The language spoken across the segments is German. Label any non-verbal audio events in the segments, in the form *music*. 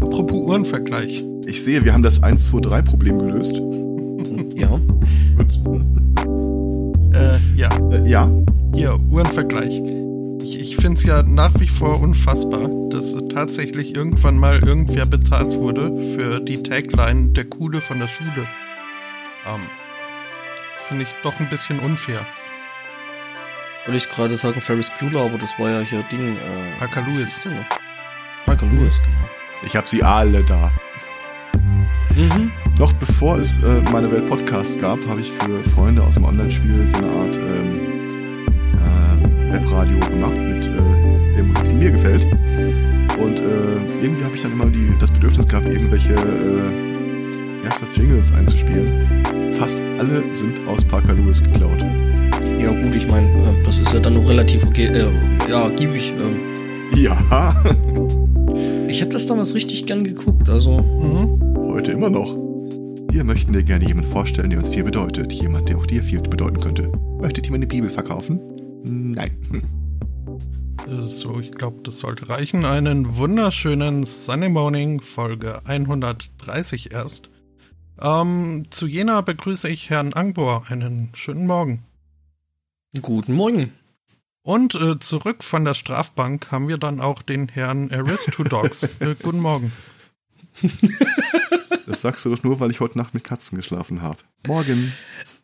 Apropos Uhrenvergleich. Ich sehe, wir haben das 1-2-3-Problem gelöst. *laughs* Ja. Gut. Äh, ja, Äh, ja, hier, Uhrenvergleich. Ich, ich finde es ja nach wie vor unfassbar, dass tatsächlich irgendwann mal irgendwer bezahlt wurde für die Tagline der Kuhle von der Schule. Ähm, finde ich doch ein bisschen unfair. Wollte ich gerade sagen Ferris Bueller, aber das war ja hier Ding. Äh, Parker Lewis. Parker Lewis, genau. Ich habe sie alle da. Mhm. Noch bevor es äh, meine Welt Podcast gab, habe ich für Freunde aus dem Online-Spiel so eine Art ähm, äh, Webradio gemacht mit äh, der Musik, die mir gefällt. Und äh, irgendwie habe ich dann immer die, das Bedürfnis gehabt, irgendwelche äh, das, Jingles einzuspielen. Fast alle sind aus Parker Lewis geklaut. Ja gut, ich meine, äh, das ist ja dann noch relativ okay. Äh, ja, giebig. Äh. Ja, *laughs* Ich habe das damals richtig gern geguckt. Also Mhm. heute immer noch. Wir möchten dir gerne jemanden vorstellen, der uns viel bedeutet. Jemand, der auch dir viel bedeuten könnte. Möchtet ihr eine Bibel verkaufen? Nein. Äh, So, ich glaube, das sollte reichen. Einen wunderschönen Sunday Morning, Folge 130 erst. Ähm, zu jener begrüße ich Herrn Angbor. Einen schönen Morgen. guten Morgen. Und äh, zurück von der Strafbank haben wir dann auch den Herrn Aristodox. *laughs* äh, guten Morgen. *laughs* Das sagst du doch nur, weil ich heute Nacht mit Katzen geschlafen habe. Morgen.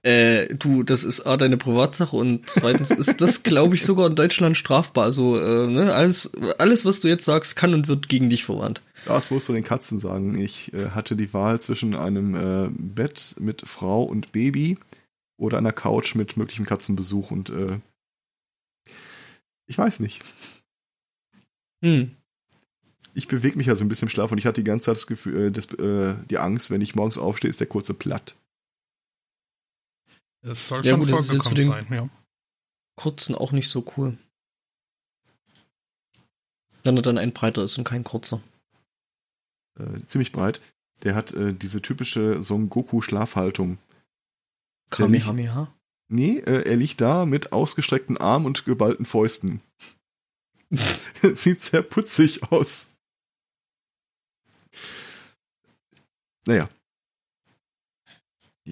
Äh, du, das ist A, deine Privatsache und zweitens ist das, glaube ich, sogar in Deutschland strafbar. Also, äh, ne, alles, alles, was du jetzt sagst, kann und wird gegen dich verwandt. Das musst du den Katzen sagen. Ich äh, hatte die Wahl zwischen einem äh, Bett mit Frau und Baby oder einer Couch mit möglichem Katzenbesuch und äh, ich weiß nicht. Hm. Ich bewege mich ja so ein bisschen im Schlaf und ich hatte die ganze Zeit das Gefühl, äh, das, äh, die Angst, wenn ich morgens aufstehe, ist der kurze platt. Es soll Ja, schon gut, das vorgekommen zu dem- sein, ja. Kurzen auch nicht so cool. Wenn er dann ein breiter ist und kein kurzer. Äh, ziemlich breit. Der hat äh, diese typische Son Goku-Schlafhaltung. Kamehameha. Nee, äh, er liegt da mit ausgestreckten Armen und geballten Fäusten. *laughs* Sieht sehr putzig aus. Naja.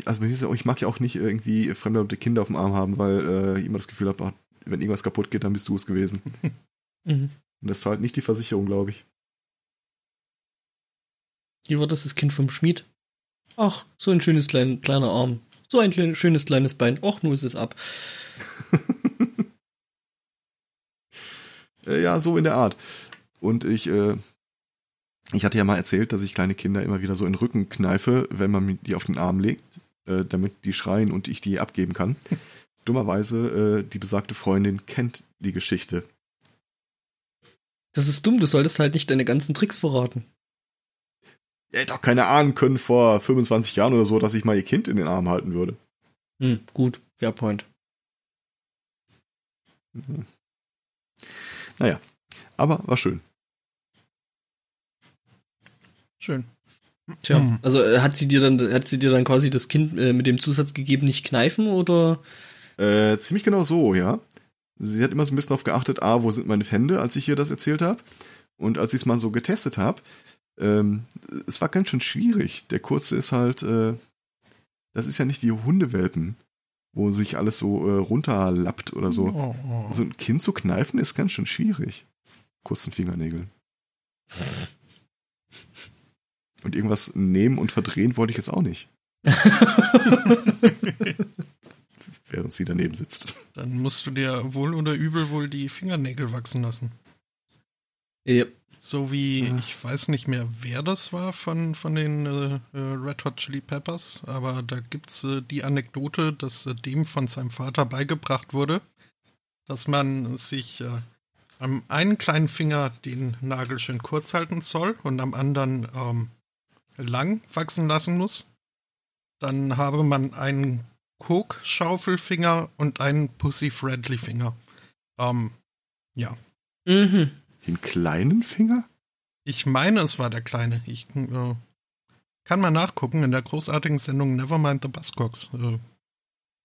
Also ich mag ja auch nicht irgendwie fremde Kinder auf dem Arm haben, weil äh, ich immer das Gefühl habe, wenn irgendwas kaputt geht, dann bist du es gewesen. *laughs* Mhm. Und das zahlt nicht die Versicherung, glaube ich. Wie war das, das Kind vom Schmied? Ach, so ein schönes klein, kleiner Arm. So ein klein, schönes kleines Bein. Och, nur ist es ab. *laughs* Äh, ja, so in der Art. Und ich, äh, ich hatte ja mal erzählt, dass ich kleine Kinder immer wieder so in den Rücken kneife, wenn man die auf den Arm legt, äh, damit die schreien und ich die abgeben kann. *laughs* Dummerweise, äh, die besagte Freundin kennt die Geschichte. Das ist dumm, du solltest halt nicht deine ganzen Tricks verraten. Er hätte auch keine ahnen können vor 25 Jahren oder so, dass ich mal ihr Kind in den Arm halten würde. Hm, gut, Fairpoint. Mhm. Naja, aber war schön. Schön. Tja, Hm. also äh, hat sie dir dann, hat sie dir dann quasi das Kind äh, mit dem Zusatz gegeben, nicht kneifen oder? Äh, ziemlich genau so, ja. Sie hat immer so ein bisschen darauf geachtet, ah, wo sind meine Hände, als ich ihr das erzählt habe. Und als ich es mal so getestet habe, ähm, es war ganz schön schwierig. Der kurze ist halt, äh, das ist ja nicht wie Hundewelpen, wo sich alles so äh, runterlappt oder so. Oh, oh. So ein Kind zu kneifen ist ganz schön schwierig. Kurzen Fingernägeln. Und irgendwas nehmen und verdrehen wollte ich jetzt auch nicht, *laughs* während sie daneben sitzt. Dann musst du dir wohl oder übel wohl die Fingernägel wachsen lassen. ja. So wie, Ja. ich weiß nicht mehr, wer das war von, von den äh, äh, Red Hot Chili Peppers, aber da gibt's äh, die Anekdote, dass äh, dem von seinem Vater beigebracht wurde, dass man sich äh, am einen kleinen Finger den Nagel schön kurz halten soll und am anderen ähm, lang wachsen lassen muss. Dann habe man einen Coke-Schaufelfinger und einen Pussy-Friendly-Finger. Ähm, ja. Mhm. Den kleinen Finger? Ich meine, es war der Kleine. Ich äh, kann mal nachgucken in der großartigen Sendung Nevermind the Buzzcocks. Äh,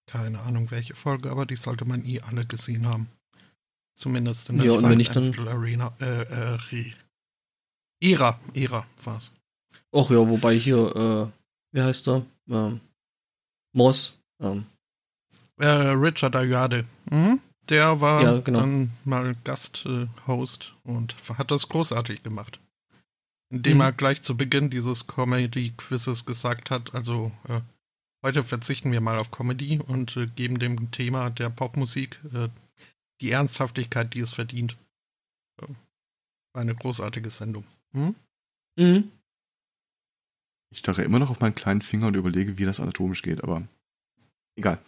keine Ahnung welche Folge, aber die sollte man eh alle gesehen haben. Zumindest in der Ja, und wenn Silent Arena. Äh, äh, Re Ära, Ära war's. Ach ja, wobei hier, äh, wie heißt er? Ähm, Moss. Ähm, Äh, Richard Ayade. Mhm. Der war Ja, genau. dann mal Gast-Host und hat das großartig gemacht. Indem Mhm. er gleich zu Beginn dieses Comedy-Quizzes gesagt hat, also äh, heute verzichten wir mal auf Comedy und äh, geben dem Thema der Popmusik äh, die Ernsthaftigkeit, die es verdient. Äh, war eine großartige Sendung. Mhm. mhm. Ich starre immer noch auf meinen kleinen Finger und überlege, wie das anatomisch geht, aber egal.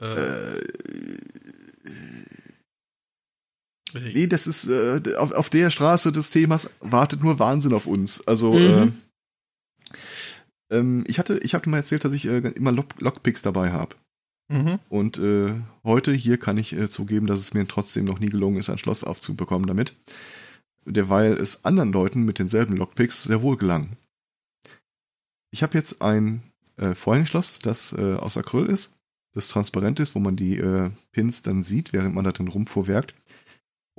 Äh, Äh, äh, nee, das ist äh, auf, auf der Straße des Themas wartet nur Wahnsinn auf uns. Also Mhm. äh, ähm, ich hatte, ich habe mal erzählt, dass ich äh, immer Lock Lockpicks dabei habe. mhm. Und äh, heute hier kann ich äh, zugeben, dass es mir trotzdem noch nie gelungen ist, ein Schloss aufzubekommen damit. Derweil es anderen Leuten mit denselben Lockpicks sehr wohl gelang. Ich habe jetzt ein äh, Vorhängeschloss, das äh, aus Acryl ist, das transparent ist, wo man die Pins dann sieht, während man da drin rumvorwerkt.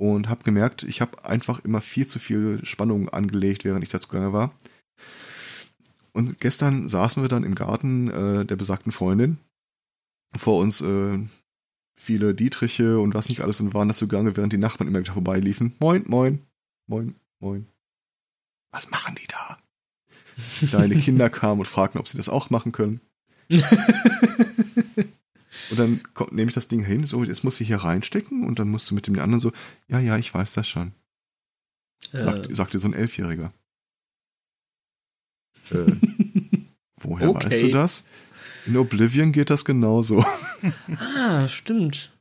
Und habe gemerkt, ich habe einfach immer viel zu viel Spannung angelegt, während ich da zugange war. Und gestern saßen wir dann im Garten äh, der besagten Freundin vor uns äh, viele Dietriche und was nicht alles und waren dazu gegangen, während die Nachbarn immer wieder vorbeiliefen. Moin, moin, moin, moin. Was machen die da? *laughs* Kleine Kinder kamen und fragten, ob sie das auch machen können. *laughs* Und dann nehme ich das Ding hin, so, jetzt muss sie hier reinstecken und dann musst du mit dem anderen so, ja, ja, ich weiß das schon, sagt, Äh, sagte so ein Elfjähriger. *laughs* Äh, woher weißt Okay. du das? In Oblivion geht das genauso. *laughs* ah, stimmt.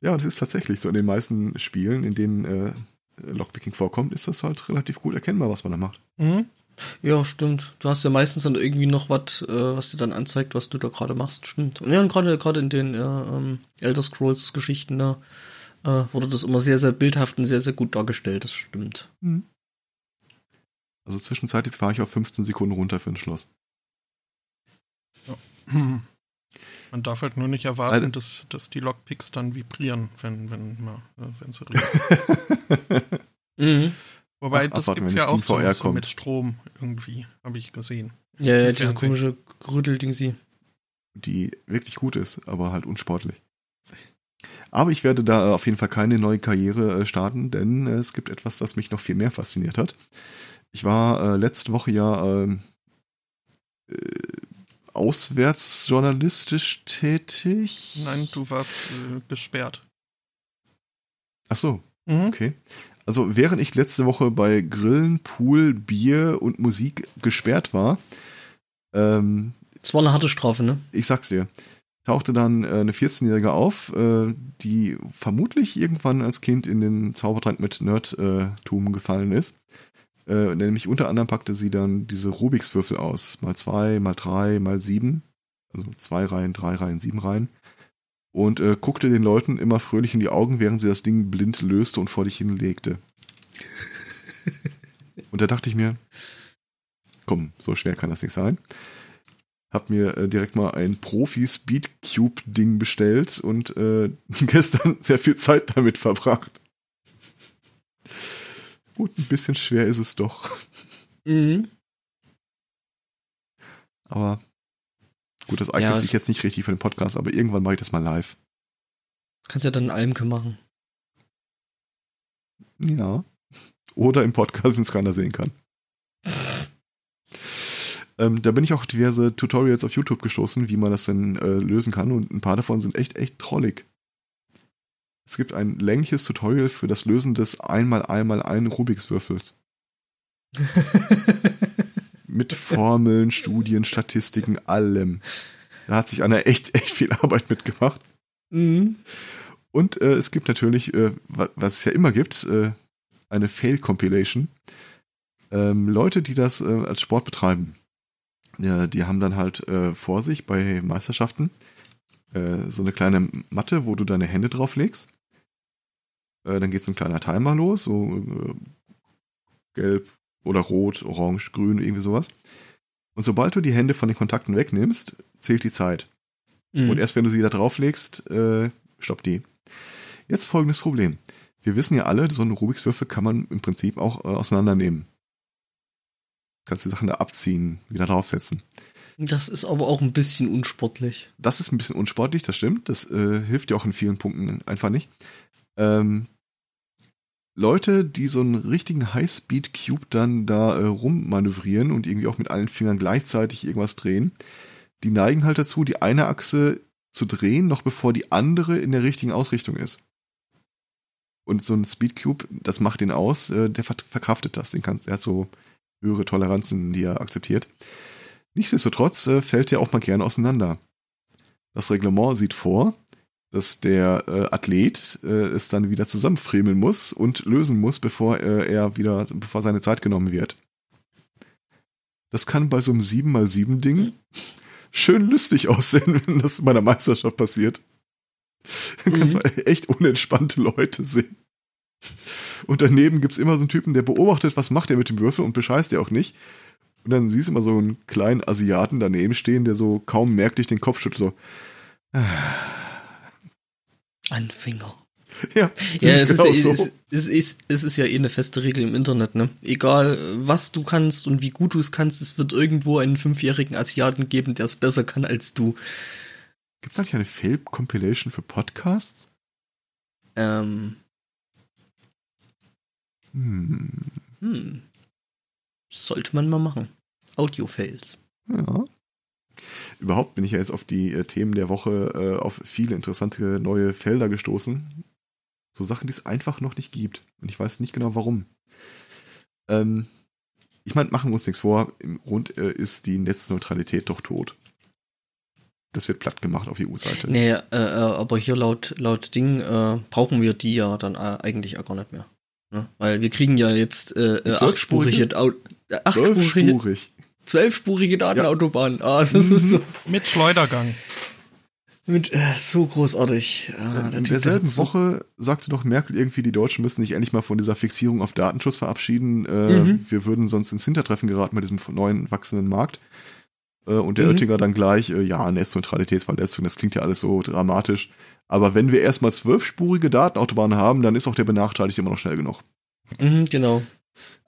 Ja, und es ist tatsächlich so. In den meisten Spielen, in denen äh, Lockpicking vorkommt, ist das halt relativ gut erkennbar, was man da macht. Mhm. Ja, stimmt. Du hast ja meistens dann irgendwie noch was, äh, was dir dann anzeigt, was du da gerade machst. Stimmt. Und ja, und gerade gerade in den äh, ähm, Elder Scrolls Geschichten da äh, wurde das immer sehr, sehr bildhaft und sehr, sehr gut dargestellt. Das stimmt. Also zwischenzeitlich fahre ich auf 15 Sekunden runter für ein Schloss. Hm. Man darf halt nur nicht erwarten, Alter. dass, dass die Lockpicks dann vibrieren, wenn, wenn, äh, wenn sie *laughs* reden. Mhm. Wobei, Ach, das abwarten, gibt's wenn ja auch so, VR so kommt. mit Strom irgendwie, habe ich gesehen. Ja, ja, diese komische Grüdelding sie. die wirklich gut ist, aber halt unsportlich. Aber ich werde da auf jeden Fall keine neue Karriere äh, starten, denn äh, es gibt etwas, was mich noch viel mehr fasziniert hat. Ich war äh, letzte Woche ja ähm, äh, auswärtsjournalistisch tätig. Nein, du warst äh, gesperrt. Ach so, Mhm. okay. Also während ich letzte Woche bei Grillen, Pool, Bier und Musik gesperrt war, ähm, Es war eine harte Strafe, ne? ich sag's dir, tauchte dann äh, eine 14-Jährige auf, äh, die vermutlich irgendwann als Kind in den Zaubertrank mit Nerdtum gefallen ist. Äh, nämlich unter anderem packte sie dann diese Rubiks Würfel aus. Mal zwei, mal drei, mal sieben. Also zwei Reihen, drei Reihen, sieben Reihen. Und äh, guckte den Leuten immer fröhlich in die Augen, während sie das Ding blind löste und vor dich hinlegte. *laughs* und da dachte ich mir, komm, so schwer kann das nicht sein hab mir äh, direkt mal ein Profi-Speedcube-Ding bestellt und äh, *laughs* gestern sehr viel Zeit damit verbracht. Gut, ein bisschen schwer ist es doch. Mhm. Aber gut, das eignet Ja, sich jetzt nicht richtig für den Podcast, aber irgendwann mache ich das mal live. Kannst ja dann Almke machen. Ja. Oder im Podcast, wenn es keiner sehen kann. ähm, da bin ich auch diverse Tutorials auf YouTube gestoßen, wie man das denn äh, lösen kann. Und ein paar davon sind echt, echt trollig. Es gibt ein längliches Tutorial für das Lösen des einmal einmal ein Rubiks Würfels. *laughs* Mit Formeln, Studien, Statistiken, allem. Da hat sich einer echt, echt viel Arbeit mitgemacht. mhm. Und äh, es gibt natürlich, äh, wa- was es ja immer gibt, äh, eine Fail-Compilation. Ähm, Leute, die das äh, als Sport betreiben, ja, die haben dann halt äh, vor sich bei Meisterschaften äh, so eine kleine Matte, wo du deine Hände drauflegst. Äh, dann geht so ein kleiner Timer los, so gelb oder rot, orange, grün, irgendwie sowas. Und sobald du die Hände von den Kontakten wegnimmst, zählt die Zeit. Mhm. Und erst wenn du sie da drauflegst, äh, stoppt die. Jetzt folgendes Problem. wir wissen ja alle, so einen Rubiks Würfel kann man im Prinzip auch äh, auseinandernehmen. Kannst die Sachen da abziehen, wieder draufsetzen. Das ist aber auch ein bisschen unsportlich. Das ist ein bisschen unsportlich, das stimmt. Das äh, hilft ja auch in vielen Punkten einfach nicht. Ähm, Leute, die so einen richtigen Highspeed-Cube dann da äh, rummanövrieren und irgendwie auch mit allen Fingern gleichzeitig irgendwas drehen, die neigen halt dazu, die eine Achse zu drehen, noch bevor die andere in der richtigen Ausrichtung ist. Und so ein Speedcube, das macht den aus, äh, der verkraftet das. Den kannst, der hat so höhere Toleranzen, die er akzeptiert. Nichtsdestotrotz äh, fällt der auch mal gerne auseinander. Das Reglement sieht vor, dass der äh, Athlet äh, es dann wieder zusammenfriemeln muss und lösen muss, bevor äh, er wieder, bevor seine Zeit genommen wird. Das kann bei so einem 7x7 Ding schön lustig *laughs* aussehen, wenn das bei einer Meisterschaft passiert. Dann kannst du mhm. echt unentspannte Leute sehen. Und daneben gibt's immer so einen Typen, der beobachtet, was macht er mit dem Würfel und bescheißt er auch nicht. Und dann siehst du immer so einen kleinen Asiaten daneben stehen, der so kaum merklich den Kopf schüttelt, so. Anfänger. Ja, ja es, genau ist, so. es, es, ist, es ist ja eh eine feste Regel im Internet, ne? Egal, was du kannst und wie gut du es kannst, es wird irgendwo einen fünfjährigen Asiaten geben, der es besser kann als du. Gibt es eigentlich eine Fail-Compilation für Podcasts? Ähm. Hm. Hm. Sollte man mal machen. Audio-Fails. Ja. Überhaupt bin ich ja jetzt auf die äh, Themen der Woche äh, auf viele interessante neue Felder gestoßen. So Sachen, die es einfach noch nicht gibt. Und ich weiß nicht genau warum. Ähm, ich meine, machen wir uns nichts vor. Im Grund äh, ist die Netzneutralität doch tot. Das wird platt gemacht auf EU-Seite. Nee, äh, äh, aber hier laut, laut Ding äh, brauchen wir die ja dann eigentlich auch gar nicht mehr. Ne? Weil wir kriegen ja jetzt äh, äh achtspurige, zwölfspurige Datenautobahnen. Ah, das ist so. *laughs* Mit Schleudergang. Mit, äh, so großartig. Ah, in derselben so Woche sagte doch Merkel irgendwie, die Deutschen müssen sich endlich mal von dieser Fixierung auf Datenschutz verabschieden. Äh, mhm. Wir würden sonst ins Hintertreffen geraten bei diesem neuen wachsenden Markt. Äh, und der mhm. Oettinger dann gleich, äh, ja, Netzneutralitätsverletzung, das klingt ja alles so dramatisch. Aber wenn wir erstmal zwölfspurige Datenautobahnen haben, dann ist auch der Benachteiligte immer noch schnell genug. Mhm, genau.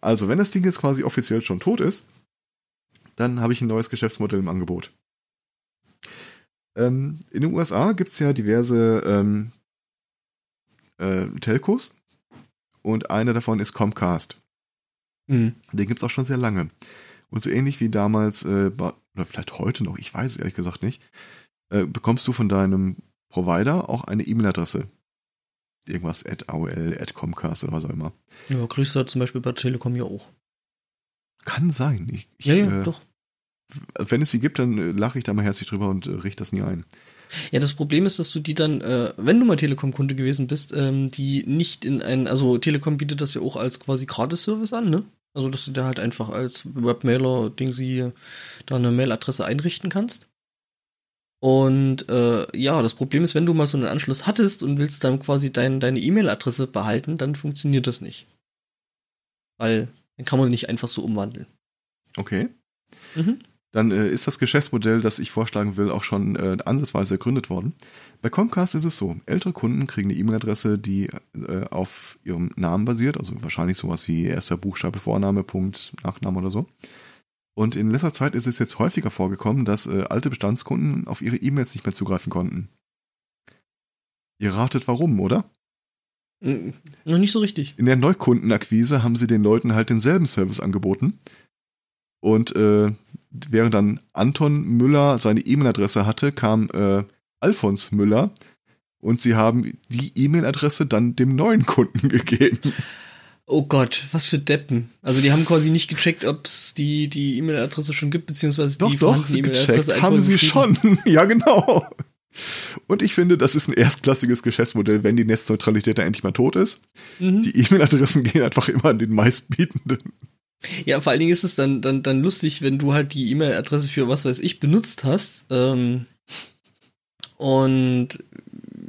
Also, wenn das Ding jetzt quasi offiziell schon tot ist, dann habe ich ein neues Geschäftsmodell im Angebot. Ähm, in den USA gibt es ja diverse ähm, äh, Telcos und eine davon ist Comcast. Mhm. Den gibt es auch schon sehr lange. Und so ähnlich wie damals, äh, oder vielleicht heute noch, ich weiß es ehrlich gesagt nicht, äh, bekommst du von deinem Provider auch eine E-Mail-Adresse. Irgendwas at AOL, at Comcast oder was auch immer. Ja, kriegst du zum Beispiel bei Telekom ja auch. Kann sein. Ich, ich, ja, ja, äh, doch. Wenn es sie gibt, dann äh, lache ich da mal herzlich drüber und äh, richte das nie ein. Ja, das Problem ist, dass du die dann, äh, wenn du mal Telekom-Kunde gewesen bist, ähm, die nicht in ein, also Telekom bietet das ja auch als quasi Gratis-Service an, ne? Also, dass du da halt einfach als Webmailer-Ding sie da eine Mailadresse einrichten kannst. Und äh, ja, das Problem ist, wenn du mal so einen Anschluss hattest und willst dann quasi dein, deine E-Mail-Adresse behalten, dann funktioniert das nicht. Weil dann kann man nicht einfach so umwandeln. Okay. Mhm. Dann äh, ist das Geschäftsmodell, das ich vorschlagen will, auch schon äh, ansatzweise ergründet worden. Bei Comcast ist es so, ältere Kunden kriegen eine E-Mail-Adresse, die äh, auf ihrem Namen basiert, also wahrscheinlich sowas wie erster Buchstabe, Vorname, Punkt, Nachname oder so. Und in letzter Zeit ist es jetzt häufiger vorgekommen, dass äh, alte Bestandskunden auf ihre E-Mails nicht mehr zugreifen konnten. Ihr ratet warum, oder? Hm, noch nicht so richtig. In der Neukundenakquise haben sie den Leuten halt denselben Service angeboten. Und äh, während dann Anton Müller seine E-Mail-Adresse hatte, kam äh, Alfons Müller und sie haben die E-Mail-Adresse dann dem neuen Kunden *laughs* gegeben. Oh Gott, was für Deppen. Also die haben quasi nicht gecheckt, ob es die die E-Mail-Adresse schon gibt, beziehungsweise doch, die doch, E-Mail-Adresse haben sie schon. *laughs* ja, genau. Und ich finde, das ist ein erstklassiges Geschäftsmodell, wenn die Netzneutralität da endlich mal tot ist. Mhm. Die E-Mail-Adressen *laughs* gehen einfach immer an den meistbietenden. Ja, vor allen Dingen ist es dann, dann, dann lustig, wenn du halt die E-Mail-Adresse für was weiß ich benutzt hast. Ähm, und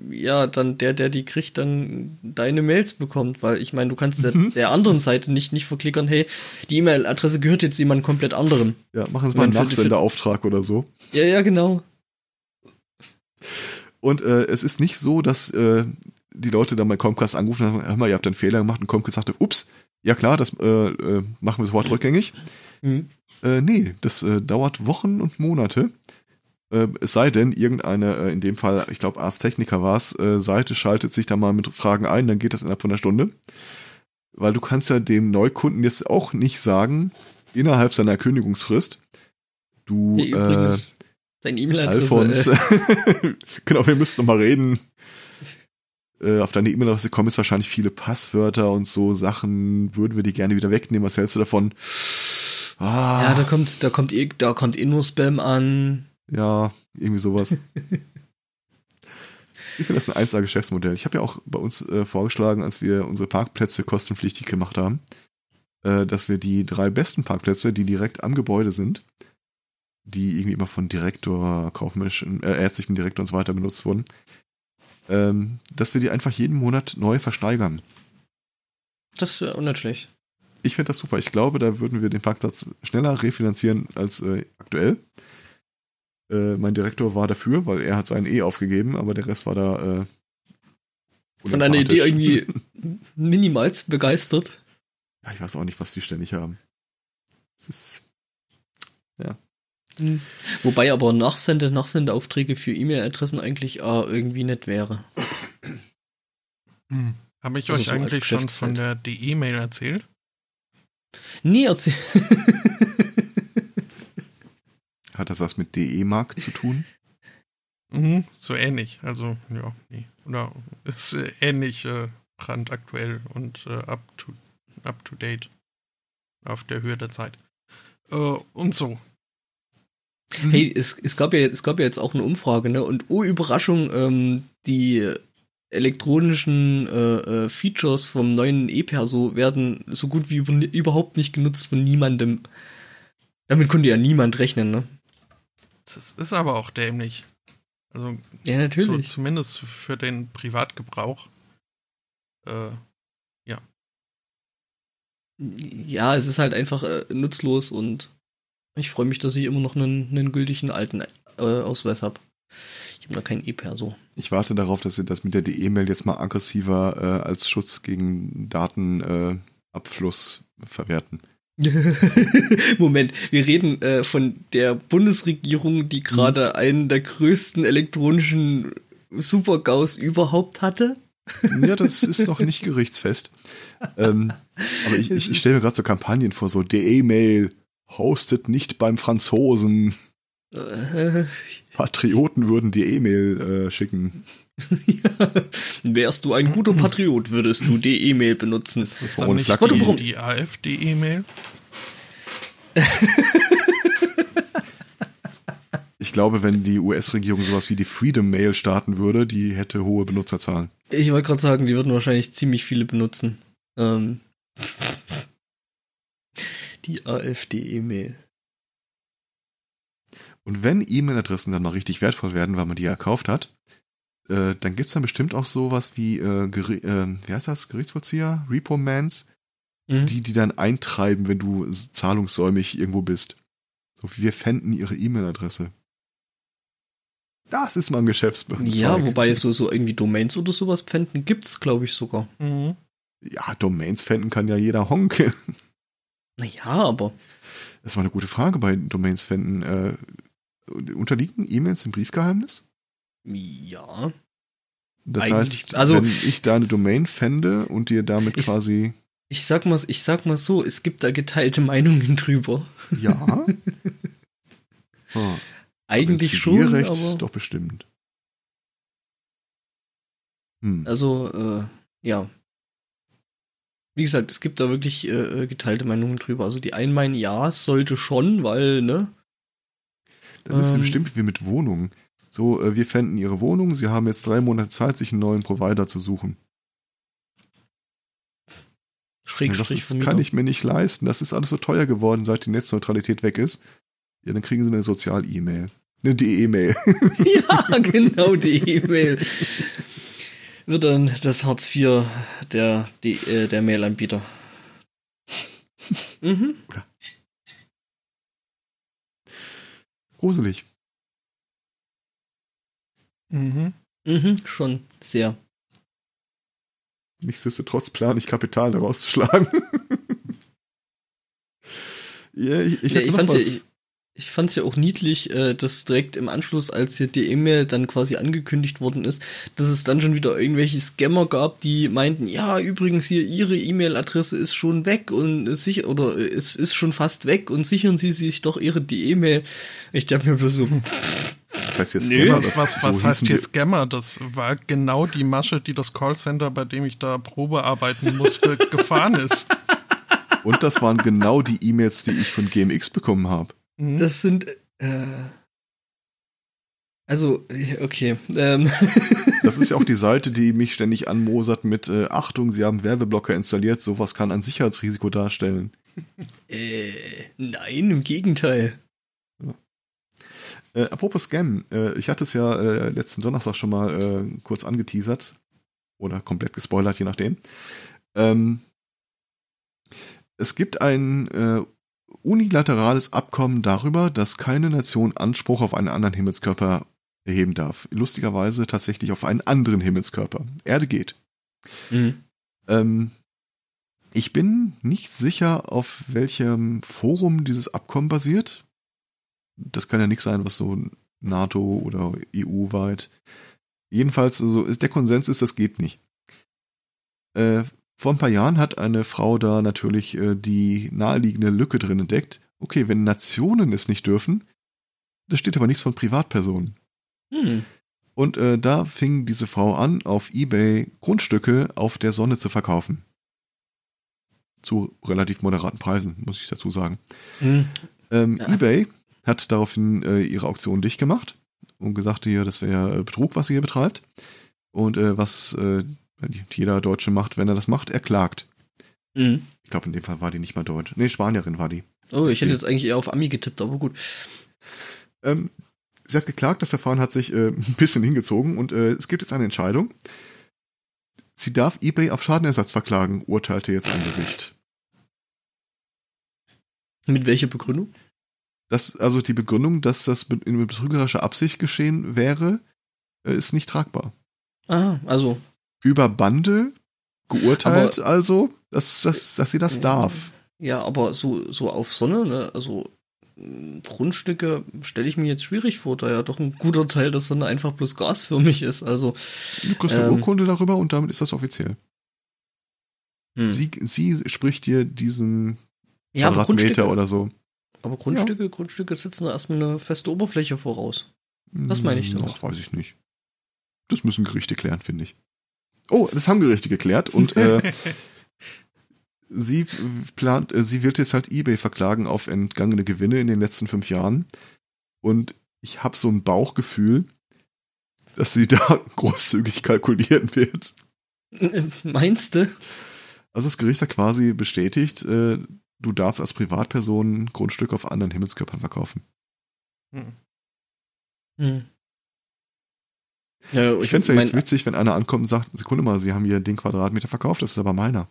ja, dann der, der die kriegt, dann deine Mails bekommt, weil ich meine, du kannst der, mhm. der anderen Seite nicht, nicht verklickern, hey, die E-Mail-Adresse gehört jetzt jemand komplett anderem. Ja, machen Sie mal einen Nachsenderauftrag oder so. Ja, ja, genau. Und äh, es ist nicht so, dass äh, die Leute dann bei Comcast angerufen und sagen, hör mal, ihr habt einen Fehler gemacht und Comcast sagte, ups, ja klar, das äh, äh, machen wir sofort rückgängig. Mhm. Äh, nee, das äh, dauert Wochen und Monate. Es sei denn, irgendeine, in dem Fall, ich glaube, Ars Technica war es, Seite schaltet sich da mal mit Fragen ein, dann geht das innerhalb von einer Stunde. Weil du kannst ja dem Neukunden jetzt auch nicht sagen, innerhalb seiner Kündigungsfrist, du, Hey, übrigens, deine E-Mail-Adresse. Alfons, Äh, *laughs* genau, wir müssten noch mal reden. Äh, auf deine E-Mail-Adresse kommen jetzt wahrscheinlich viele Passwörter und so Sachen. Würden wir die gerne wieder wegnehmen? Was hältst du davon? Ah, ja, da kommt, da kommt, da kommt eh nur Spam an. Ja, irgendwie sowas. *laughs* ich finde das ein 1 Geschäftsmodell. Ich habe ja auch bei uns äh, vorgeschlagen, als wir unsere Parkplätze kostenpflichtig gemacht haben, äh, dass wir die drei besten Parkplätze, die direkt am Gebäude sind, die irgendwie immer von Direktor, kaufmännischen, äh, ärztlichen Direktor und so weiter benutzt wurden, ähm, dass wir die einfach jeden Monat neu versteigern. Das wäre nicht schlecht. Ich finde das super. Ich glaube, da würden wir den Parkplatz schneller refinanzieren als äh, aktuell. Äh, mein Direktor war dafür, weil er hat seinen E aufgegeben, aber der Rest war da äh, Von deiner Idee irgendwie *laughs* minimalst begeistert. Ja, ich weiß auch nicht, was die ständig haben. Es ist Wobei aber Nachsende, Nachsendeaufträge für E-Mail-Adressen eigentlich äh, irgendwie nicht wäre. Hm. Habe ich Also euch so eigentlich schon von der DE-Mail erzählt? Nee, erzähl. *laughs* hat das was mit DE-Mark zu tun? Mhm, so ähnlich. Also, ja, nee. Oder ist äh, ähnlich äh, brandaktuell und äh, up, to, up to date. Auf der Höhe der Zeit. Äh, und so. Hey, es, es, gab ja, es gab ja jetzt auch eine Umfrage, ne? Und oh, Überraschung, ähm, die elektronischen äh, äh, Features vom neuen E-Perso werden so gut wie über, überhaupt nicht genutzt von niemandem. Damit konnte ja niemand rechnen, ne? Das ist aber auch dämlich. Also, Ja, natürlich. zumindest für den Privatgebrauch. Äh, Ja, es ist halt einfach äh, nutzlos und ich freue mich, dass ich immer noch einen, einen gültigen alten äh, Ausweis habe. Ich habe da keinen E-Perso. Ich warte darauf, dass sie das mit der DE-Mail jetzt mal aggressiver äh, als Schutz gegen Datenabfluss äh, verwerten. *laughs* Moment, wir reden äh, von der Bundesregierung, die gerade einen der größten elektronischen Super-GAUs überhaupt hatte. Ja, das ist noch nicht gerichtsfest. *laughs* ähm, aber ich, ich, ich stelle mir gerade so Kampagnen vor, so DE-Mail, hostet nicht beim Franzosen. Äh, Patrioten würden die E-Mail äh, schicken. ja. Wärst du ein guter Patriot, würdest du die E-Mail benutzen. ist das Ohne dann nicht Flachs- die, Warum- die AfD-E-Mail? *laughs* Ich glaube, wenn die US-Regierung sowas wie die Freedom Mail starten würde, die hätte hohe Benutzerzahlen. Ich wollte gerade sagen, die würden wahrscheinlich ziemlich viele benutzen. Ähm, die AfD-E-Mail. Und wenn E-Mail-Adressen dann mal richtig wertvoll werden, weil man die erkauft hat, äh, dann gibt's dann bestimmt auch sowas wie, äh, Geri äh, wie heißt das, Gerichtsvollzieher, Repo-Mans, Mhm. die, die dann eintreiben, wenn du zahlungssäumig irgendwo bist. So, wir fänden ihre E-Mail-Adresse. Das ist mal ein Geschäftsbereich. Ja, wobei so, so irgendwie Domains oder sowas pfänden gibt's, glaube ich, sogar. Mhm. Ja, Domains fänden kann ja jeder Honk. *laughs* Naja, aber. Das war eine gute Frage bei Domains fänden. Äh, unterliegen E-Mails dem Briefgeheimnis? Ja. Das Eigentlich- heißt, also- wenn ich deine Domain fände und dir damit Ich- quasi, Ich sag mal, ich sag mal so, es gibt da geteilte Meinungen drüber. ja. Hm. *laughs* Eigentlich schon, Zivilrecht aber. doch bestimmt. Hm. Also, äh, ja. Wie gesagt, es gibt da wirklich äh, äh, geteilte Meinungen drüber. Also die einen meinen, ja, es sollte schon, weil, ne? Das ist ähm, bestimmt wie mit Wohnungen. So, äh, wir fänden ihre Wohnung, sie haben jetzt drei Monate Zeit, sich einen neuen Provider zu suchen. das Schrägstrich ist, kann ich mir nicht leisten. Das ist alles so teuer geworden, seit die Netzneutralität weg ist. Ja, dann kriegen sie eine Sozial-E-Mail. Eine DE-Mail. *laughs* ja, genau, die E-Mail. *laughs* Wird dann das Hartz IV der, die, äh, der Mail-Anbieter. mhm. Gruselig. Mhm. Mhm, schon sehr. Nichtsdestotrotz plane ich Kapital daraus zu schlagen. *laughs* ja, ich, ich, ja, ich fand's ja, ich, ich fand's ja auch niedlich, äh, dass direkt im Anschluss, als hier die E-Mail dann quasi angekündigt worden ist, dass es dann schon wieder irgendwelche Scammer gab, die meinten, ja, übrigens hier, ihre E-Mail-Adresse ist schon weg und sicher, oder es ist schon fast weg und sichern Sie sich doch ihre die E-Mail. Ich dachte mir bloß so. Das heißt jetzt Scammer. Nee, was, was, was so heißt hier Scammer? Das war genau die Masche, die das Callcenter, bei dem ich da Probe arbeiten musste, *laughs* gefahren ist. Und das waren genau die E-Mails, die ich von GMX bekommen habe. Mhm. Das sind. Äh, also, okay. Ähm. *laughs* Das ist ja auch die Seite, die mich ständig anmosert mit äh, Achtung, Sie haben Werbeblocker installiert, sowas kann ein Sicherheitsrisiko darstellen. Äh, nein, im Gegenteil. Ja. Äh, apropos Scam, äh, ich hatte es ja äh, letzten Donnerstag schon mal äh, kurz angeteasert oder komplett gespoilert, je nachdem. Ähm, es gibt ein äh, unilaterales Abkommen darüber, dass keine Nation Anspruch auf einen anderen Himmelskörper erheben darf. Lustigerweise tatsächlich auf einen anderen Himmelskörper. Erde geht. Mhm. Ähm, ich bin nicht sicher, auf welchem Forum dieses Abkommen basiert. Das kann ja nichts sein, was so NATO oder EU-weit. Jedenfalls, also der Konsens ist, das geht nicht. Äh, vor ein paar Jahren hat eine Frau da natürlich äh, die naheliegende Lücke drin entdeckt. Okay, wenn Nationen es nicht dürfen, da steht aber nichts von Privatpersonen. Hm. Und äh, da fing diese Frau an, auf eBay Grundstücke auf der Sonne zu verkaufen. Zu relativ moderaten Preisen, muss ich dazu sagen. Hm. Ähm, ja. eBay hat daraufhin äh, ihre Auktion dicht gemacht und gesagt, hier, das wäre Betrug, was sie hier betreibt. Und äh, was äh, jeder Deutsche macht, wenn er das macht, er klagt. Mhm. Ich glaube, in dem Fall war die nicht mal Deutsch. Nee, Spanierin war die. Oh, ich hätte jetzt eigentlich eher auf Ami getippt, aber gut. Ähm, sie hat geklagt, das Verfahren hat sich äh, *laughs* ein bisschen hingezogen und äh, es gibt jetzt eine Entscheidung. Sie darf eBay auf Schadenersatz verklagen, urteilte jetzt ein Gericht. Mit welcher Begründung? Das, also die Begründung, dass das in betrügerischer Absicht geschehen wäre, äh, ist nicht tragbar. Ah, also über Bande geurteilt, aber, also, dass, dass, dass sie das darf. Ja, aber so, so auf Sonne, ne? Also Grundstücke stelle ich mir jetzt schwierig vor, da ja doch ein guter Teil der Sonne einfach bloß gasförmig ist. Also du kriegst eine ähm, Urkunde darüber und damit ist das offiziell. Hm. Sie, sie spricht dir diesen ja, Quadratmeter oder so. Aber Grundstücke, ja. Grundstücke setzen da erstmal eine feste Oberfläche voraus. Das meine ich doch. Ach, weiß ich nicht. Das müssen Gerichte klären, finde ich. Oh, das haben Gerichte geklärt und äh, *laughs* sie plant, äh, sie wird jetzt halt eBay verklagen auf entgangene Gewinne in den letzten fünf Jahren. Und ich habe so ein Bauchgefühl, dass sie *laughs* da großzügig kalkulieren wird. Meinst du? Also das Gericht hat quasi bestätigt, äh, du darfst als Privatperson Grundstücke auf anderen Himmelskörpern verkaufen. Hm. Hm. Ja, ich fände es ja jetzt witzig, wenn einer ankommt und sagt, Sekunde mal, Sie haben hier den Quadratmeter verkauft, das ist aber meiner.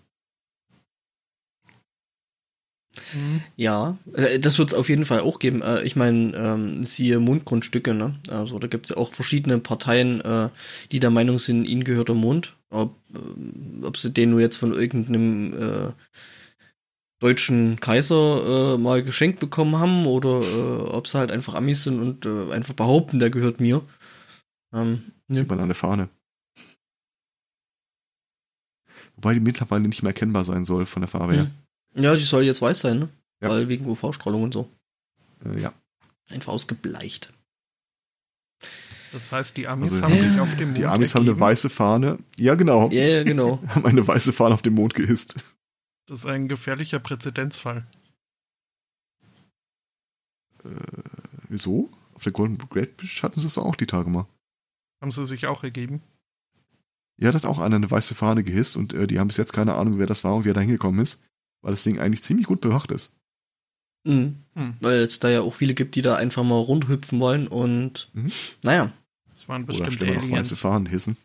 Ja, äh, das wird es auf jeden Fall auch geben. Äh, ich meine, ähm, siehe Mondgrundstücke, ne? Also da gibt es ja auch verschiedene Parteien, äh, die der Meinung sind, ihnen gehört der Mond. Ob, ob sie den nur jetzt von irgendeinem äh, deutschen Kaiser äh, mal geschenkt bekommen haben oder ob sie halt einfach Amis sind und einfach behaupten, der gehört mir. Ähm, ja. Sieht man an der Fahne. Wobei die mittlerweile nicht mehr erkennbar sein soll von der Farbe her. Hm. Ja, die soll jetzt weiß sein, ne? Ja. Weil wegen UV-Strahlung und so. Äh, ja. Einfach ausgebleicht. Das heißt, die Amis also, haben sich auf dem Mond Die Amis ergeben. haben eine weiße Fahne. Ja, genau. Ja, yeah, genau. *laughs* haben eine weiße Fahne auf dem Mond gehisst. Das ist ein gefährlicher Präzedenzfall. Äh, wieso? Auf der Golden Great Bridge hatten sie es auch die Tage mal. Haben sie sich auch ergeben? Ja, da hat auch einer eine weiße Fahne gehisst und äh, die haben bis jetzt keine Ahnung, wer das war und wie er da hingekommen ist, weil das Ding eigentlich ziemlich gut bewacht ist. Mhm. Mhm. Weil es da ja auch viele gibt, die da einfach mal rundhüpfen wollen und mhm. naja. Das waren bestimmt Oder noch weiße Fahnen hissen.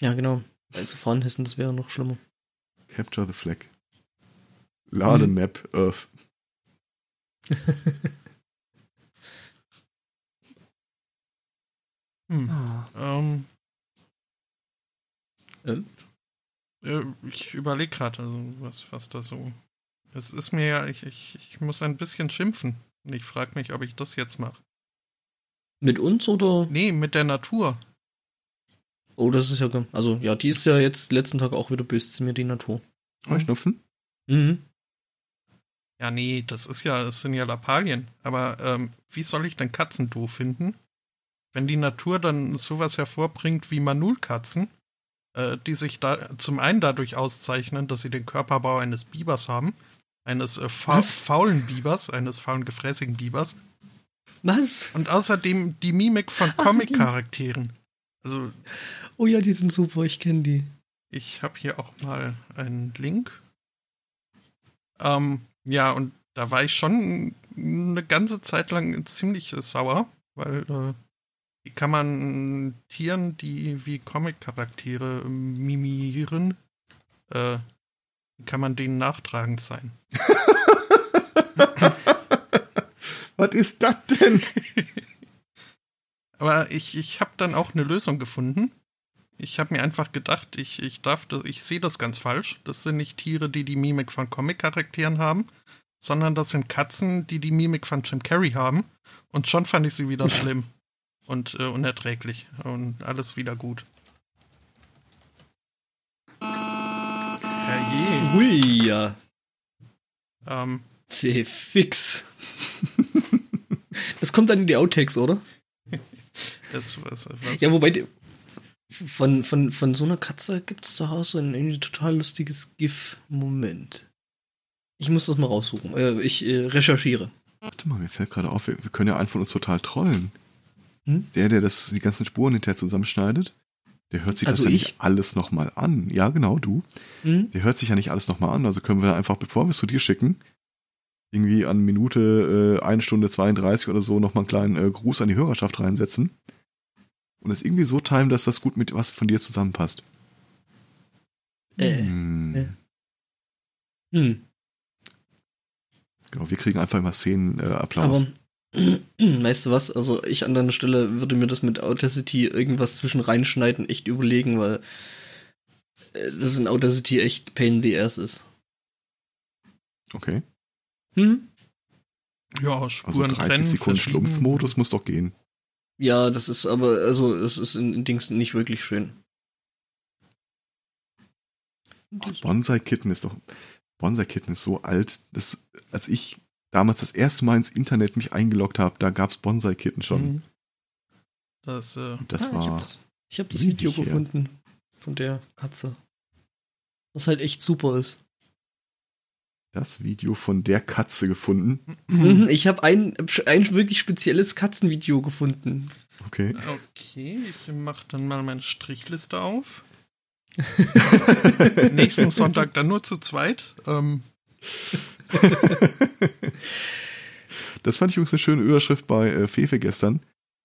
Ja, genau. Weiße Fahnen hissen, das wäre noch schlimmer. Capture the Flag. Lade mhm. Map Earth. *laughs* Hm. Ähm. Ähm? Äh, ich überlege gerade, also was, was da so. Es ist mir ja, ich, ich, ich muss ein bisschen schimpfen. Und ich frage mich, ob ich das jetzt mache. Mit uns oder? Nee, mit der Natur. Oh, das ist ja. Also, ja, die ist ja jetzt letzten Tag auch wieder böse zu mir, die Natur. Heuschnupfen? Mhm. Ja, nee, das ist ja, das sind ja Lappalien. Aber ähm, wie soll ich denn Katzen doof finden? Wenn die Natur dann sowas hervorbringt wie Manulkatzen, äh, die sich da zum einen dadurch auszeichnen, dass sie den Körperbau eines Bibers haben, eines äh, fa Was? faulen Bibers, eines faulen, gefräßigen Bibers, Was? und außerdem die Mimik von Ach, Comic-Charakteren. Also, Oh ja, die sind super, ich kenne die. ich habe hier auch mal einen Link. Ähm, ja, und da war ich schon eine ganze Zeit lang ziemlich äh, sauer, weil äh, wie kann man Tieren, die wie Comic-Charaktere mimieren, äh, wie kann man denen nachtragend sein? *laughs* Was ist das denn? *laughs* Aber ich, ich habe dann auch eine Lösung gefunden. Ich habe mir einfach gedacht, ich, ich darf das, ich sehe das ganz falsch. Das sind nicht Tiere, die die Mimik von Comic-Charakteren haben, sondern das sind Katzen, die die Mimik von Jim Carrey haben. Und schon fand ich sie wieder *laughs* schlimm und äh, unerträglich und alles wieder gut. Herrje. Hui, ja. Ähm, C fix. das kommt dann in die Outtakes, oder? *laughs* das, was, was, Ja, wobei die, von, von, von so einer Katze gibt es zu Hause ein irgendwie total lustiges GIF-Moment. Ich muss das mal raussuchen. Äh, ich äh, recherchiere. Warte mal, mir fällt gerade auf, wir, wir können ja einen von uns total trollen. Hm? Der, der das, die ganzen Spuren hinterher zusammenschneidet, der hört sich Also das ja ich? nicht alles nochmal an. Ja, genau, du. Hm? Der hört sich ja nicht alles nochmal an. Also können wir einfach, bevor wir es zu dir schicken, irgendwie an Minute äh, 1 Stunde 32 oder so nochmal einen kleinen äh, Gruß an die Hörerschaft reinsetzen. Und es irgendwie so timen, dass das gut mit was von dir zusammenpasst. Äh, Hm. äh. Hm. Genau, wir kriegen einfach immer Szenen äh, Applaus. Aber *clears throat* weißt du was? Also ich an deiner Stelle würde mir das mit Audacity irgendwas zwischen reinschneiden echt überlegen, weil äh, das in Audacity echt Pain in the Ass ist. Okay. Hm? ja, Also Spuren 30 trennen, Sekunden verschieben. Schlumpfmodus muss doch gehen. Ja, das ist aber, also es ist in, in Dings nicht wirklich schön. Bonsai Kitten ist doch. Bonsai Kitten ist so alt, dass als ich damals das erste Mal ins Internet mich eingeloggt habe, da gab's Bonsai Kitten schon. Mhm. Das, äh, Das Ah, ich war. hab das, ich hab das Video her. gefunden von der Katze. Was halt echt super ist. das Video von der Katze gefunden. Mhm, Ich habe ein, ein wirklich spezielles Katzenvideo gefunden. Okay. Okay, ich mache dann mal meine Strichliste auf. *laughs* Nächsten Sonntag dann nur zu zweit. Ähm, *laughs* *laughs* Das fand ich übrigens eine schöne Überschrift bei äh, Fefe gestern.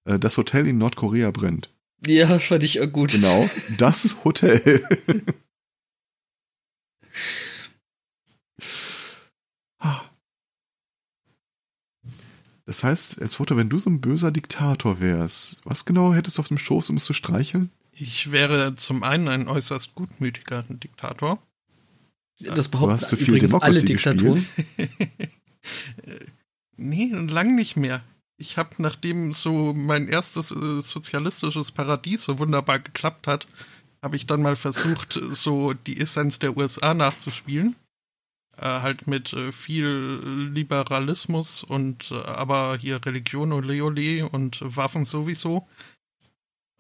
Äh, das Hotel in Nordkorea brennt. Ja, fand ich auch gut. Genau, das *laughs* Hotel. Das heißt, als Foto, wenn du so ein böser Diktator wärst, was genau hättest du auf dem Schoß, um es zu streicheln? ich wäre zum einen ein äußerst gutmütiger Diktator. Das Du behaupten hast zu viel übrigens alle Democracy Diktatoren. *laughs* Nee, lang nicht mehr. Ich habe, nachdem so mein erstes äh, sozialistisches Paradies so wunderbar geklappt hat, habe ich dann mal versucht, *laughs* so die Essenz der USA nachzuspielen. Äh, halt mit äh, viel Liberalismus und äh, aber hier Religion ole ole und Waffen sowieso.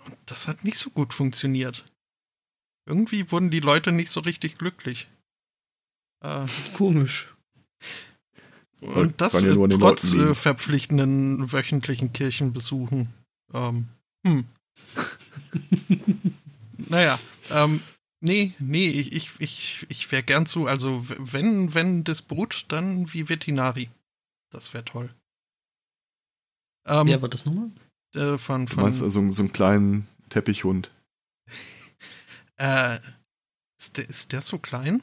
Und das hat nicht so gut funktioniert. Irgendwie wurden die Leute nicht so richtig glücklich. Äh, Komisch. und das Kann ja äh, trotz äh, verpflichtenden wöchentlichen Kirchenbesuchen. Ähm, hm. *laughs* naja, ähm, nee, nee, ich, ich, ich, ich wäre gern zu, also wenn, wenn Disput, dann wie Veterinari. Das wäre toll. Ähm, Wer war das nochmal? äh, von, Du von meinst also so einen kleinen Teppichhund. *laughs* äh, ist, der, ist der so klein?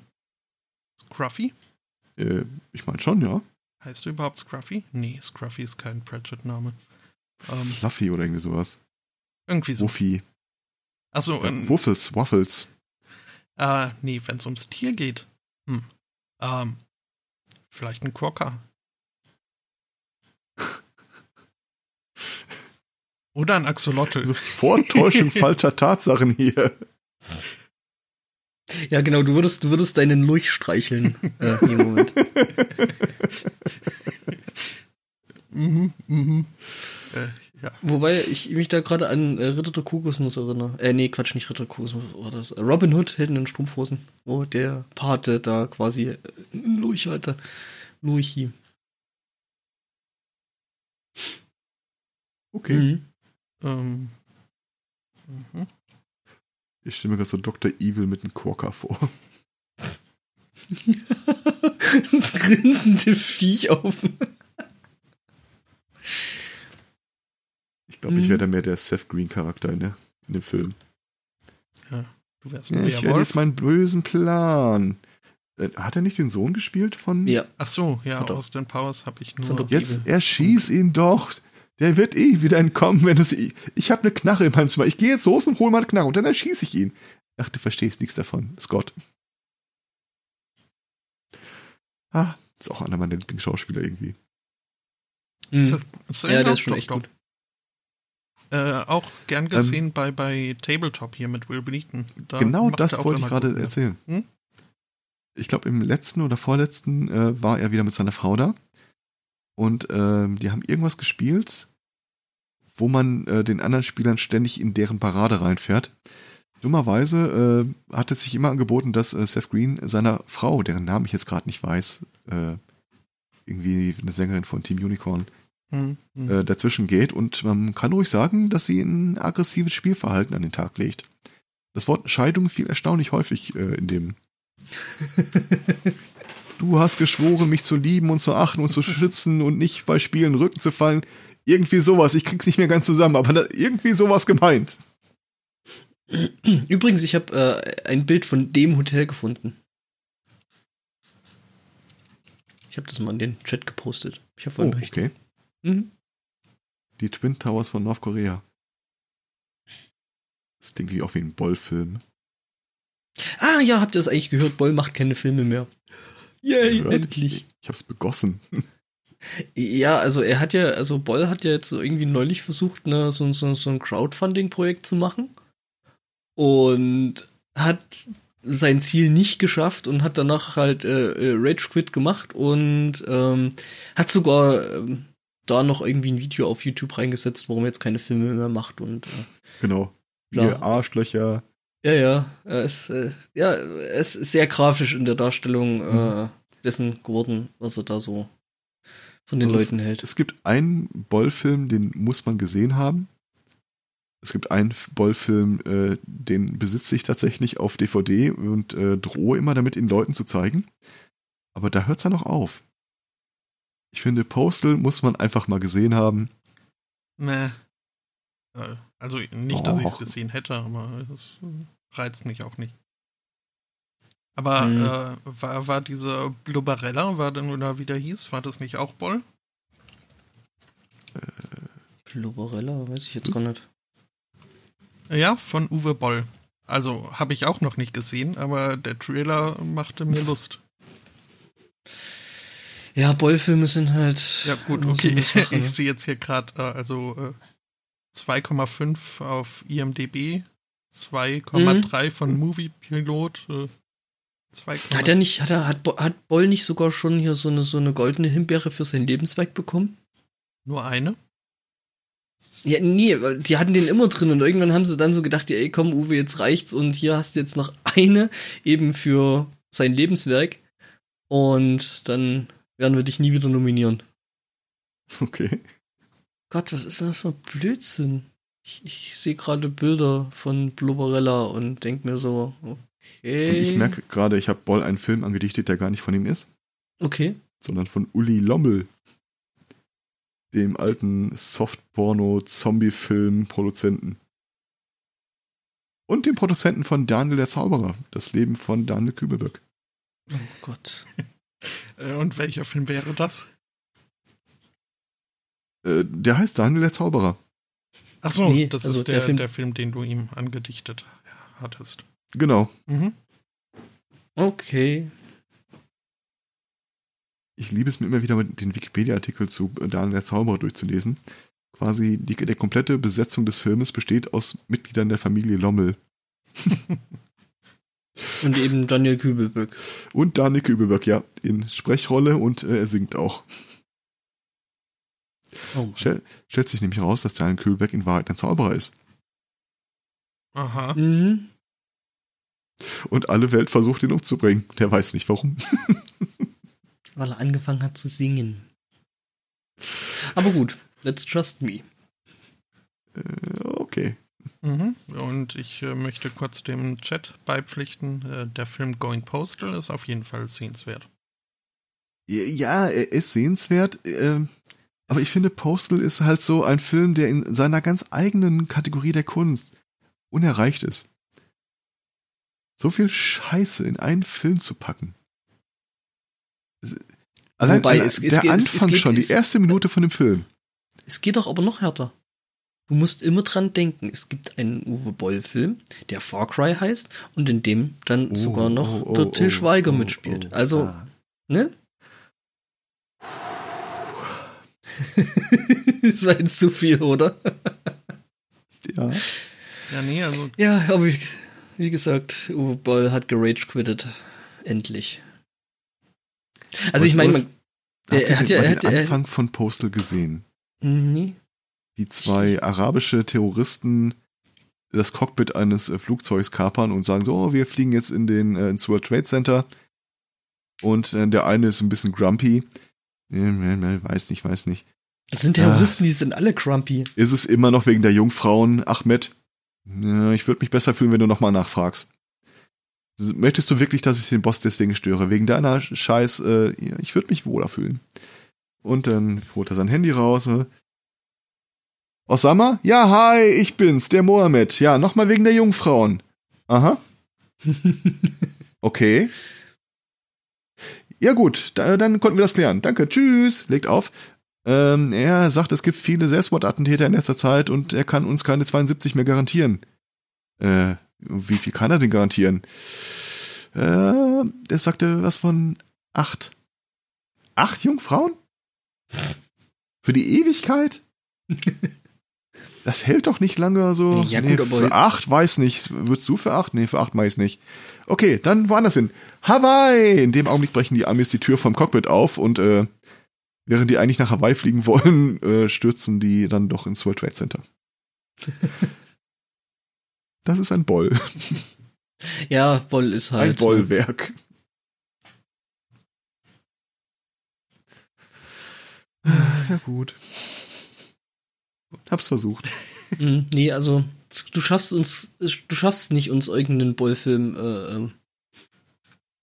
Scruffy? Äh, ich meine schon, ja. Heißt du überhaupt Scruffy? Nee, Scruffy ist kein Pratchett-Name. Ähm, Fluffy oder irgendwie sowas. irgendwie so. Wuffi. Achso, ähm, Wuffels, Waffles. Äh, nee, wenn es ums Tier geht. Hm. Ähm, vielleicht ein Quokka. *laughs* Oder ein Axolotl. Also Vortäuschung *laughs* falscher Tatsachen hier. Ja, genau, du würdest, du würdest deinen Lurch streicheln *laughs* äh, im Moment. *laughs* mhm, mhm. Äh, ja. Wobei ich mich da gerade an äh, Ritter der Kokosnuss erinnere. Äh, nee, Quatsch, nicht Ritter der Kokosnuss, war das. Robin Hood, Helden in Strumpfhosen, wo der Pate da quasi äh, Lurch hatte. Lurchi. Okay. Mhm. Ähm, mhm. Ich stelle mir gerade so Dr. Evil mit einem Quokka vor. *laughs* das grinsende Viech auf. Ich glaube, ich Mhm. wäre da mehr der Seth Green-Charakter in, der- in dem Film. Du wärst Ja, ein ich werde Werwolf. jetzt meinen bösen Plan. Äh, Hat er nicht den Sohn gespielt von. Ja. Ach so, ja, Hat aus den Powers habe ich nur. Jetzt erschieß ihn doch. Der wird eh wieder entkommen, wenn du sie. Ich habe eine Knarre in meinem Zimmer. Ich gehe jetzt los und hole meine Knarre und dann erschieße ich ihn. Ach, du verstehst nichts davon, Scott. Ah, ist auch einer meiner Lieblingsschauspieler irgendwie. Mhm. Ist das, ist Ja, der ist schon echt gut. Äh, auch gern gesehen bei, bei Tabletop hier mit Will Beaton. Da genau das wollte ich gerade erzählen. Hm? Ich glaube, im letzten oder vorletzten äh, war er wieder mit seiner Frau da. Und ähm, die haben irgendwas gespielt, wo man äh, den anderen Spielern ständig in deren Parade reinfährt. Dummerweise äh, hat es sich immer angeboten, dass äh, Seth Green seiner Frau, deren Namen ich jetzt gerade nicht weiß, äh, irgendwie eine Sängerin von Team Unicorn, Hm, hm. äh, dazwischen geht und man kann ruhig sagen, dass sie ein aggressives Spielverhalten an den Tag legt. Das Wort Scheidung fiel erstaunlich häufig äh, in dem. *laughs* du hast geschworen, mich zu lieben und zu achten und zu schützen und nicht bei Spielen Rücken zu fallen. Irgendwie sowas. Ich krieg's nicht mehr ganz zusammen, aber da, irgendwie sowas gemeint. Übrigens, ich habe äh, ein Bild von dem Hotel gefunden. Ich habe das mal in den Chat gepostet. Ich habe Oh, vorhin recht. okay. Mhm. Die Twin Towers von Nordkorea. Das klingt wie auch wie ein Boll-Film. Ah ja, habt ihr das eigentlich gehört? Boll macht keine Filme mehr. Yay, Gehört? endlich. Ich hab's begossen. *laughs* Ja, also er hat ja, also Boll hat ja jetzt so irgendwie neulich versucht, ne, so, so, so ein Crowdfunding-Projekt zu machen. Und hat sein Ziel nicht geschafft und hat danach halt äh, äh, Rage Quit gemacht und ähm, hat sogar ähm, da noch irgendwie ein Video auf YouTube reingesetzt, warum er jetzt keine Filme mehr macht und äh, Genau. Ihr Arschlöcher. Ja, ja, er ist, äh, ja, es ist sehr grafisch in der Darstellung äh, dessen geworden, was er da so von den Also Leuten hält. Es gibt einen Boll-Film, den muss man gesehen haben. Es gibt einen Boll-Film, äh, den besitze ich tatsächlich auf DVD und äh, drohe immer damit, ihn Leuten zu zeigen. Aber da hört es dann noch auf. Ich finde, Postal muss man einfach mal gesehen haben. Nee. Äh, Also nicht, dass ich es gesehen hätte, aber es äh, reizt mich auch nicht. Aber Hm. äh, war, war diese Blubberella, war denn oder wie der hieß, war das nicht auch Boll? Globarella, weiß ich jetzt Was? gar nicht. Ja, von Uwe Boll. Also habe ich auch noch nicht gesehen, aber der Trailer machte mir Lust. Ja, Boll-Filme sind halt. Ja gut, okay. *laughs* Sache, ne? ich sehe jetzt hier gerade äh, also äh, 2,5 auf IMDb, 2,3 Mhm. von Movie Pilot, äh, 2,6. Hat er nicht, hat er, hat, hat Boll nicht sogar schon hier so eine, so eine goldene Himbeere für sein Lebenswerk bekommen? Nur eine? Ja, nee, weil die hatten den immer drin und irgendwann haben sie dann so gedacht, ja, ey, komm, Uwe, jetzt reicht's und hier hast du jetzt noch *laughs* eine eben für sein Lebenswerk und dann werden wir dich nie wieder nominieren. Okay. Gott, was ist das für ein Blödsinn? Ich, ich sehe gerade Bilder von Blubberella und denk mir so, okay. Und ich merke gerade, ich habe Boll einen Film angedichtet, der gar nicht von ihm ist, Okay. sondern von Uli Lommel. Dem alten Softporno-Zombie-Film-Produzenten. Und dem Produzenten von Daniel der Zauberer. Das Leben von Daniel Kübelböck. Oh Gott. Äh, und welcher Film wäre das? Äh, der heißt Daniel der Zauberer. Ach so, Nee, das also ist der der, Film- der Film, den du ihm angedichtet hattest. Genau. Mhm. Okay. Ich liebe es mir immer wieder den Wikipedia-Artikel zu Daniel der Zauberer durchzulesen. Quasi die, der komplette Besetzung des Filmes besteht aus Mitgliedern der Familie Lommel. *laughs* Und eben Daniel Kübelböck. Und Daniel Kübelböck, ja, in Sprechrolle und äh, er singt auch. Oh. Stell, stellt sich nämlich raus, dass Daniel Kübelböck in Wahrheit ein Zauberer ist. Aha. Mhm. Und alle Welt versucht ihn umzubringen. Der weiß nicht warum. *laughs* Weil er angefangen hat zu singen. Aber gut, let's trust me. Äh, okay. Mhm. Und ich äh, möchte kurz dem Chat beipflichten. Äh, der Film Going Postal ist auf jeden Fall sehenswert. Ja, er ist sehenswert. Aber ich finde, Postal ist halt so ein Film, der in seiner ganz eigenen Kategorie der Kunst unerreicht ist. So viel Scheiße in einen Film zu packen. Allein, Wobei, allein es- es der geht- es- es Anfang geht- schon, die es- erste Minute von dem Film. Es geht doch aber noch härter. Du musst immer dran denken, es gibt einen Uwe Boll-Film, der Far Cry heißt und in dem dann Oh, sogar noch oh, oh, der Till oh, Schweiger oh, mitspielt. oh, also, ah. ne? *laughs* das war jetzt zu viel, oder? Ja. Ja, nee, also Ja, aber wie, wie gesagt, Uwe Boll hat gerage quittet. Endlich. Also ich meine, er hat den, ja- er den hat ja- Anfang von Postal gesehen? nee. Wie zwei arabische Terroristen das Cockpit eines äh, Flugzeugs kapern und sagen so, oh, wir fliegen jetzt in den äh, ins World Trade Center. Und äh, der eine ist ein bisschen grumpy. Weiß nicht, weiß nicht. Das sind Terroristen, die sind alle grumpy. Ist es immer noch wegen der Jungfrauen, Ahmed? Ich würde mich besser fühlen, wenn du nochmal nachfragst. Möchtest du wirklich, dass ich den Boss deswegen störe? Wegen deiner Scheiß, äh, ich würde mich wohler fühlen. Und dann holt er sein Handy raus. Äh. Osama? Ja, hi, ich bin's, der Mohammed. Ja, nochmal wegen der Jungfrauen. Aha. *laughs* Okay. Ja gut, da, dann konnten wir das klären. Danke, tschüss. Legt auf. Ähm, er sagt, es gibt viele Selbstmordattentäter in letzter Zeit und er kann uns keine 72 mehr garantieren. Äh, wie viel kann er denn garantieren? Äh, er sagte was von acht. Acht Jungfrauen? Für die Ewigkeit? *laughs* Das hält doch nicht lange so. Ja, nee, gut, für acht weiß nicht. Würdest du für acht? Nee, für acht weiß nicht. Okay, dann woanders hin. Hawaii! In dem Augenblick brechen die Amis die Tür vom Cockpit auf und äh, während die eigentlich nach Hawaii fliegen wollen, *laughs* äh, stürzen die dann doch ins World Trade Center. *laughs* Das ist ein Boll. Ja, Boll ist halt. Ein Bollwerk. Ja, gut. Hab's versucht. *laughs* Mhm, nee, also du schaffst uns, du schaffst nicht, uns irgendeinen Boll-Film äh, ähm,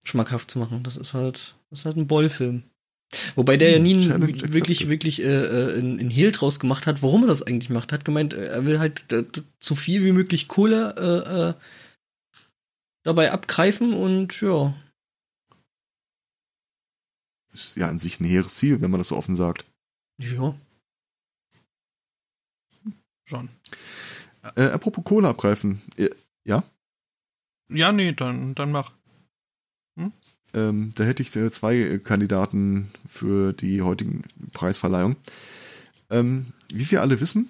schmackhaft zu machen. Das ist halt, das ist halt ein Boll-Film. Wobei der ja nie Challenge wirklich, accepted. wirklich äh, äh, einen einen Hehl draus gemacht hat, warum er das eigentlich macht. Hat gemeint, äh, er will halt äh, so viel wie möglich Kohle äh, dabei abgreifen und ja. Ist ja an sich ein hehres Ziel, wenn man das so offen sagt. Ja. Schon. Äh, apropos Kohle abgreifen. Äh, Ja, Ja, nee, dann, dann mach. ähm, da hätte ich äh, zwei äh, Kandidaten für die heutigen Preisverleihung. Ähm, wie wir alle wissen,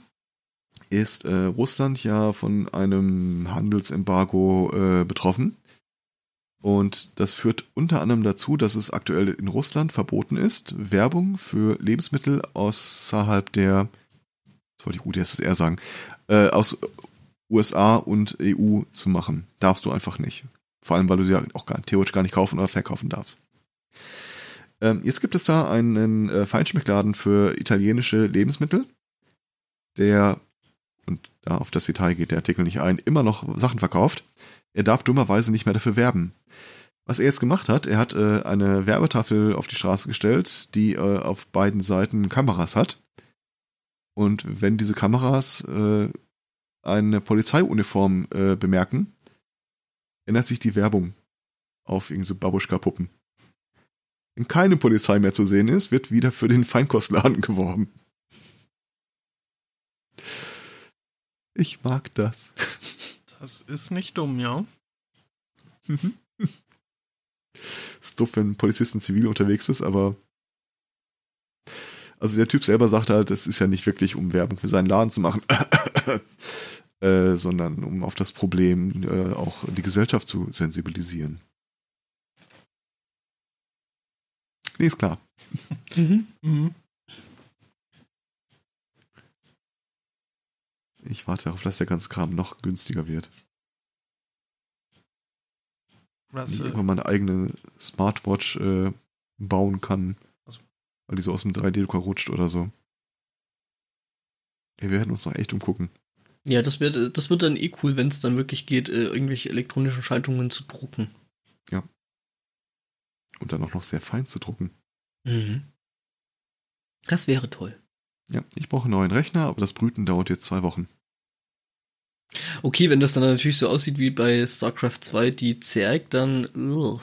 ist äh, Russland ja von einem Handelsembargo äh, betroffen. Und das führt unter anderem dazu, dass es aktuell in Russland verboten ist, Werbung für Lebensmittel außerhalb der, was wollte ich UdSSR sagen, äh, aus USA und EU zu machen. Darfst du einfach nicht. Vor allem, weil du sie ja auch gar, theoretisch gar nicht kaufen oder verkaufen darfst. Ähm, jetzt gibt es da einen äh, Feinschmeckladen für italienische Lebensmittel, der, und da auf das Detail geht der Artikel nicht ein, immer noch Sachen verkauft. Er darf dummerweise nicht mehr dafür werben. Was er jetzt gemacht hat, er hat äh, eine Werbetafel auf die Straße gestellt, die äh, auf beiden Seiten Kameras hat. Und wenn diese Kameras äh, eine Polizeiuniform äh, bemerken, ändert sich die Werbung auf irgendwie so Babuschka-Puppen. Wenn keine Polizei mehr zu sehen ist, wird wieder für den Feinkostladen geworben. Ich mag das. Das ist nicht dumm, ja. *laughs* ist doof, wenn ein Polizist in Zivil unterwegs ist, aber also der Typ selber sagt halt, es ist ja nicht wirklich, um Werbung für seinen Laden zu machen, *coughs* äh, sondern um auf das Problem äh, auch die Gesellschaft zu sensibilisieren. Nee, ist klar. *laughs* Mhm. Mhm. Ich warte darauf, dass der ganze Kram noch günstiger wird. Was, Dass ich irgendwann meine eigene Smartwatch äh, bauen kann. Weil die so aus dem 3D-Drucker rutscht oder so. Ja, wir werden uns noch echt umgucken. Ja, das wird, das wird dann eh cool, wenn es dann wirklich geht, äh, irgendwelche elektronischen Schaltungen zu drucken. Und dann auch noch sehr fein zu drucken. Mhm. Das wäre toll. Ja, ich brauche einen neuen Rechner, aber das Brüten dauert jetzt zwei Wochen. Okay, wenn das dann natürlich so aussieht wie bei StarCraft 2, die Zerg, dann. *laughs*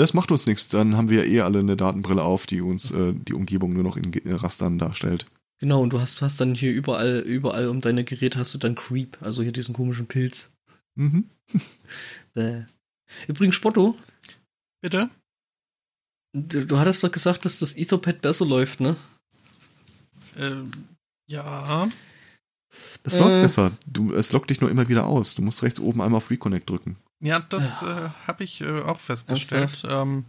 das macht uns nichts. Dann haben wir eh alle eine Datenbrille auf, die uns äh, die Umgebung nur noch in Ge- Rastern darstellt. Genau, und du hast, hast dann hier überall, überall um deine Geräte hast du dann Creep, also hier diesen komischen Pilz. Mhm. *laughs* Bäh. Übrigens, Spotto, bitte? du, du hattest doch gesagt, dass das Etherpad besser läuft, ne? Ähm, ja. Das Äh. läuft besser. Du, es lockt dich nur immer wieder aus. Du musst rechts oben einmal auf Reconnect drücken. Ja, das äh, habe ich äh, auch festgestellt. Ähm,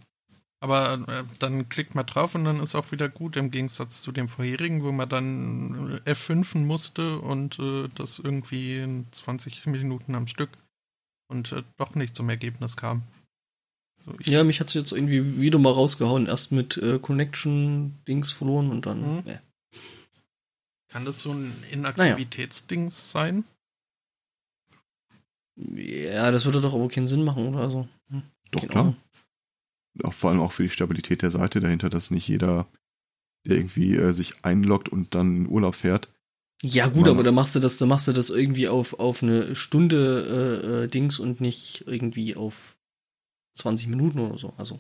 aber äh, dann klickt man drauf und dann ist auch wieder gut, im Gegensatz zu dem vorherigen, wo man dann äh, F5en musste und äh, das irgendwie in 20 Minuten am Stück und äh, doch nicht zum Ergebnis kam. So, Ja, mich hat's jetzt irgendwie wieder mal rausgehauen. Erst mit Connection-Dings verloren und dann. Mhm. Kann das so ein Inaktivitätsdings sein? Ja, das würde doch aber keinen Sinn machen, oder? Also, hm, Doch, klar. Auch vor allem auch für die Stabilität der Seite dahinter, dass nicht jeder, der irgendwie äh, sich einloggt und dann in Urlaub fährt. Ja, gut, aber da machst du das, da machst du das irgendwie auf, auf eine Stunde äh, äh, Dings und nicht irgendwie auf 20 Minuten oder so. Also.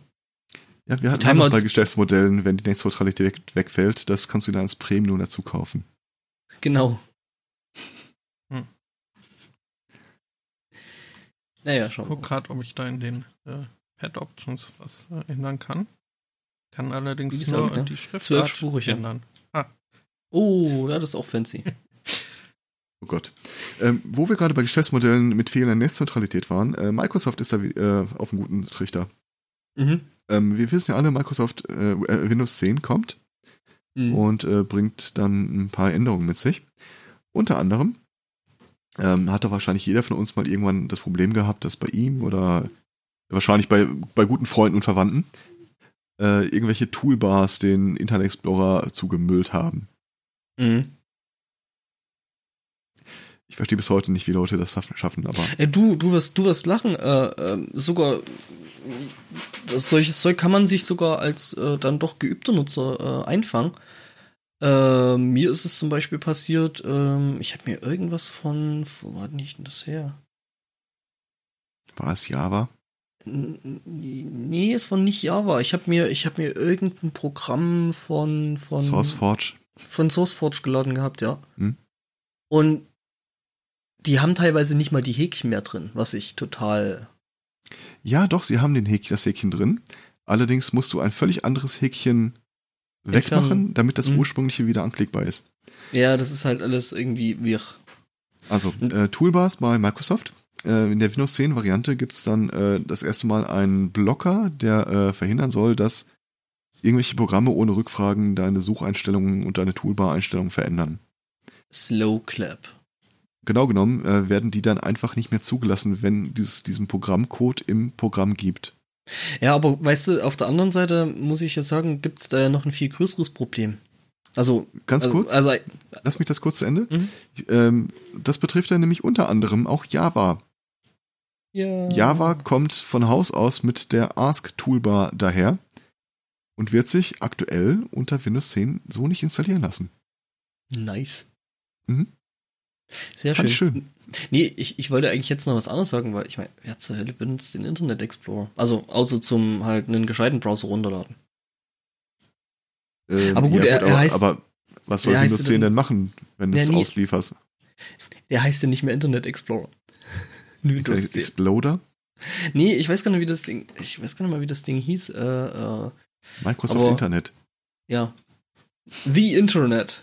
Ja, wir hatten auch bei Geschäftsmodellen, wenn die Netzneutralität weg, wegfällt, das kannst du dann als Premium dazu kaufen. Genau. Naja, Ich schon. gucke gerade, ob ich da in den äh, Pad Options was äh, ändern kann. Kann allerdings gesagt, nur ne? die Schriftart Zwölfspurig, ja. ändern. Oh, ja, das ist auch fancy. *laughs* Oh Gott. Ähm, wo wir gerade bei Geschäftsmodellen mit fehlender Netzneutralität waren, äh, Microsoft ist da äh, auf einem guten Trichter. Mhm. Ähm, wir wissen ja alle, Microsoft äh, äh, Windows 10 kommt Mhm. und äh, bringt dann ein paar Änderungen mit sich. Unter anderem ähm, hat doch wahrscheinlich jeder von uns mal irgendwann das Problem gehabt, dass bei ihm oder wahrscheinlich bei, bei guten Freunden und Verwandten äh, irgendwelche Toolbars den Internet Explorer zugemüllt haben. Mhm. Ich verstehe bis heute nicht, wie Leute das schaffen- aber Äh, du, du wirst, du wirst lachen. Äh, ähm, sogar solches Zeug kann man sich sogar als äh, dann doch geübter Nutzer äh, einfangen. Äh, mir ist es zum Beispiel passiert, ähm, ich habe mir irgendwas von, wo war denn ich denn das her? war es Java? N- Nee, es war nicht Java. Ich habe mir, ich habe mir irgendein Programm von von SourceForge? von SourceForge geladen gehabt, ja. Hm. Und die haben teilweise nicht mal die Häkchen mehr drin, was ich total. Ja, doch, sie haben den Häkchen, das Häkchen drin. Allerdings musst du ein völlig anderes Häkchen wegmachen, Entfernen. damit das Mhm. ursprüngliche wieder anklickbar ist. Ja, das ist halt alles irgendwie wirr. Also, Mhm. äh, Toolbars bei Microsoft. Äh, in der Windows 10 Variante gibt's dann äh, das erste Mal einen Blocker, der äh, verhindern soll, dass irgendwelche Programme ohne Rückfragen deine Sucheinstellungen und deine Toolbar-Einstellungen verändern. Slow Clap. Genau genommen äh, werden die dann einfach nicht mehr zugelassen, wenn es diesen Programmcode im Programm gibt. Ja, aber weißt du, auf der anderen Seite muss ich ja sagen, gibt's da ja noch ein viel größeres Problem. Also, Ganz also, kurz, Also, lass mich das kurz zu Ende. Mhm. Ähm, das betrifft dann nämlich unter anderem auch Java. ja. Java kommt von Haus aus mit der Ask-Toolbar daher und wird sich aktuell unter Windows 10 so nicht installieren lassen. Nice. Mhm. Sehr Fand schön. schön. Nee, ich, ich wollte eigentlich jetzt noch was anderes sagen, weil ich meine, wer zur Hölle benutzt den Internet Explorer? Also, außer zum halt einen gescheiten Browser runterladen. Ähm, Aber gut, er- er aber, heißt- aber was soll er Windows 10 denn- machen, wenn du Ja, es auslieferst? Der heißt ja nicht mehr Internet Explorer. Windows 10. Exploder? Nee, ich weiß gar nicht, wie das Ding, ich weiß gar nicht mal, wie das Ding hieß. Äh, äh, Microsoft Aber- Internet. ja. The Internet.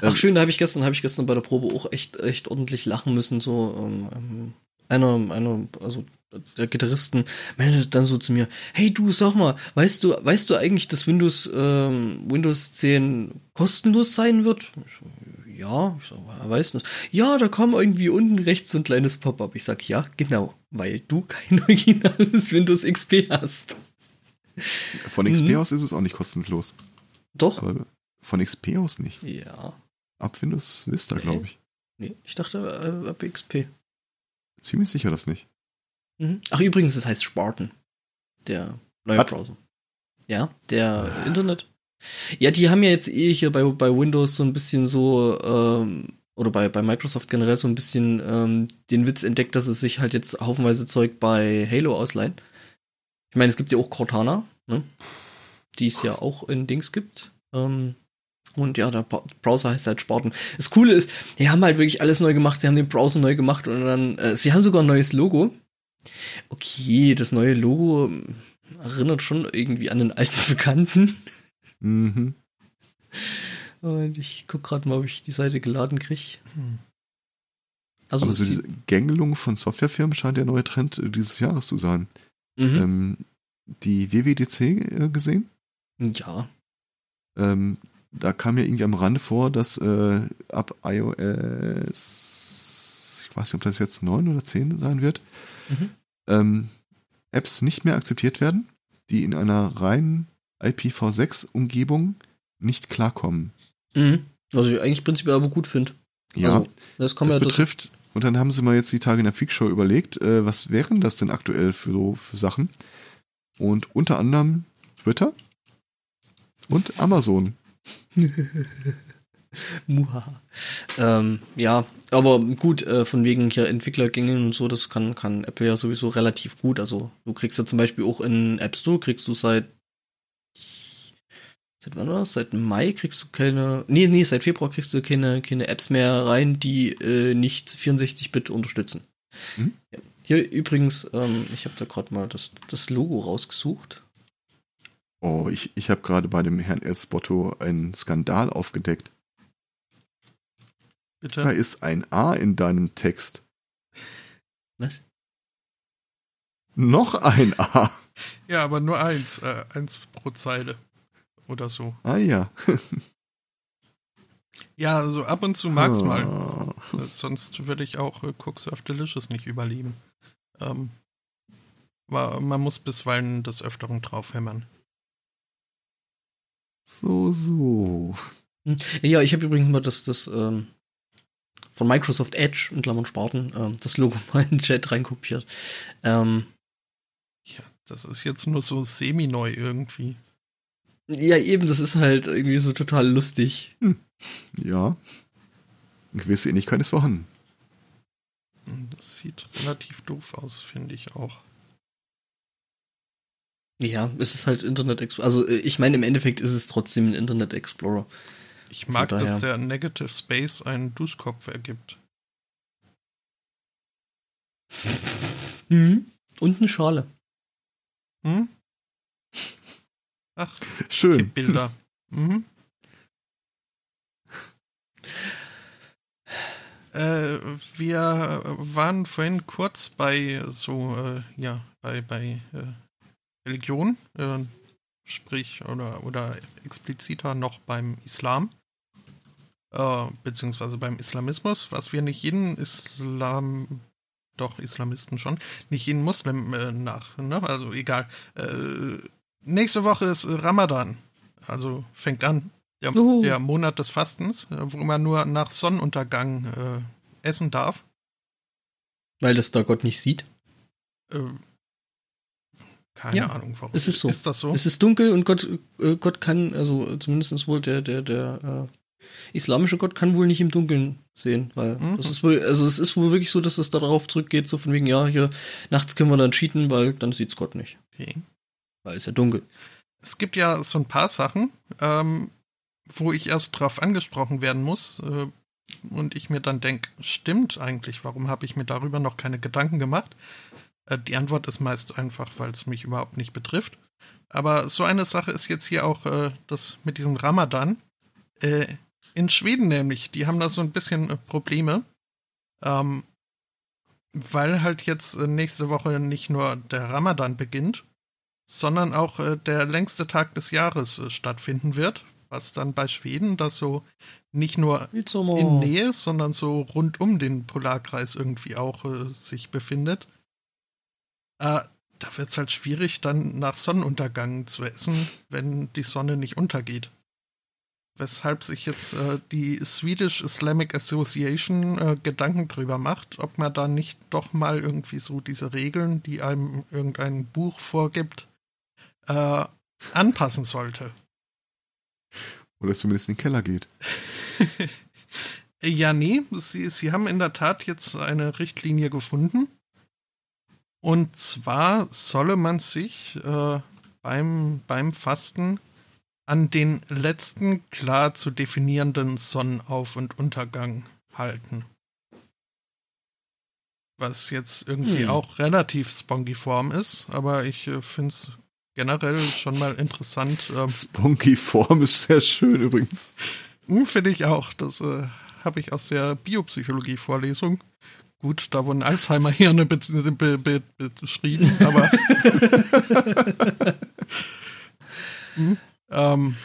Ach Ähm, schön, da habe ich gestern, habe ich gestern bei der Probe auch echt, echt ordentlich lachen müssen. So ähm, ähm, einer, einer, also der Gitarristen meinte dann so zu mir: Hey du, sag mal, weißt du, weißt du eigentlich, dass Windows ähm, Windows 10 kostenlos sein wird? Ich ja, ich sag, wer weiß das? Ja, da kam irgendwie unten rechts so ein kleines Pop-up. Ich sag, ja, genau, weil du kein *laughs* originales Windows XP hast. Von XP Mhm. aus ist es auch nicht kostenlos. Doch. Aber von XP aus nicht. Ja. Ab Windows Vista, Nee. glaube ich. Nee, ich dachte äh, ab XP. Ziemlich sicher das nicht. Mhm. Ach, übrigens, das heißt Spartan. Der neue Was? Browser. Ja, der Internet. Ja, die haben ja jetzt eh hier bei, bei Windows so ein bisschen so, ähm, oder bei, bei Microsoft generell so ein bisschen ähm, den Witz entdeckt, dass es sich halt jetzt haufenweise Zeug bei Halo ausleihen. Ich meine, es gibt ja auch Cortana, ne? Die es ja auch in Dings gibt. Ähm, und ja, der Browser heißt halt Spartan. Das Coole ist, die haben halt wirklich alles neu gemacht. Sie haben den Browser neu gemacht und dann, äh, sie haben sogar ein neues Logo. Okay, das neue Logo ähm, erinnert schon irgendwie an den alten *laughs* Bekannten. Mhm. Und ich guck gerade mal, ob ich die Seite geladen krieg. Hm. Also, Aber so diese Gängelung von Softwarefirmen scheint der neue Trend äh, dieses Jahres zu sein. mhm. Ähm, die WWDC äh, gesehen? ja. Ähm, da kam ja irgendwie am Rande vor, dass äh, ab iOS, ich weiß nicht, ob das jetzt 9 oder 10 sein wird, Mhm. ähm, Apps nicht mehr akzeptiert werden, die in einer reinen IPv6-Umgebung nicht klarkommen. Mhm. Was ich eigentlich prinzipiell aber gut finde. Ja, Also, das kommt das ja dazu. betrifft, und dann haben sie mal jetzt die Tage in der Freakshow überlegt, äh, was wären das denn aktuell für, so, für Sachen? Und unter anderem Twitter und Amazon. *laughs* Muhaha. Ähm, ja, aber gut, äh, von wegen hier Entwicklergängen und so, das kann, kann Apple ja sowieso relativ gut. Also du kriegst ja zum Beispiel auch in App Store, kriegst du seit seit wann war das? Seit Mai kriegst du keine, nee, nee, seit Februar kriegst du keine, keine Apps mehr rein, die äh, nicht 64-Bit unterstützen. Mhm. Hier übrigens, ähm, ich habe da gerade mal das, das Logo rausgesucht. Oh, ich, ich habe gerade bei dem Herrn Elsbotto einen Skandal aufgedeckt. Da Bitte. ist ein A in deinem Text. Was? Noch ein A. *laughs* Ja, aber nur eins. Äh, eins pro Zeile. Oder so. Ah ja. *laughs* Ja, also ab und zu mag's mal. Ah. Äh, Sonst würde ich auch äh, Cooks of Delicious nicht überleben. Ähm, man muss bisweilen des Öfteren draufhämmern. So, so. Hm. Ja, ich habe übrigens mal das, das ähm, von Microsoft Edge, in Klammern Sparten, ähm, das Logo *laughs* mal in den Chat reinkopiert. Ähm, Ja, das ist jetzt nur so semi-neu irgendwie. ja, eben, das ist halt irgendwie so total lustig. Ja. Eine gewisse Ähnlichkeit ist vorhanden. Das sieht relativ doof aus, finde ich auch. Ja, es ist halt Internet Explorer. Also, äh, ich meine, im Endeffekt ist es trotzdem ein Internet Explorer. Ich mag, daher. dass der Negative Space einen Duschkopf ergibt. Mhm. Und eine Schale. Hm? Ach, die Schön. Bilder. Mhm. Äh, wir waren vorhin kurz bei so, äh, ja, bei, bei äh, Religion, äh, sprich, oder, oder expliziter noch beim Islam, äh, beziehungsweise beim Islamismus, was wir nicht jeden Islam, doch Islamisten schon, nicht jeden Muslim äh, nach, ne? also egal. Äh, nächste Woche ist Ramadan, also fängt an. Der, der Monat des Fastens, äh, wo man nur nach Sonnenuntergang äh, essen darf. Weil das da Gott nicht sieht. Keine Ja, Ahnung, warum. es ist so. Ist das so? Es ist dunkel und Gott, äh, Gott kann, also zumindest wohl der, der, der äh, islamische Gott kann wohl nicht im Dunkeln sehen, weil Mhm. das ist wohl, also es ist wohl wirklich so, dass es darauf zurückgeht, so von wegen, ja, hier nachts können wir dann cheaten, weil dann sieht's Gott nicht. okay. Weil es ja dunkel. Es gibt ja so ein paar Sachen, ähm, wo ich erst drauf angesprochen werden muss, äh, und ich mir dann denke, stimmt eigentlich, warum habe ich mir darüber noch keine Gedanken gemacht? Äh, die Antwort ist meist einfach, weil es mich überhaupt nicht betrifft. Aber so eine Sache ist jetzt hier auch äh, das mit diesem Ramadan. Äh, in Schweden nämlich, die haben da so ein bisschen äh, Probleme. Ähm, weil halt jetzt äh, nächste Woche nicht nur der Ramadan beginnt, sondern auch äh, der längste Tag des Jahres stattfinden wird, was dann bei Schweden das so nicht nur in Nähe, sondern so rund um den Polarkreis irgendwie auch sich befindet. Äh, da wird es halt schwierig, dann nach Sonnenuntergang zu essen, wenn die Sonne nicht untergeht. Weshalb sich jetzt äh, die Swedish Islamic Association äh, Gedanken drüber macht, ob man da nicht doch mal irgendwie so diese Regeln, die einem irgendein Buch vorgibt, äh, anpassen sollte. Oder es zumindest in den Keller geht. *laughs* ja, nee, sie, sie haben in der Tat jetzt eine Richtlinie gefunden. Und zwar solle man sich äh, beim, beim Fasten an den letzten klar zu definierenden Sonnenauf- und Untergang halten. Was jetzt irgendwie hm. auch relativ spongiform ist, aber ich äh, finde es generell schon mal interessant. Ähm, Spongiform ist sehr schön übrigens. Hm, finde ich auch. Das äh, habe ich aus der Biopsychologie-Vorlesung. Gut, da wurden Alzheimer-Hirne be be be beschrieben, aber. *laughs* hm, ähm,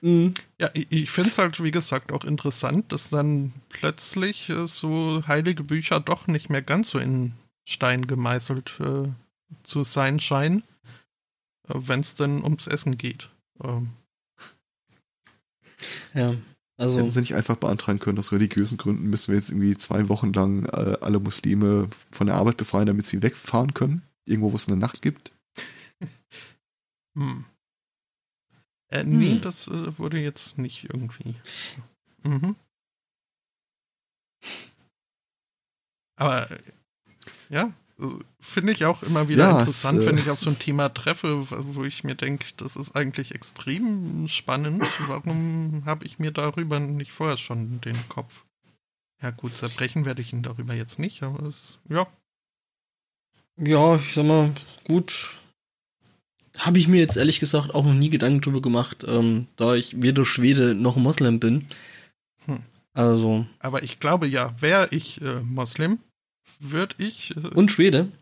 mhm. Ja, ich, ich finde es halt, wie gesagt, auch interessant, dass dann plötzlich äh, so heilige Bücher doch nicht mehr ganz so in Stein gemeißelt äh, zu sein scheinen wenn es denn ums Essen geht. Ähm. Ja, also. Hätten sie nicht einfach beantragen können, aus religiösen Gründen müssen wir jetzt irgendwie zwei Wochen lang äh, alle Muslime von der Arbeit befreien, damit sie wegfahren können? Irgendwo, wo es eine Nacht gibt? *laughs* hm. Äh, nee, hm. das äh, wurde jetzt nicht irgendwie. Mhm. *laughs* Aber ja, finde ich auch immer wieder ja, interessant, es, äh, wenn ich auf so ein Thema treffe, wo ich mir denke, das ist eigentlich extrem spannend. Warum habe ich mir darüber nicht vorher schon den Kopf? Ja gut, zerbrechen werde ich ihn darüber jetzt nicht, aber es, ja. Ja, ich sag mal, gut. Habe ich mir jetzt ehrlich gesagt auch noch nie Gedanken drüber gemacht, ähm, da ich weder Schwede noch Moslem bin. Hm. Also. Aber ich glaube ja, wäre ich äh, Moslem, würde ich. Äh, Und Schwede?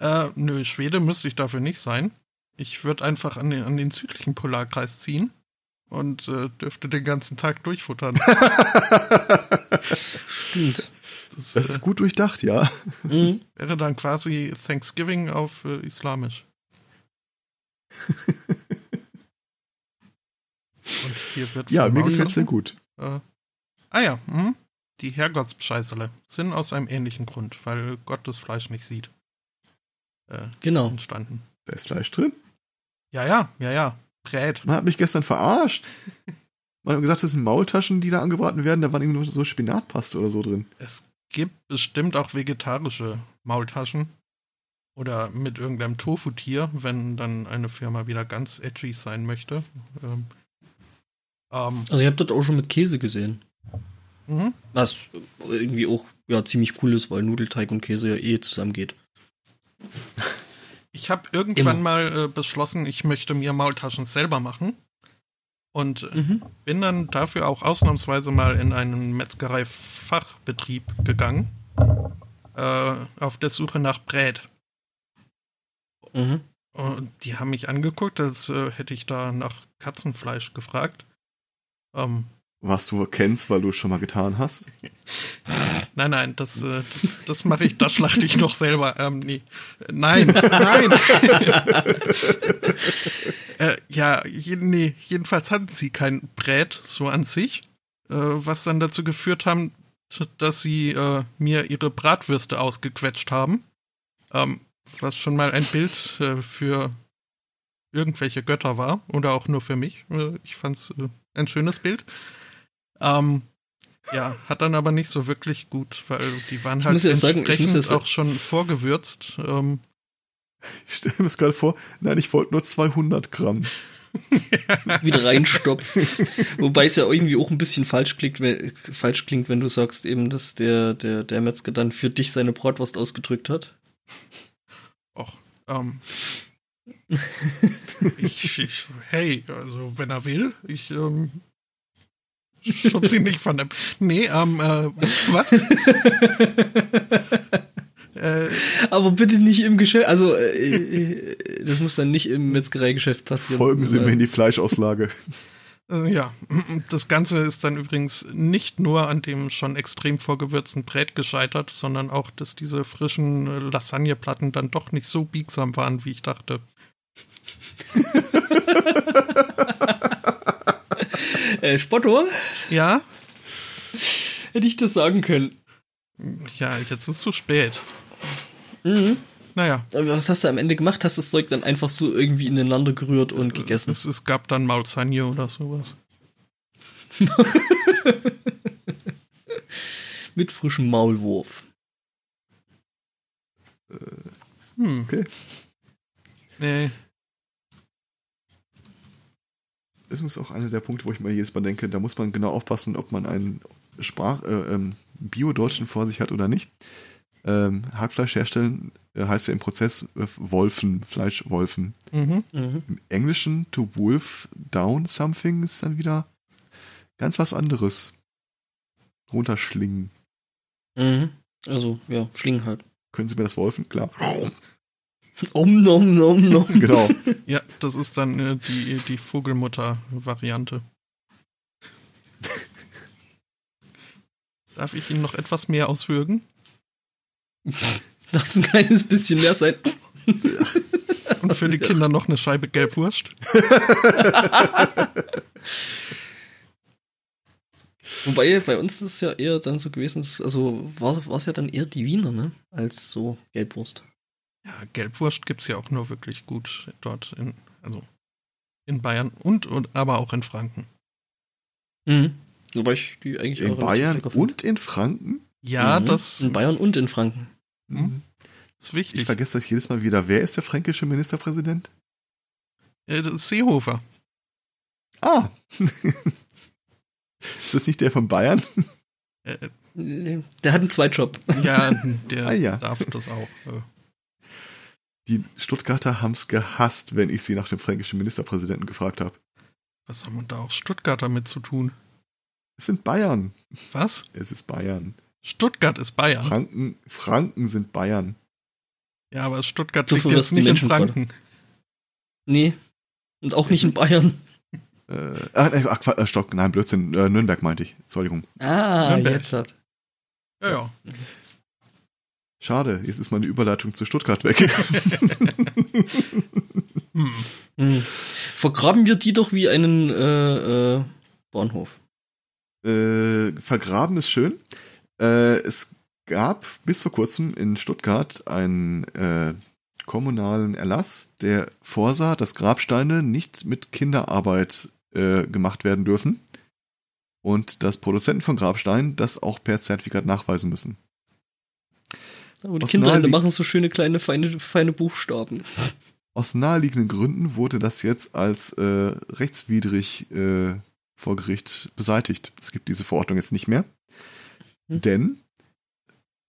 Äh, nö, Schwede müsste ich dafür nicht sein. Ich würde einfach an den, an den südlichen Polarkreis ziehen und äh, dürfte den ganzen Tag durchfuttern. *laughs* Stimmt. Das, das ist äh, gut durchdacht, ja. Mhm. Wäre dann quasi Thanksgiving auf äh, Islamisch. *laughs* Und hier wird ja, mir gefällt sehr gut. Äh, ah ja, mh. Die Herrgottsbescheißerle sind aus einem ähnlichen Grund, weil Gott das Fleisch nicht sieht. Äh, genau. Entstanden. Da ist Fleisch drin? Ja, ja, ja, ja. Brät. Man hat mich gestern verarscht. Man hat gesagt, das sind Maultaschen, die da angebraten werden. Da waren irgendwie nur so Spinatpaste oder so drin. Es gibt bestimmt auch vegetarische Maultaschen. Oder mit irgendeinem Tofu-Tier, wenn dann eine Firma wieder ganz edgy sein möchte. Ähm, ähm, also, ihr habt das auch schon mit Käse gesehen. Mhm. Was irgendwie auch ja, ziemlich cool ist, weil Nudelteig und Käse ja eh zusammengeht. Ich habe irgendwann Immer. mal äh, beschlossen, ich möchte mir Maultaschen selber machen. Und äh, mhm. bin dann dafür auch ausnahmsweise mal in einen Metzgerei-Fachbetrieb gegangen. Äh, auf der Suche nach Brät. Mhm. Und die haben mich angeguckt, als äh, hätte ich da nach Katzenfleisch gefragt. Ähm, was du kennst, weil du es schon mal getan hast? Nein, nein, das, äh, das, das mache ich, das schlachte ich noch selber. Ähm, nee. Nein, nein. *laughs* äh, ja, nee, jedenfalls hatten sie kein Brät so an sich, äh, was dann dazu geführt haben, dass sie äh, mir ihre Bratwürste ausgequetscht haben. Ähm, was schon mal ein Bild äh, für irgendwelche Götter war oder auch nur für mich. Äh, ich fand's äh, ein schönes Bild. Ähm, ja, hat dann aber nicht so wirklich gut, weil die waren halt entsprechend sagen, auch schon vorgewürzt. Ähm, *laughs* ich stelle mir das gerade vor, nein, ich wollte nur 200 Gramm. *laughs* wieder reinstopfen. Wobei es ja irgendwie auch ein bisschen falsch klingt, wenn, falsch klingt, wenn du sagst eben, dass der, der, der Metzger dann für dich seine Bratwurst ausgedrückt hat. Och, ähm. *laughs* ich, ich, hey, also wenn er will, ich ähm, *laughs* schub sie nicht von dem. Nee, ähm, äh, was? *laughs* äh, Aber bitte nicht im Geschäft, also äh, äh, das muss dann nicht im Metzgereigeschäft passieren. Folgen Sie mir in die Fleischauslage. Äh, ja, das Ganze ist dann übrigens nicht nur an dem schon extrem vorgewürzten Brät gescheitert, sondern auch, dass diese frischen Lasagneplatten dann doch nicht so biegsam waren, wie ich dachte. *laughs* äh, Spotto? Ja? Hätte ich das sagen können. Ja, jetzt ist es zu spät. Mhm. Naja. Was hast du am Ende gemacht? Hast das Zeug dann einfach so irgendwie ineinander gerührt und gegessen? Es, es gab dann Maulsagne oder sowas. *laughs* Mit frischem Maulwurf. Äh, hm. Okay. Nee. Das ist auch einer der Punkte, wo ich mal jedes Mal denke, da muss man genau aufpassen, ob man einen Sprach, äh, ähm, Bio-Deutschen vor sich hat oder nicht. Ähm, Hackfleisch herstellen äh, heißt ja im Prozess äh, Wolfen, Fleischwolfen. Mhm. Mhm. Im Englischen to wolf down something ist dann wieder ganz was anderes. Runterschlingen. Mhm. Also, ja, schlingen halt. Können Sie mir das Wolfen? Klar. *laughs* Om nom nom nom. *laughs* genau. Ja, das ist dann äh, die, die Vogelmutter-Variante. Darf ich Ihnen noch etwas mehr auswürgen? Darf es ein kleines bisschen mehr sein? Und für die Kinder noch eine Scheibe Gelbwurst. Wobei bei uns ist es ja eher dann so gewesen, also war es ja dann eher die Wiener, ne? Als so Gelbwurst. Ja, Gelbwurst gibt es ja auch nur wirklich gut dort in, also in Bayern und, und aber auch in Franken. Mhm. Wobei ich die eigentlich in Bayern und in Franken? Ja, mhm. das. In Bayern und in Franken. Mhm. Das ist wichtig. Ich vergesse das jedes Mal wieder. Wer ist der fränkische Ministerpräsident? Ja, das ist Seehofer. Ah. *laughs* ist das nicht der von Bayern? Äh, der hat einen Zweitjob. Ja, *laughs* der ah, ja. darf das auch. Die Stuttgarter haben es gehasst, wenn ich sie nach dem fränkischen Ministerpräsidenten gefragt habe. Was haben da auch Stuttgarter mit zu tun? Es sind Bayern. Was? Es ist Bayern. Stuttgart ist Bayern. Franken, Franken sind Bayern. Ja, aber Stuttgart liegt jetzt nicht in Franken. Gerade. Nee. Und auch nicht in Bayern. Äh, ach, ach, äh, Stock, nein, Blödsinn. Äh, Nürnberg meinte ich. Entschuldigung. Ah, Nürnberg. jetzt hat. Ja, ja. Schade, jetzt ist meine Überleitung zu Stuttgart weg. hm. *laughs* Hm. Vergraben wir die doch wie einen äh, äh, Bahnhof. Äh, vergraben ist schön. Äh, es gab bis vor kurzem in Stuttgart einen äh, kommunalen Erlass, der vorsah, dass Grabsteine nicht mit Kinderarbeit äh, gemacht werden dürfen und dass Produzenten von Grabsteinen das auch per Zertifikat nachweisen müssen. Aber die Kinder machen so schöne kleine feine, feine Buchstaben. Aus naheliegenden Gründen wurde das jetzt als äh, rechtswidrig äh, vor Gericht beseitigt. Es gibt diese Verordnung jetzt nicht mehr. Hm. Denn,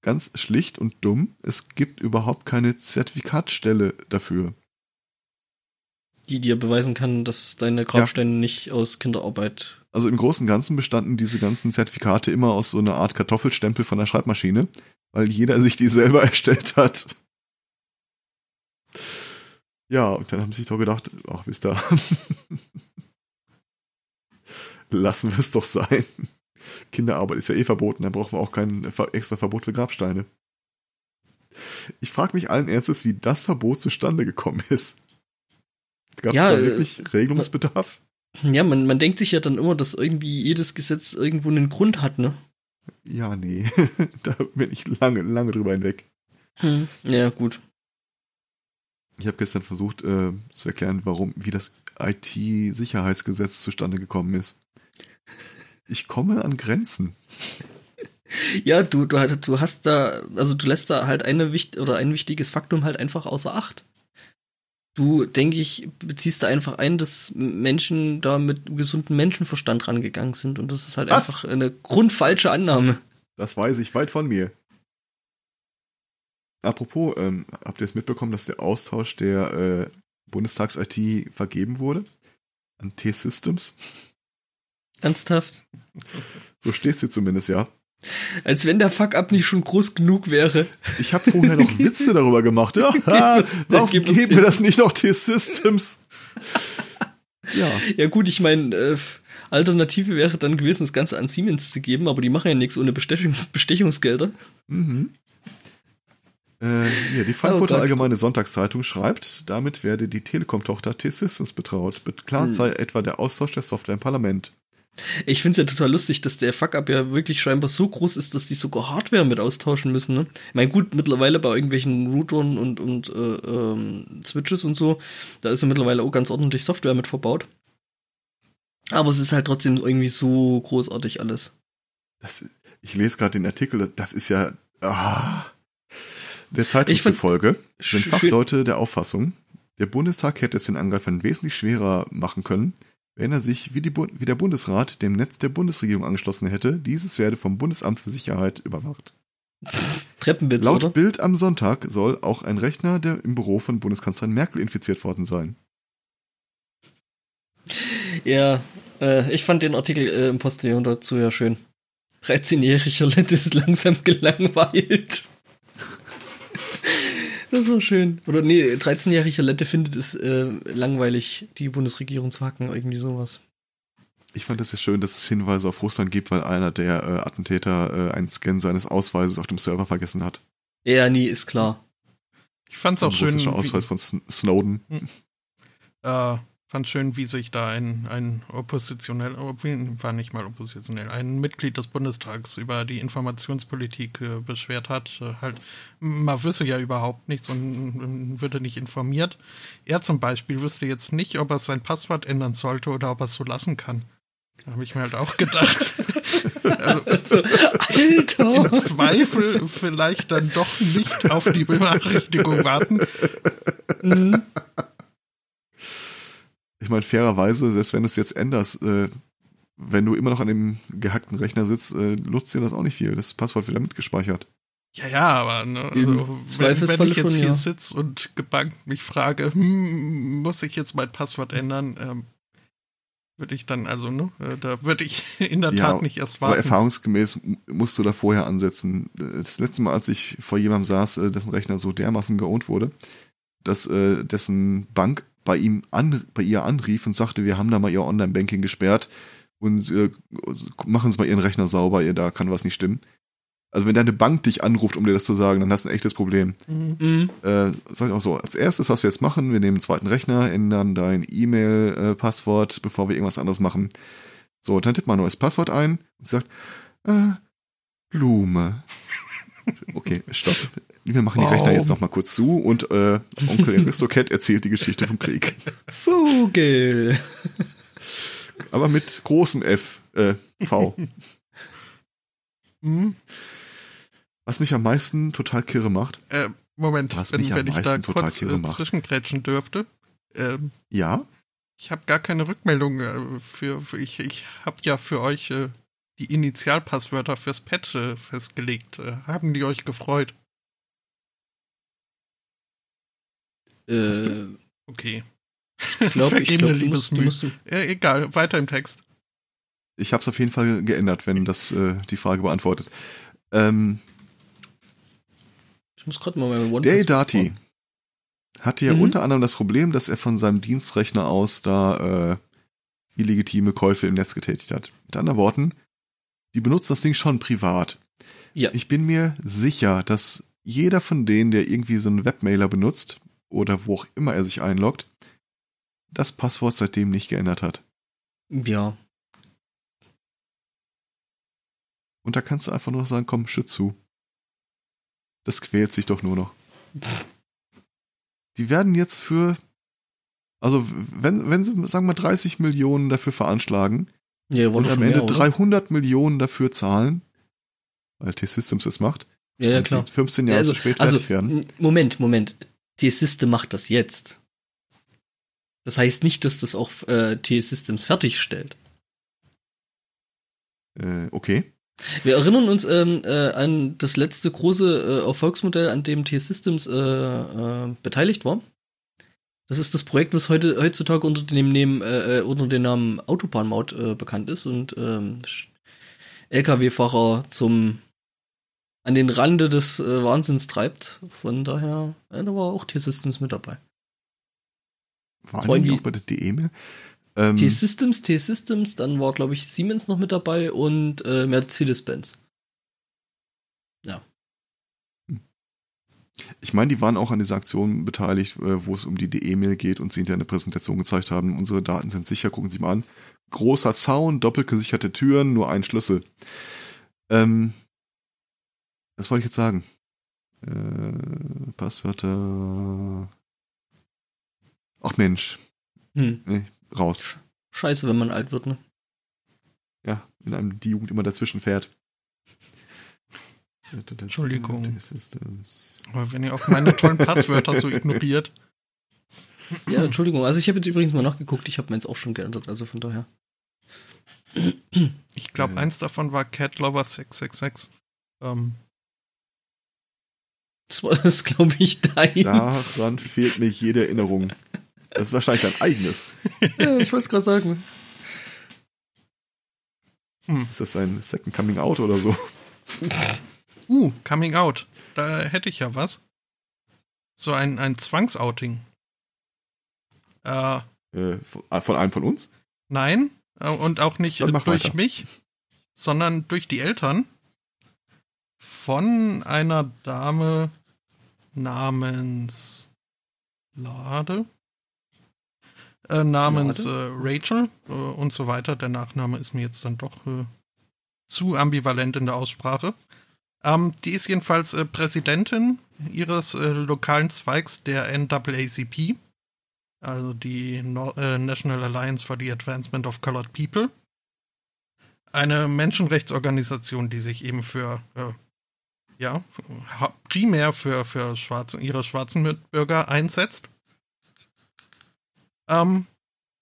ganz schlicht und dumm, es gibt überhaupt keine Zertifikatstelle dafür. Die dir beweisen kann, dass deine Grabsteine ja. nicht aus Kinderarbeit. Also im Großen und Ganzen bestanden diese ganzen Zertifikate immer aus so einer Art Kartoffelstempel von der Schreibmaschine, weil jeder sich die selber *laughs* erstellt hat. Ja, und dann haben sie sich doch gedacht, ach, wisst *laughs* ihr, lassen wir es doch sein. Kinderarbeit ist ja eh verboten, dann brauchen wir auch kein extra Verbot für Grabsteine. Ich frage mich allen Ernstes, wie das Verbot zustande gekommen ist. Gab es ja, da äh, wirklich äh, Regelungsbedarf? Ja, man, man denkt sich ja dann immer, dass irgendwie jedes Gesetz irgendwo einen Grund hat, ne? Ja, nee. *laughs* da bin ich lange, lange drüber hinweg. Hm. Ja, gut. Ich habe gestern versucht äh, zu erklären, warum, wie das IT-Sicherheitsgesetz zustande gekommen ist. Ich komme an Grenzen. *laughs* Ja, du, du, du hast da, also du lässt da halt eine oder ein wichtiges Faktum halt einfach außer Acht. Du, denke ich, beziehst da einfach ein, dass Menschen da mit gesundem Menschenverstand rangegangen sind und das ist halt Was? einfach eine grundfalsche Annahme. Das weiß ich weit von mir. Apropos, ähm, habt ihr es mitbekommen, dass der Austausch der äh, Bundestags-IT vergeben wurde? An T-Systems? Ernsthaft? So steht sie zumindest, ja. Als wenn der Fuck-up nicht schon groß genug wäre. Ich habe vorher noch Witze *laughs* darüber gemacht. Ja, warum geben wir das nicht noch T-Systems? Ja, Ja gut, ich meine, äh, Alternative wäre dann gewesen, das Ganze an Siemens zu geben, aber die machen ja nichts ohne Bestechung, Bestechungsgelder. Mhm. Äh, hier, die Frankfurter Oh. Allgemeine Sonntagszeitung schreibt, damit werde die Telekom-Tochter T-Systems betraut. Geplant Hm. sei etwa der Austausch der Software im Parlament. Ich finde es ja total lustig, dass der Fuck-up ja wirklich scheinbar so groß ist, dass die sogar Hardware mit austauschen müssen. Ne? Ich meine, gut, mittlerweile bei irgendwelchen Routern und, und äh, ähm, Switches und so, da ist ja mittlerweile auch ganz ordentlich Software mit verbaut. Aber es ist halt trotzdem irgendwie so großartig alles. Das, ich lese gerade den Artikel, das ist ja ah, der Zeitung zufolge sind Fachleute der Auffassung, der Bundestag hätte es den Angreifern wesentlich schwerer machen können, wenn er sich wie, Bu- wie der Bundesrat dem Netz der Bundesregierung angeschlossen hätte. Dieses werde vom Bundesamt für Sicherheit überwacht. Treppenwitz, Laut oder? Bild am Sonntag soll auch ein Rechner der im Büro von Bundeskanzlerin Merkel infiziert worden sein. Ja, äh, ich fand den Artikel äh, im Postillon dazu ja schön. 13-jähriger Lett ist langsam gelangweilt. Das war schön. Oder nee, 13-jähriger Lette findet es äh, langweilig, die Bundesregierung zu hacken, irgendwie sowas. Ich fand es sehr schön, dass es Hinweise auf Russland gibt, weil einer der äh, Attentäter äh, einen Scan seines Ausweises auf dem Server vergessen hat. Ja, nee, ist klar. Ich fand's auch Ein schön, russischer Ausweis von Sn- Snowden. äh, fand schön, wie sich da ein, ein oppositionell, obwohl- war nicht mal oppositionell, ein Mitglied des Bundestags über die Informationspolitik äh, beschwert hat. Äh, halt, man wüsste ja überhaupt nichts und, und würde nicht informiert. Er zum Beispiel wüsste jetzt nicht, ob er sein Passwort ändern sollte oder ob er es so lassen kann. Da habe ich mir halt auch gedacht. *laughs* also, So, Alter! im Zweifel vielleicht dann doch nicht auf die Benachrichtigung warten. Mhm. Ich meine, fairerweise, selbst wenn du es jetzt änderst, äh, wenn du immer noch an dem gehackten Rechner sitzt, äh, nutzt dir das auch nicht viel. Das Passwort wird da mitgespeichert. Ja, ja, aber ne, also, wenn, wenn ich jetzt schon, hier ja. sitze und gebankt mich frage, hm, muss ich jetzt mein Passwort ändern, ähm, würde ich dann, also, ne, äh, da würde ich *laughs* in der Ja, Tat nicht erst Aber warten. erfahrungsgemäß m- musst du da vorher ansetzen. Das letzte Mal, als ich vor jemandem saß, äh, dessen Rechner so dermaßen geohnt wurde, dass äh, dessen Bank bei ihm an, bei ihr anrief und sagte, wir haben da mal ihr Online-Banking gesperrt und äh, machen Sie mal Ihren Rechner sauber, ihr da kann was nicht stimmen. Also wenn deine Bank dich anruft, um dir das zu sagen, dann hast du ein echtes Problem. Mhm. Mhm. Äh, sag ich auch so, als erstes, was wir jetzt machen, wir nehmen einen zweiten Rechner, ändern dein E-Mail-Passwort, bevor wir irgendwas anderes machen. So, dann tippt man ein neues Passwort ein und sagt, äh, Blume. *laughs* Okay, stopp. Wir machen die Rechner jetzt noch mal kurz zu und äh, Onkel *laughs* Aristocat erzählt die Geschichte vom Krieg. Vogel! Aber mit großem F, äh, V. Mhm. *laughs* Was mich am meisten total kirre macht. Äh, Moment, Was wenn, mich am wenn ich da meisten total kurz kirre äh, macht. zwischengrätschen dürfte. Ähm, Ja, ich habe gar keine Rückmeldung äh, für, für ich, ich habe ja für euch äh, die Initialpasswörter fürs Pad äh, festgelegt. Äh, haben die euch gefreut? Äh, Okay. ich glaube, ich glaub, du musst, du musst du, Äh, egal, weiter im Text. ich habe es auf jeden Fall geändert, wenn das äh, die Frage beantwortet. Ähm, ich muss gerade mal meine One Der Edati hatte ja Mhm. unter anderem das Problem, dass er von seinem Dienstrechner aus da äh, illegitime Käufe im Netz getätigt hat. Mit anderen Worten, die benutzen das Ding schon privat. Ja. Ich bin mir sicher, dass jeder von denen, der irgendwie so einen Webmailer benutzt oder wo auch immer er sich einloggt, das Passwort seitdem nicht geändert hat. Ja. Und da kannst du einfach nur noch sagen, komm, schütz zu. Das quält sich doch nur noch. Die werden jetzt für, also wenn, wenn sie, sagen wir, 30 Millionen dafür veranschlagen Ja, und am Ende mehr, oder? 300 Millionen dafür zahlen, weil T-Systems es macht, Ja, ja, klar. sie 15 Ja, Jahre also, zu spät also, fertig werden. Moment, Moment. Die System macht das jetzt. Das heißt nicht, dass das auch äh, T-Systems fertigstellt. Äh, okay. Wir erinnern uns ähm, äh, an das letzte große äh, Erfolgsmodell, an dem T-Systems äh, äh, beteiligt war. Das ist das Projekt, was heute heutzutage unter dem, Namen, äh, unter dem Namen Autobahnmaut äh, bekannt ist und ähm, LKW-Fahrer zum an den Rande des äh, Wahnsinns treibt. Von daher, äh, da war auch T-Systems mit dabei. War die auch bei der DE mehr? Ähm, T-Systems, T-Systems, dann war, glaube ich, Siemens noch mit dabei und äh, Mercedes-Benz. Ja. Ich meine, die waren auch an dieser Aktion beteiligt, äh, wo es um die DE-Mail geht und sie hinterher eine Präsentation gezeigt haben. Unsere Daten sind sicher, gucken Sie mal an. Großer Zaun, doppelt gesicherte Türen, nur ein Schlüssel. Ähm, was wollte ich jetzt sagen? Äh, Passwörter. Ach Mensch. Hm. Nee, raus. Scheiße, wenn man alt wird, ne? Ja, in einem die Jugend immer dazwischen fährt. Entschuldigung. Aber wenn ihr auch meine tollen Passwörter so ignoriert. Ja, Entschuldigung. Also ich habe jetzt übrigens mal nachgeguckt. Ich habe meins auch schon geändert, also von daher. Ich glaube, ja. eins davon war Catlover 666. Ähm. Das war das, glaube ich, deins. Daran fehlt nicht jede Erinnerung. Das ist wahrscheinlich dein eigenes. ja, ich wollte es gerade sagen. Hm. Ist das ein Second Coming Out oder so? Uh, Coming Out. Da hätte ich ja was. So ein, ein Zwangsouting. Äh, äh, von einem von uns? Nein, äh, und auch nicht durch weiter. mich, sondern durch die Eltern von einer Dame namens Lade äh, namens äh, Rachel äh, und so weiter. Der Nachname ist mir jetzt dann doch äh, zu ambivalent in der Aussprache. Ähm, die ist jedenfalls äh, Präsidentin ihres äh, lokalen Zweigs der NAACP, also die no National Alliance for the Advancement of Colored People. Eine Menschenrechtsorganisation, die sich eben für ja, primär für, für schwarze, ihre schwarzen Mitbürger einsetzt. Ähm,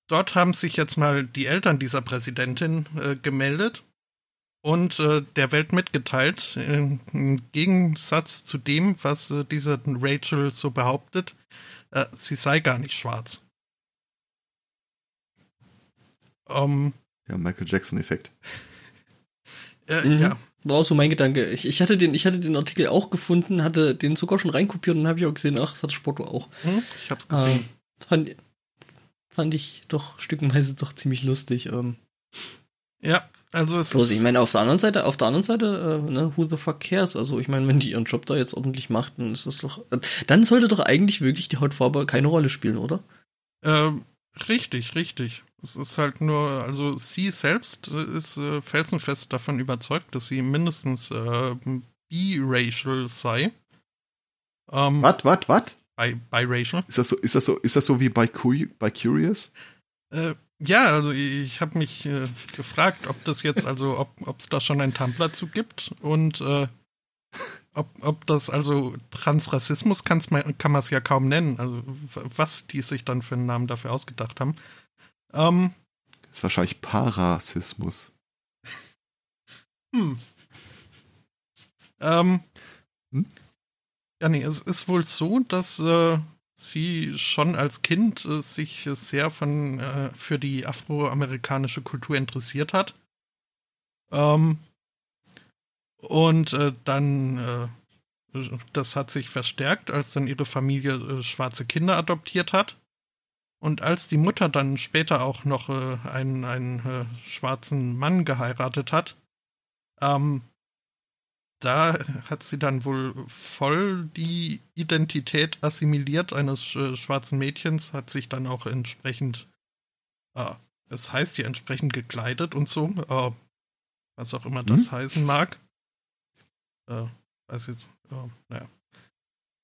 dort haben sich jetzt mal die Eltern dieser Präsidentin äh, gemeldet und äh, der Welt mitgeteilt, im Gegensatz zu dem, was äh, diese Rachel so behauptet, äh, sie sei gar nicht schwarz. Um, ja, Michael Jackson-Effekt. Äh, mhm. Ja. War auch so mein Gedanke. Ich, ich, hatte den, ich hatte den Artikel auch gefunden, hatte den sogar schon reinkopiert und habe ich auch gesehen, ach, das hat Sporto auch. Mhm, ich hab's gesehen. Ähm, fand, fand ich doch stückenweise doch ziemlich lustig. Ähm. Ja, also es Bloß, ist. Ich meine, auf der anderen Seite, auf der anderen Seite, äh, ne, who the fuck cares? Also ich meine, wenn die ihren Job da jetzt ordentlich macht, dann ist das doch. Äh, dann sollte doch eigentlich wirklich die Hautfarbe keine Rolle spielen, oder? Ähm, richtig, richtig. Es ist halt nur, also sie selbst ist äh, felsenfest davon überzeugt, dass sie mindestens äh, biracial sei. Ähm, was, was, was? Bi biracial. Ist das so, ist das so, ist das so wie bei, bei Curious? Äh, ja, also ich habe mich äh, gefragt, ob das jetzt, also ob es da schon ein Tumblr zu gibt und äh, ob, ob das also Transrassismus kann's kann man es ja kaum nennen, also was die sich dann für einen Namen dafür ausgedacht haben. Ähm, das ist wahrscheinlich Parassismus. Hm. Ähm, hm? Ja, nee, es ist wohl so, dass äh, sie schon als Kind äh, sich sehr von, äh, für die afroamerikanische Kultur interessiert hat. Ähm, und äh, dann, äh, das hat sich verstärkt, als dann ihre Familie äh, schwarze Kinder adoptiert hat. Und als die Mutter dann später auch noch einen, einen schwarzen Mann geheiratet hat, ähm, da hat sie dann wohl voll die Identität assimiliert eines äh, schwarzen Mädchens, hat sich dann auch entsprechend, äh, es heißt ja entsprechend gekleidet und so, äh, was auch immer das hm? heißen mag. Äh, weiß jetzt, naja.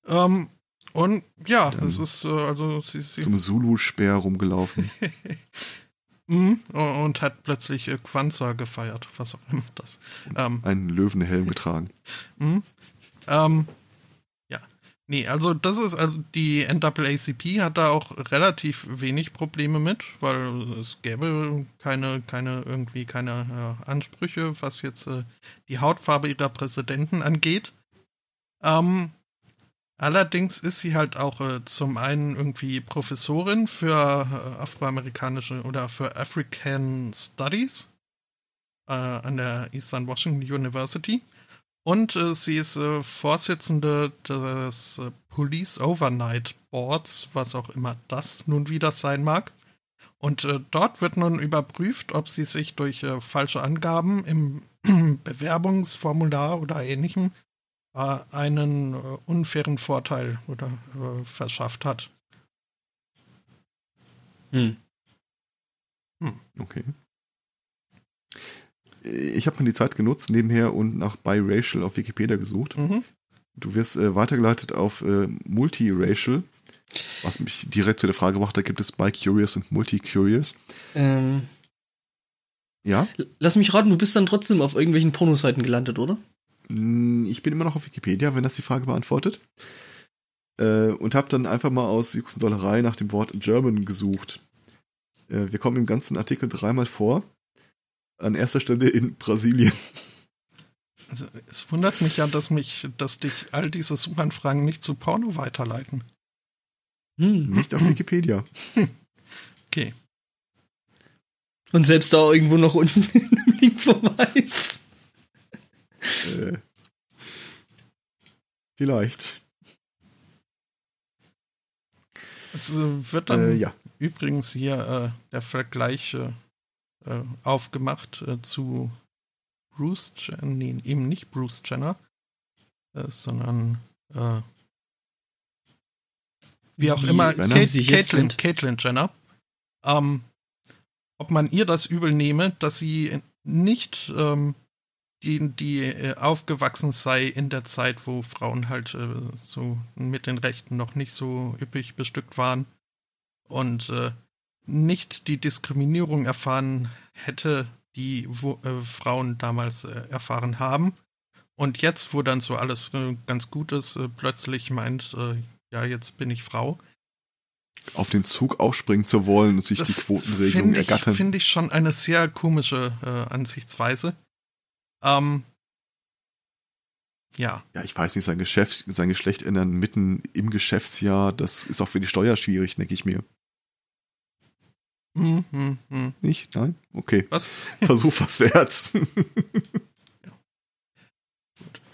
Ähm, und ja, es ist äh, also sie, sie zum Zulu-Speer rumgelaufen. *laughs* Mhm. Und hat plötzlich äh, Quanza gefeiert, was auch immer das. Ähm, einen Löwenhelm getragen. Mhm. Ähm, ja. Nee, also das ist, also die NAACP hat da auch relativ wenig Probleme mit, weil es gäbe keine, keine, irgendwie keine äh, Ansprüche, was jetzt äh, die Hautfarbe ihrer Präsidenten angeht. Ähm, allerdings ist sie halt auch äh, zum einen irgendwie Professorin für äh, afroamerikanische oder für African Studies äh, an der Eastern Washington University. Und äh, sie ist äh, Vorsitzende des Police Overnight Boards, was auch immer das nun wieder sein mag. Und äh, dort wird nun überprüft, ob sie sich durch äh, falsche Angaben im *clears throat* Bewerbungsformular oder ähnlichem äh, einen unfairen Vorteil oder verschafft hat. Hm. Hm. Okay ich habe mir die Zeit genutzt nebenher und nach Biracial auf Wikipedia gesucht. Mhm. Du wirst äh, weitergeleitet auf äh, Multiracial, was mich direkt zu der Frage macht, da gibt es Bi-Curious und Multi-Curious. Ähm, ja? Lass mich raten, du bist dann trotzdem auf irgendwelchen Pornoseiten gelandet, oder? Hm, ich bin immer noch auf Wikipedia, wenn das die Frage beantwortet. Äh, und habe dann einfach mal aus Dollerei nach dem Wort German gesucht. Äh, wir kommen im ganzen Artikel dreimal vor an erster Stelle in Brasilien. Also es wundert mich ja, dass mich, dass dich all diese Suchanfragen nicht zu Porno weiterleiten. Hm. Nicht auf Wikipedia. *laughs* Okay. Und selbst da irgendwo noch unten *laughs* in dem Linkverweis. Äh, vielleicht. Es äh, wird dann äh, ja. übrigens hier äh, der Vergleich äh, äh, aufgemacht äh, zu Bruce Jenner, nee, eben nicht Bruce Jenner, äh, sondern äh, wie auch wie immer, Caitlyn, Caitlyn Jenner. Ähm, ob man ihr das übel nehme, dass sie nicht ähm, die, die äh, aufgewachsen sei in der Zeit, wo Frauen halt äh, so mit den Rechten noch nicht so üppig bestückt waren und äh, nicht die Diskriminierung erfahren hätte, die wo, äh, Frauen damals äh, erfahren haben. Und jetzt, wo dann so alles ganz gut ist, plötzlich meint, ja, jetzt bin ich Frau. Auf den Zug aufspringen zu wollen und sich das die Quotenregelung ergattern. Das finde ich schon eine sehr komische äh, Ansichtsweise. Ähm, ja. Ja, ich weiß nicht, sein, Geschäft, sein Geschlecht ändern mitten im Geschäftsjahr, das ist auch für die Steuer schwierig, denke ich mir. Hm, hm, hm. Nicht? Nein? Okay. Was? *laughs* Versuch was wert. *laughs*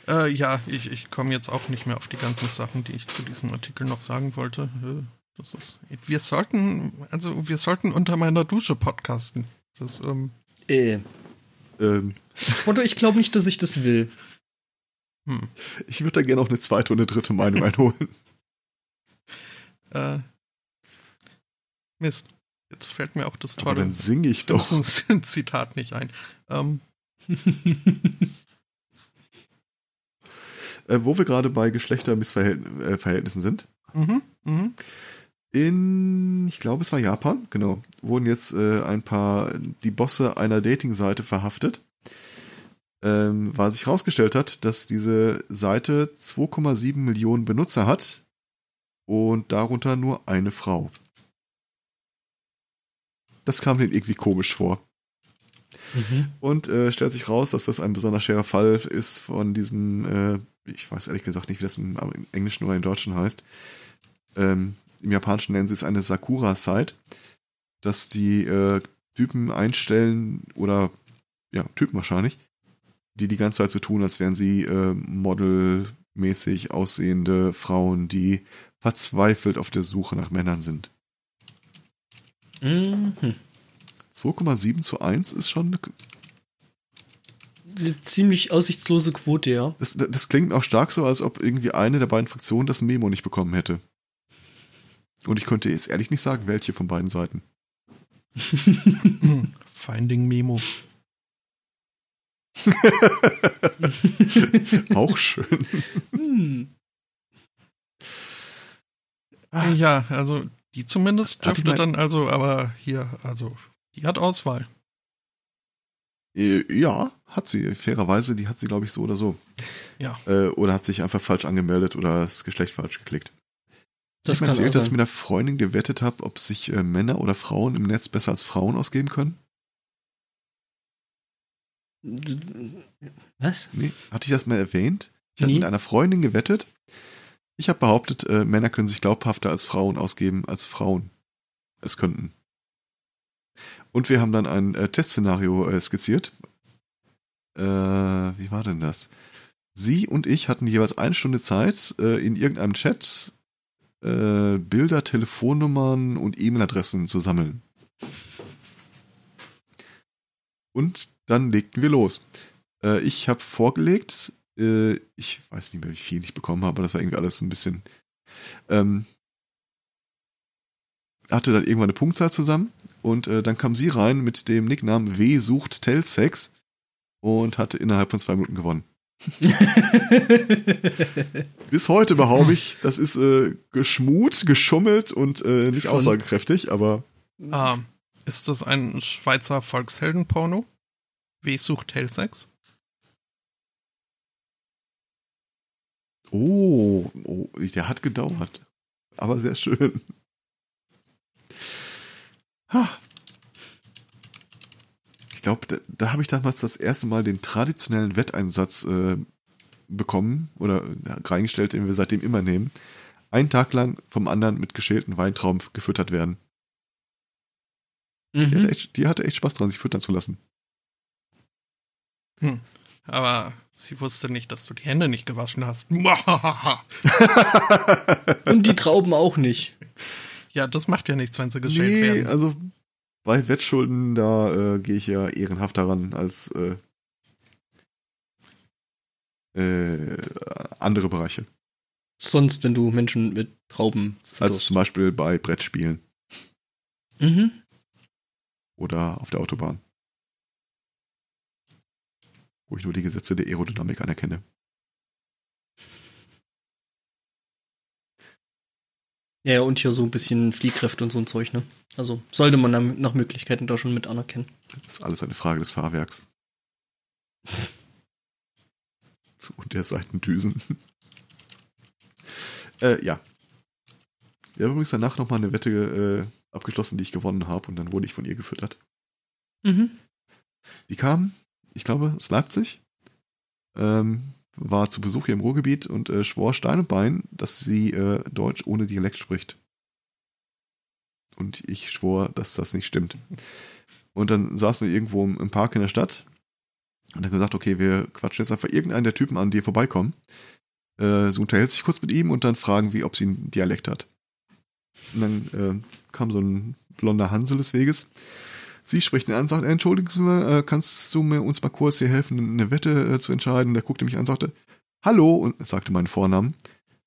ja, äh, ja ich, ich komme jetzt auch nicht mehr auf die ganzen Sachen, die ich zu diesem Artikel noch sagen wollte. Äh, das ist, wir sollten, also wir sollten unter meiner Dusche podcasten. Das, ähm, äh. Ähm. Oder ich glaube nicht, dass ich das will. Hm. Ich würde da gerne auch eine zweite und eine dritte Meinung einholen. äh, Mist. Jetzt fällt mir auch das tolle. Aber dann singe ich doch. ein Zitat nicht ein. Ähm. *laughs* äh, wo wir gerade bei Geschlechtermissverhältnissen sind. Mhm, mh. In, ich glaube, es war Japan, genau, wurden jetzt äh, ein paar, die Bosse einer Dating-Seite verhaftet, ähm, weil sich herausgestellt hat, dass diese Seite 2,7 Millionen Benutzer hat und darunter nur eine Frau. Das kam denen irgendwie komisch vor. Mhm. Und äh, stellt sich raus, dass das ein besonders schwerer Fall ist von diesem, äh, ich weiß ehrlich gesagt nicht, wie das im, Englischen oder im Deutschen heißt. Ähm, Im Japanischen nennen sie es eine Sakura-Site, dass die äh, Typen einstellen oder ja, Typen wahrscheinlich, die die ganze Zeit so tun, als wären sie äh, modelmäßig aussehende Frauen, die verzweifelt auf der Suche nach Männern sind. Mhm. 2,7 zu 1 ist schon eine, ziemlich aussichtslose Quote, ja. Das, das klingt auch stark so, als ob irgendwie eine der beiden Fraktionen das Memo nicht bekommen hätte. Und ich könnte jetzt ehrlich nicht sagen, welche von beiden Seiten. *laughs* Finding Memo. *laughs* auch schön. Hm. Ja, also die zumindest dürfte dann also, aber hier, also, die hat Auswahl. Äh, Ja, hat sie. Fairerweise, die hat sie, glaube ich, so oder so. Ja. Äh, oder hat sich einfach falsch angemeldet oder das Geschlecht falsch geklickt. Das ich kann erzählt, dass ich mit einer Freundin gewettet habe, ob sich äh, Männer oder Frauen im Netz besser als Frauen ausgeben können. Was? Nee, hatte ich das mal erwähnt? Ich hatte Nie. mit einer Freundin gewettet. Ich habe behauptet, äh, Männer können sich glaubhafter als Frauen ausgeben, als Frauen es könnten. Und wir haben dann ein äh, Testszenario äh, skizziert. Äh, wie war denn das? Sie und ich hatten jeweils eine Stunde Zeit, äh, in irgendeinem Chat äh, Bilder, Telefonnummern und E-Mail-Adressen zu sammeln. Und dann legten wir los. Äh, ich habe vorgelegt, äh, ich weiß nicht mehr, wie viel ich bekommen habe, aber das war irgendwie alles ein bisschen. Ähm, hatte dann irgendwann eine Punktzahl zusammen und äh, dann kam sie rein mit dem Nicknamen W sucht Telsex und hatte innerhalb von zwei Minuten gewonnen. *laughs* Bis heute behaupte ich, das ist äh, geschmut, geschummelt und äh, nicht Schon. aussagekräftig, aber Ah, ist das ein Schweizer Volksheldenporno? Wie sucht Hellsex? oh, oh, der hat gedauert. Aber sehr schön. Ha. Ich glaube, da, da habe ich damals das erste Mal den traditionellen Wetteinsatz äh, bekommen oder reingestellt, den wir seitdem immer nehmen. Einen Tag lang vom anderen mit geschälten Weintrauben gefüttert werden. Die, hatte Mhm. echt, die hatte echt Spaß dran, sich füttern zu lassen. Aber sie wusste nicht, dass du die Hände nicht gewaschen hast. *laughs* Und die Trauben auch nicht. ja, das macht ja nichts, wenn sie geschält nee, werden. also bei Wettschulden, da äh, gehe ich ja ehrenhaft daran als äh, äh, andere Bereiche. Sonst, wenn du Menschen mit Trauben. Also fütterst. zum Beispiel bei Brettspielen Mhm. oder auf der Autobahn. Wo ich nur die Gesetze der Aerodynamik anerkenne. Ja, und hier so ein bisschen Fliehkräfte und so ein Zeug, ne? Also sollte man dann nach Möglichkeiten da schon mit anerkennen. Das ist alles eine Frage des Fahrwerks. *laughs* Und der Seitendüsen. *laughs* äh, ja. Wir haben übrigens danach nochmal eine Wette äh, abgeschlossen, die ich gewonnen habe, und dann wurde ich von ihr gefüttert. Mhm. Die kam, ich glaube, aus Leipzig, ähm, war zu Besuch hier im Ruhrgebiet und äh, schwor Stein und Bein, dass sie äh, Deutsch ohne Dialekt spricht. Und ich schwor, dass das nicht stimmt. Und dann saßen wir irgendwo im, Park in der Stadt und dann gesagt, okay, wir quatschen jetzt einfach irgendeinen der Typen an, die hier vorbeikommen. Äh, sie unterhält sich kurz mit ihm und dann fragen wir, ob sie einen Dialekt hat. Und dann äh, kam so ein blonder Hansel des Weges. Sie spricht ihn an und sagt, entschuldigen Sie mal, äh, kannst du mir uns mal kurz hier helfen, eine Wette äh, zu entscheiden? Der guckte mich an und sagte, hallo, und sagte meinen Vornamen.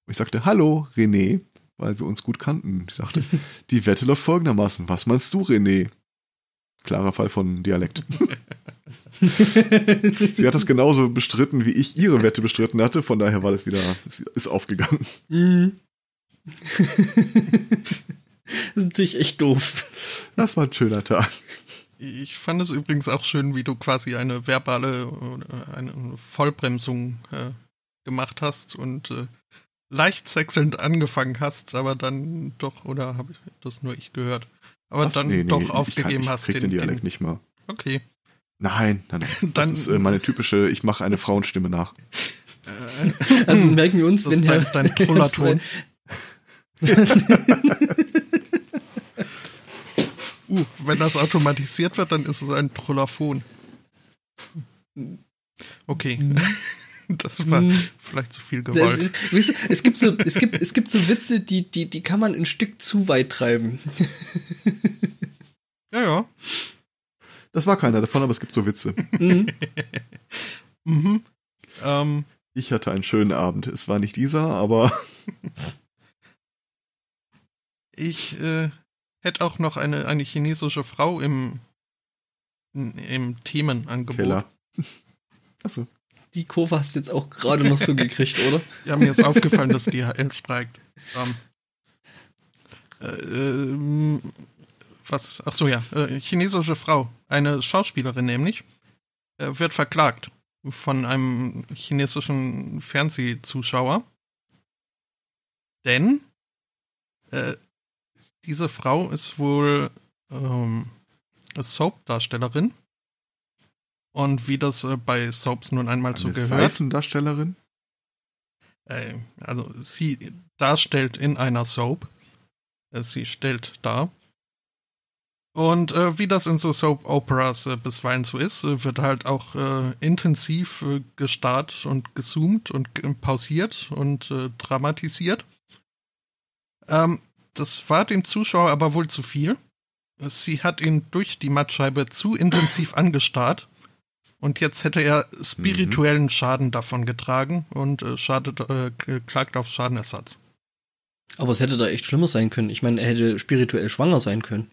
Und ich sagte, hallo, René, weil wir uns gut kannten. Ich sagte, *laughs* die Wette läuft folgendermaßen. Was meinst du, René? Klarer Fall von Dialekt. *laughs* Sie hat das genauso bestritten, wie ich ihre Wette bestritten hatte. Von daher war das wieder, ist, aufgegangen. Mhm. *laughs* das ist natürlich echt doof. Das war ein schöner Tag. Ich fand es übrigens auch schön, wie du quasi eine verbale, äh, eine Vollbremsung äh, gemacht hast und äh, leicht sechselnd angefangen hast, aber dann doch, oder habe ich das nur ich gehört, aber Was? dann Nee, nee, doch ich kann- aufgegeben ich hast. krieg den, Dialekt nicht mal. Okay. Nein, nein, nein. *laughs* Das Dann- ist äh, meine typische, ich mache eine Frauenstimme nach. Also merken wir uns, das wenn ist dein, dein *laughs* Trollerton. Uh, wenn das automatisiert wird, dann ist es ein Trollaphon. Okay. *laughs* Das war Mhm. vielleicht zu viel gewollt. Weißt du, es gibt so, es gibt, es gibt so Witze, die, die, die kann man ein Stück zu weit treiben. *laughs* Ja, ja. Das war keiner davon, aber es gibt so Witze. Mhm. *laughs* Mhm. Ähm, Ich hatte einen schönen Abend. Es war nicht dieser, aber ich äh, hätte auch noch eine, eine chinesische Frau im, im Themenangebot. Keller. *laughs* Achso. Die Kurve hast du jetzt auch gerade noch so gekriegt, *laughs* oder? Ja, mir ist aufgefallen, dass DHL streikt. Ähm, äh, ähm, was? Ach so, ja. Äh, chinesische Frau. Eine Schauspielerin nämlich. äh, wird verklagt von einem chinesischen Fernsehzuschauer. Denn äh, diese Frau ist wohl ähm, Soap-Darstellerin. Und wie das äh, bei Soaps nun einmal Eine so gehört. Seifendarstellerin? Äh, also sie darstellt in einer Soap. Äh, sie stellt dar. Und äh, wie das in so Soap-Operas äh, bisweilen so ist, äh, wird halt auch äh, intensiv äh, gestarrt und gezoomt und pausiert und dramatisiert. Ähm, das war dem Zuschauer aber wohl zu viel. Sie hat ihn durch die Mattscheibe zu intensiv *coughs* angestarrt. Und jetzt hätte er spirituellen Schaden davon getragen und äh, schadet, äh, klagt auf Schadenersatz. Aber es hätte da echt schlimmer sein können. Ich meine, er hätte spirituell schwanger sein können.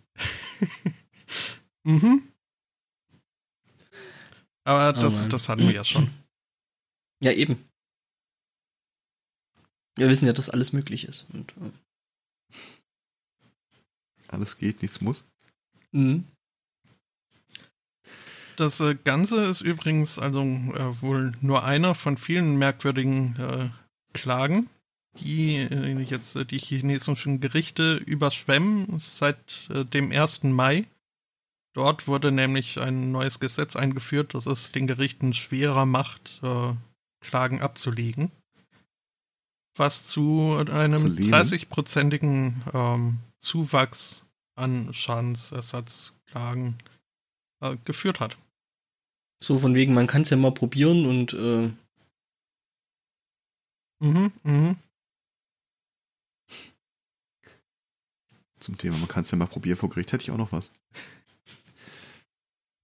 *laughs* Mhm. Aber Oh das, Mann. das hatten wir ja schon. Ja, eben. Wir wissen ja, dass alles möglich ist. Und, äh, Alles geht, nichts muss. mhm. Das äh, Ganze ist übrigens also äh, wohl nur einer von vielen merkwürdigen äh, Klagen, die äh, jetzt äh, die chinesischen Gerichte überschwemmen seit äh, dem 1. Mai. Dort wurde nämlich ein neues Gesetz eingeführt, das es den Gerichten schwerer macht, äh, Klagen abzulegen. Was zu einem lehnen? 30-prozentigen ähm, Zuwachs an Schadensersatzklagen äh, geführt hat. So von wegen, man kann es ja mal probieren und äh, Mhm, mhm. Zum Thema, man kann es ja mal probieren. Vor Gericht hätte ich auch noch was. *laughs*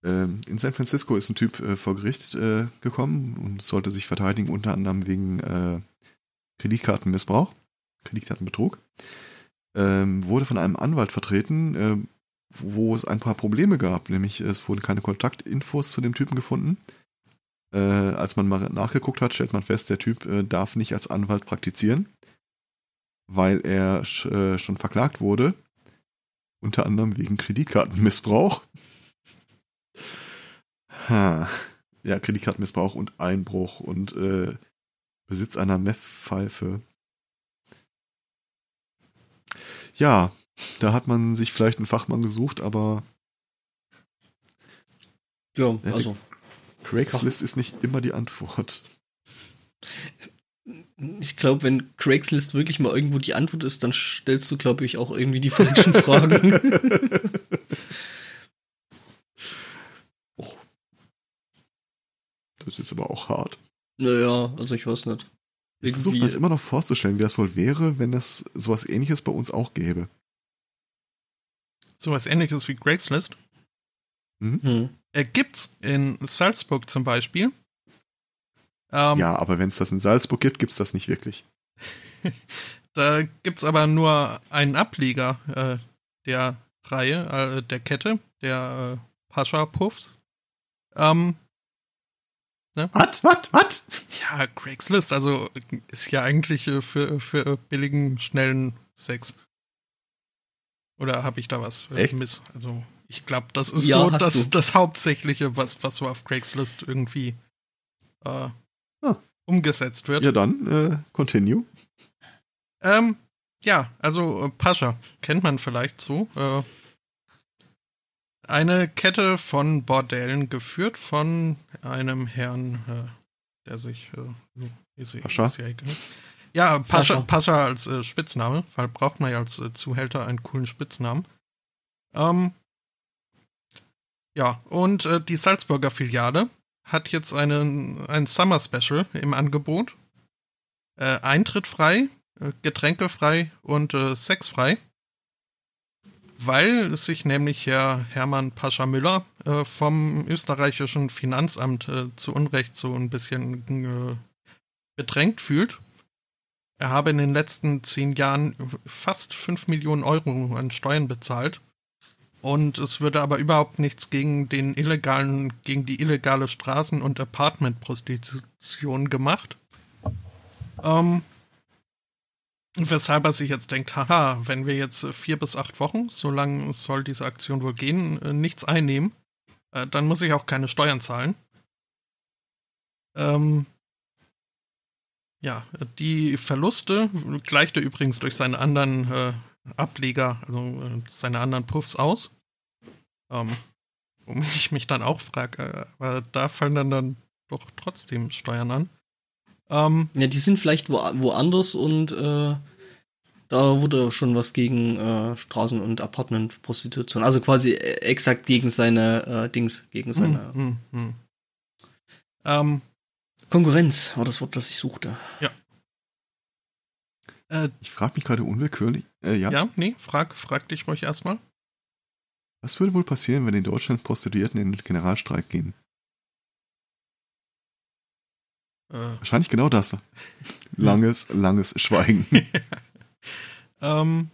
Ähm, in San Francisco ist ein Typ äh, vor Gericht äh, gekommen und sollte sich verteidigen, unter anderem wegen äh, Kreditkartenmissbrauch, Kreditkartenbetrug. Ähm, wurde von einem Anwalt vertreten, äh, wo es ein paar Probleme gab, nämlich es wurden keine Kontaktinfos zu dem Typen gefunden. Äh, als man mal nachgeguckt hat, stellt man fest, der Typ äh, darf nicht als Anwalt praktizieren, weil er sch, äh, schon verklagt wurde, unter anderem wegen Kreditkartenmissbrauch. Ha. Ja, Kreditkartenmissbrauch und Einbruch und äh, Besitz einer Meth-Pfeife. Ja, da hat man sich vielleicht einen Fachmann gesucht, aber ja, also Craigslist ist nicht immer die Antwort. ich glaube, wenn Craigslist wirklich mal irgendwo die Antwort ist, dann stellst du, glaube ich, auch irgendwie die falschen Fragen. *laughs* *laughs* Das ist aber auch hart. naja, also ich weiß nicht. Ich versuche mir das immer noch vorzustellen, wie das wohl wäre, wenn es sowas ähnliches bei uns auch gäbe. Sowas ähnliches wie Craigslist. Hm. Äh, gibt's in Salzburg zum Beispiel. Ähm, ja, aber wenn es das in Salzburg gibt, gibt es das nicht wirklich. *laughs* Da gibt's aber nur einen Ableger äh, der Reihe, äh, der Kette, der äh, Pascha Puffs. Ähm, Was? Was? Was? ja, Craigslist, also ist ja eigentlich äh, für, für billigen, schnellen Sex. Oder habe ich da was äh, Echt? miss? Also ich glaube, das ist Ja, so das, du. das Hauptsächliche, was, was so auf Craigslist irgendwie äh, Ah. umgesetzt wird. Ja, dann, äh, continue. Ähm, ja, also äh, Pascha kennt man vielleicht so. Äh, eine Kette von Bordellen geführt von einem Herrn, äh, der sich äh, ist, Pascha? ist ja, egal. ja Pascha, Sascha. Pascha als äh, Spitzname, weil braucht man ja als äh, Zuhälter einen coolen Spitznamen. Ähm, ja, und äh, die Salzburger Filiale hat jetzt einen, ein Summer Special im Angebot. Äh, Eintritt frei, äh, Getränke frei und äh, Sex frei. Weil sich nämlich Herr Hermann Pascha Müller äh, vom österreichischen Finanzamt äh, zu Unrecht so ein bisschen äh, bedrängt fühlt. Er habe in den letzten zehn Jahren fast 5 Millionen Euro an Steuern bezahlt. Und es würde aber überhaupt nichts gegen den illegalen, gegen die illegale Straßen- und Apartment-Prostitution gemacht. Ähm, weshalb er sich jetzt denkt, haha, wenn wir jetzt äh, vier bis acht Wochen, so lang soll diese Aktion wohl gehen, äh, nichts einnehmen, äh, dann muss ich auch keine Steuern zahlen. Ähm, ja, die Verluste gleicht er übrigens durch seine anderen äh, Ableger, also seine anderen Puffs aus. Ähm, womit ich mich dann auch frage, äh, aber da fallen dann, dann doch trotzdem Steuern an. Ähm, ja, die sind vielleicht wo, woanders und äh, da wurde schon was gegen äh, Straßen- und Apartment-Prostitution. Also quasi äh, exakt gegen seine äh, Dings, gegen seine. Hm, hm, hm. Ähm, Konkurrenz war das Wort, das ich suchte. Ja. Äh, ich frage mich gerade unwillkürlich. Äh, ja? ja, nee, frag, frag dich ruhig erstmal. Was würde wohl passieren, wenn in Deutschland Prostituierten in den Generalstreik gehen? Wahrscheinlich genau das. Langes, langes Schweigen. *laughs* ähm,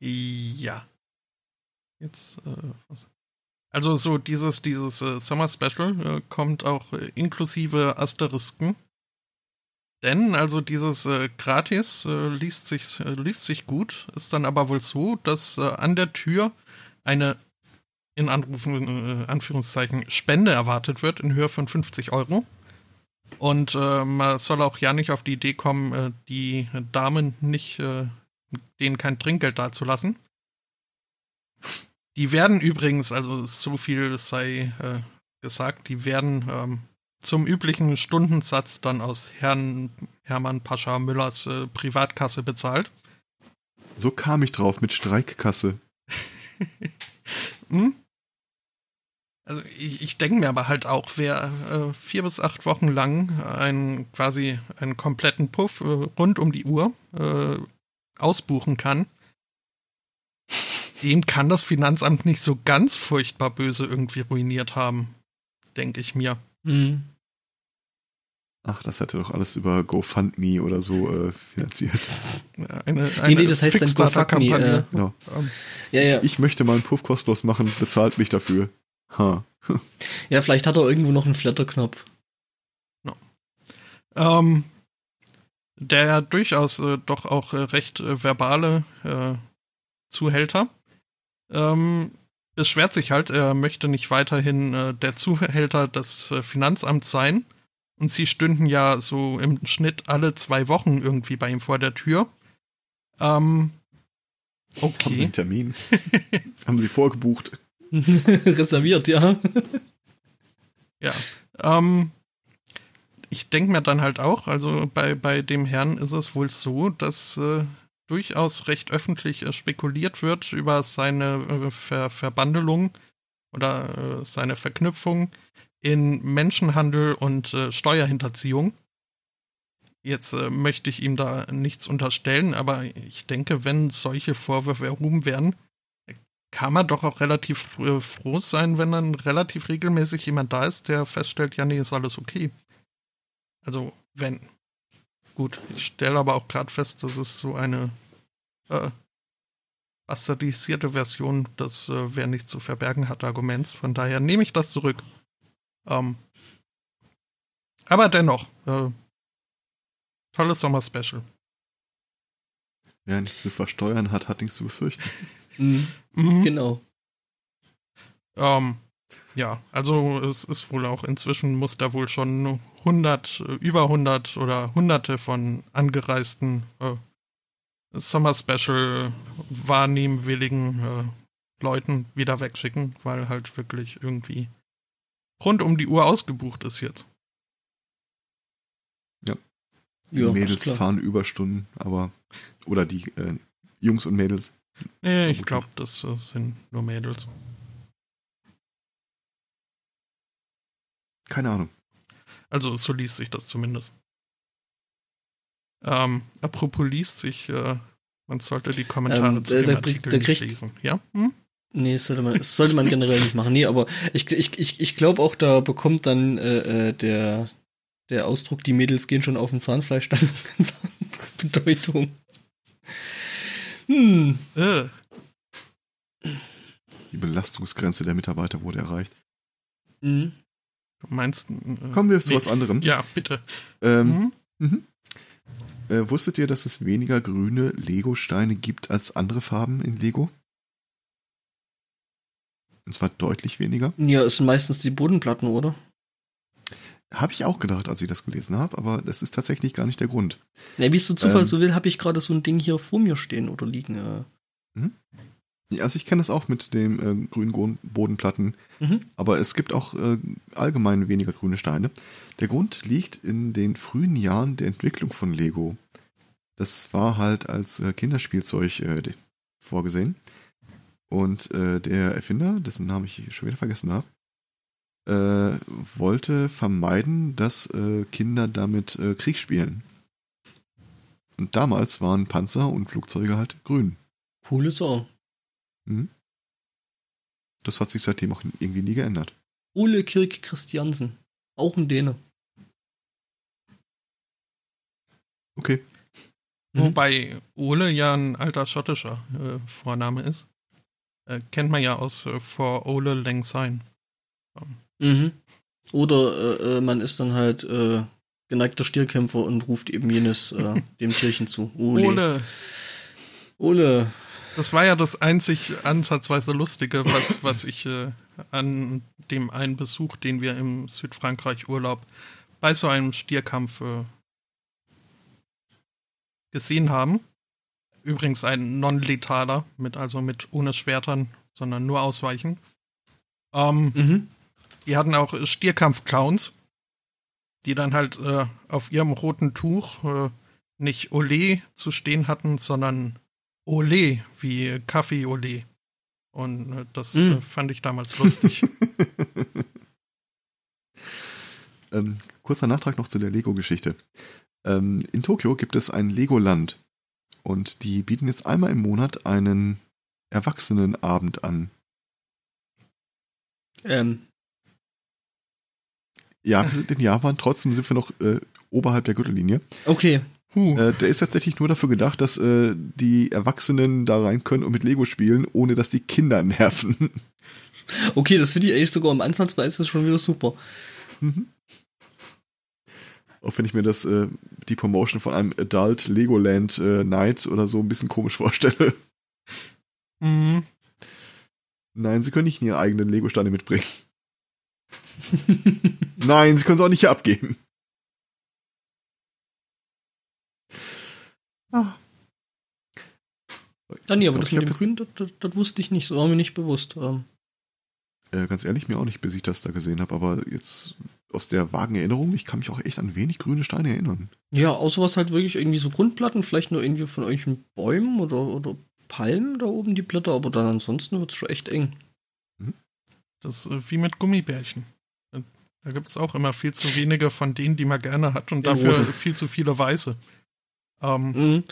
ja. Jetzt, äh? Also so dieses, dieses äh, Summer Special äh, kommt auch äh, inklusive Asterisken. Denn also dieses äh, Gratis äh, liest, sich, äh, liest sich gut, ist dann aber wohl so, dass an der Tür eine in Anrufen, Anführungszeichen Spende erwartet wird in Höhe von 50 Euro. Und man soll auch ja nicht auf die Idee kommen, die Damen nicht, denen kein Trinkgeld dazulassen. Die werden übrigens, also so viel sei äh, gesagt, die werden ähm, zum üblichen Stundensatz dann aus Herrn Hermann Pascha Müllers äh, Privatkasse bezahlt. So kam ich drauf mit Streikkasse. *laughs* hm? Also ich, ich denke mir aber halt auch, wer äh, vier bis acht Wochen lang einen quasi einen kompletten Puff äh, rund um die Uhr äh, ausbuchen kann, dem kann das Finanzamt nicht so ganz furchtbar böse irgendwie ruiniert haben, denke ich mir. Mhm. Ach, das hätte doch alles über GoFundMe oder so äh, finanziert. Eine, eine nee, nee, das heißt dann GoFundMe. Äh, genau. Um, ja, ja. Ich, ich, möchte mal einen Puff kostenlos machen, bezahlt mich dafür. Ha. *laughs* ja, vielleicht hat er irgendwo noch einen Flatterknopf. No. Ähm, der durchaus äh, doch auch äh, recht äh, verbale äh, Zuhälter ähm, beschwert sich halt, er möchte nicht weiterhin äh, der Zuhälter des äh, Finanzamts sein. Und sie stünden ja so im Schnitt alle zwei Wochen irgendwie bei ihm vor der Tür. Ähm, okay. Haben Sie einen Termin? *laughs* Haben Sie vorgebucht? *laughs* Reserviert, ja. ja. Ähm, ich denke mir dann halt auch, also bei, bei dem Herrn ist es wohl so, dass äh, durchaus recht öffentlich äh, spekuliert wird über seine äh, Ver Verbandelung oder äh, seine Verknüpfung in Menschenhandel und äh, Steuerhinterziehung. Jetzt äh, möchte ich ihm da nichts unterstellen, aber ich denke, wenn solche Vorwürfe erhoben werden, kann man doch auch relativ äh, froh sein, wenn dann relativ regelmäßig jemand da ist, der feststellt, ja, nee, ist alles okay. Also, wenn. Gut, ich stelle aber auch gerade fest, dass es so eine äh, bastardisierte Version des äh, Wer nichts zu verbergen hat Arguments. Von daher nehme ich das zurück. Ähm, aber dennoch, äh, tolles Sommer-Special. Wer nichts zu versteuern hat, hat nichts zu befürchten. *laughs* mhm. Mhm. Genau. Ähm, ja, also es ist wohl auch inzwischen muss da wohl schon 100, über 100 oder hunderte von angereisten äh, Summer Special wahrnehmwilligen äh, Leuten wieder wegschicken, weil halt wirklich irgendwie rund um die Uhr ausgebucht ist jetzt. Ja. Die ja, Mädels fahren Überstunden, aber oder die äh, Jungs und Mädels. Nee, ich glaube, das, das sind nur Mädels. Keine Ahnung. Also so liest sich das zumindest. Ähm, apropos liest sich, äh, man sollte die Kommentare ähm, zu dem da, Artikel da kriegt, lesen. Ja? Hm? Nee, das sollte man, das sollte man generell nicht machen. Nee, aber ich, ich, ich, ich glaube auch, da bekommt dann äh, äh, der, der Ausdruck, die Mädels gehen schon auf dem Zahnfleisch, *laughs* dann eine ganz andere Bedeutung. Hm. Äh. Die Belastungsgrenze der Mitarbeiter wurde erreicht. Mhm. Du meinst. Äh, Kommen wir zu nee. was anderem. Ja, bitte. Ähm, mhm. Mhm. Äh, wusstet ihr, dass es weniger grüne Lego-Steine gibt als andere Farben in Lego? Und zwar deutlich weniger. Ja, es sind meistens die Bodenplatten, oder? Habe ich auch gedacht, als ich das gelesen habe, aber das ist tatsächlich gar nicht der Grund. Ja, wie es der Zufall Ähm. so will, habe ich gerade so ein Ding hier vor mir stehen oder liegen. Äh. Ja, also ich kenne das auch mit den äh, grünen Bodenplatten, Mhm. aber es gibt auch äh, allgemein weniger grüne Steine. Der Grund liegt in den frühen Jahren der Entwicklung von Lego. Das war halt als äh, Kinderspielzeug äh, vorgesehen. Und äh, der Erfinder, dessen Namen ich schon wieder vergessen habe, äh, wollte vermeiden, dass äh, Kinder damit äh, Krieg spielen. Und damals waren Panzer und Flugzeuge halt grün. Coole Sau. Mhm. Das hat sich seitdem auch irgendwie nie geändert. Ole Kirk Christiansen. Auch ein Däne. Okay. Mhm. Wobei Ole ja ein alter schottischer äh, Vorname ist. Äh, kennt man ja aus äh, For Ole Lang Syne. Mhm. Oder äh, äh, man ist dann halt äh, geneigter Stierkämpfer und ruft eben jenes äh, *laughs* dem Tierchen zu. Ole. Ole, Ole. das war ja das einzig ansatzweise Lustige, was, was ich äh, an dem einen Besuch, den wir im Südfrankreich Urlaub bei so einem Stierkampf äh, gesehen haben. Übrigens ein non-letaler, mit, also mit ohne Schwertern, sondern nur ausweichen. Ähm, Mhm. Die hatten auch äh, Stierkampf-Clowns, die dann halt äh, auf ihrem roten Tuch äh, nicht Olé zu stehen hatten, sondern Olé, wie Kaffee Olé. Und äh, das Mm. äh, fand ich damals lustig. *laughs* Ähm, kurzer Nachtrag noch zu der Lego-Geschichte. Ähm, in Tokio gibt es ein Legoland. Und die bieten jetzt einmal im Monat einen Erwachsenenabend an. Ähm, Ja, wir sind in Japan, trotzdem sind wir noch äh, oberhalb der Gürtellinie. okay. Huh. Äh, der ist tatsächlich nur dafür gedacht, dass äh, die Erwachsenen da rein können und mit Lego spielen, ohne dass die Kinder nerven. *laughs* Okay, das finde ich eigentlich sogar im Ansatzweise schon wieder super. Mhm. Auch wenn ich mir das, äh, die Promotion von einem Adult Legoland äh, Night oder so ein bisschen komisch *laughs* vorstelle. Mhm. Nein, sie können nicht ihre eigenen Lego-Steine mitbringen. *laughs* Nein, sie können sie auch nicht hier abgeben. Ah. Ja, nee, aber glaub, das mit dem Grün, das, das, das wusste ich nicht, so war mir nicht bewusst. Ähm, Äh, ganz ehrlich, mir auch nicht, bis ich das da gesehen habe, aber jetzt aus der vagen Erinnerung, ich kann mich auch echt an wenig grüne Steine erinnern. ja, außer was halt wirklich irgendwie so Grundplatten, vielleicht nur irgendwie von irgendwelchen Bäumen oder, oder Palmen da oben die Blätter, aber dann ansonsten wird es schon echt eng. Das ist äh, wie mit Gummibärchen. Da gibt es auch immer viel zu wenige von denen, die man gerne hat und dafür viel zu viele weiße. Ähm, Mhm.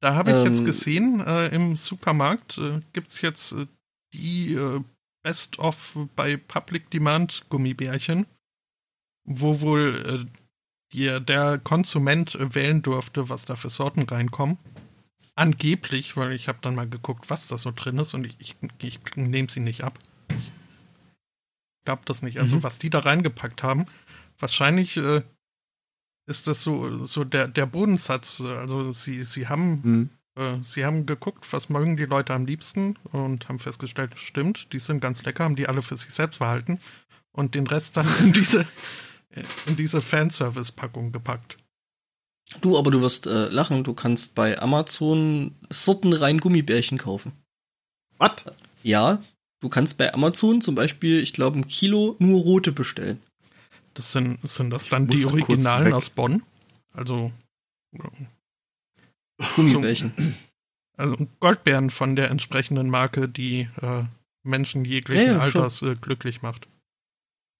Da habe ich jetzt Ähm, gesehen, äh, im Supermarkt äh, gibt es jetzt äh, die äh, Best of bei Public Demand Gummibärchen, wo wohl äh, die, der Konsument äh, wählen durfte, was da für Sorten reinkommen. Angeblich, weil ich habe dann mal geguckt, was da so drin ist und ich, ich, ich nehme sie nicht ab. Ich glaube das nicht. Also Mhm. was die da reingepackt haben, wahrscheinlich äh, ist das so, so der, der Bodensatz. Also sie, sie haben Hm. äh, Sie haben geguckt, was mögen die Leute am liebsten und haben festgestellt, stimmt, die sind ganz lecker, haben die alle für sich selbst behalten und den Rest dann in *laughs* diese, in diese Fanservice-Packung gepackt. Du, aber du wirst äh, lachen, du kannst bei Amazon sortenrein Gummibärchen kaufen. Was? Ja, du kannst bei Amazon zum Beispiel, ich glaube, ein Kilo nur rote bestellen. Das sind, sind das dann die Originalen aus Bonn? Also, Gummibärchen. *clears throat* also Goldbeeren von der entsprechenden Marke, die äh, Menschen jeglichen Ja, ja, Alters äh, glücklich macht.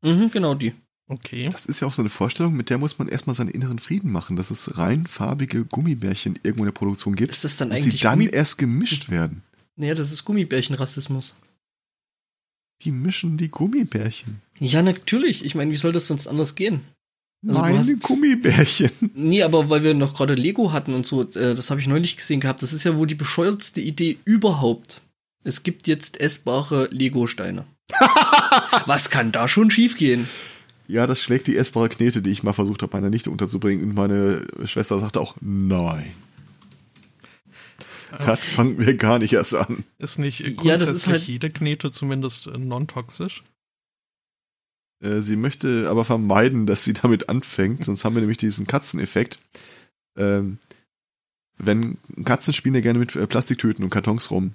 Mhm, genau die. Okay. Das ist ja auch so eine Vorstellung, mit der muss man erstmal seinen inneren Frieden machen, dass es rein farbige Gummibärchen irgendwo in der Produktion gibt Ist das dann und sie eigentlich dann Gummi erst gemischt werden. Naja, das ist Gummibärchenrassismus. Die mischen die Gummibärchen. Ja, natürlich. Ich meine, wie soll das sonst anders gehen? Also Meine hast- Gummibärchen. *laughs* Nee, aber weil wir noch gerade Lego hatten und so, äh, das habe ich neulich gesehen gehabt. Das ist ja wohl die bescheuertste Idee überhaupt. Es gibt jetzt essbare Lego-Steine. *laughs* Was kann da schon schiefgehen? Ja, das schlägt die essbare Knete, die ich mal versucht habe, meiner Nichte unterzubringen. Und meine Schwester sagte auch, nein. Das fangen wir gar nicht erst an. Ist nicht äh, Ja, das grundsätzlich ist halt- jede Knete zumindest äh, non-toxisch? Äh, sie möchte aber vermeiden, dass sie *laughs* damit anfängt, sonst haben wir nämlich diesen Katzeneffekt. Ähm, wenn Katzen spielen ja gerne mit äh, Plastiktüten und Kartons rum.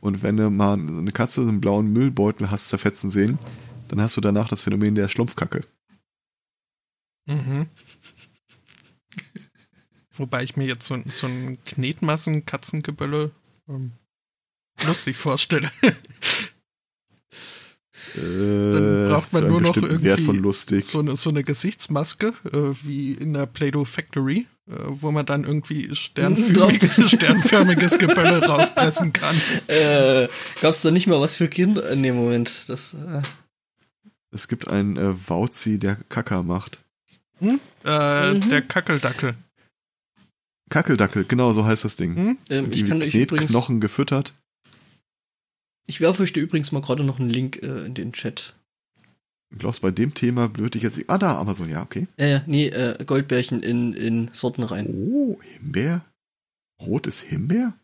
Und wenn du mal eine Katze einen blauen Müllbeutel hast zerfetzen sehen, dann hast du danach das Phänomen der Schlumpfkacke. Mhm. Wobei ich mir jetzt so, so ein Knetmassen-Katzengebölle ähm, lustig vorstelle. *laughs* Dann braucht man Äh, für einen nur noch bestimmten Wert von irgendwie lustig. so eine, so eine Gesichtsmaske, äh, wie in der Play-Doh Factory, äh, wo man dann irgendwie sternförmige, *laughs* *laughs* sternförmiges Gebölle rauspressen kann. Äh, gab's da nicht mal was für Kinder in dem Moment? Das, äh, Es gibt einen äh, Wauzi, der Kacker macht. Hm? Äh, Mhm. Der Kackeldackel. Kackeldackel, genau so heißt das Ding. Hm? ähm, ich Die kann euch übrigens, Knetknochen gefüttert. ich werfe euch da übrigens mal gerade noch einen Link äh, in den Chat. Du glaubst, bei dem Thema würde ich jetzt. Ah, da, Amazon, ja, okay. Ja, ja, nee, äh, Goldbärchen in, in Sorten rein. Oh, Himbeer? Rotes Himbeer?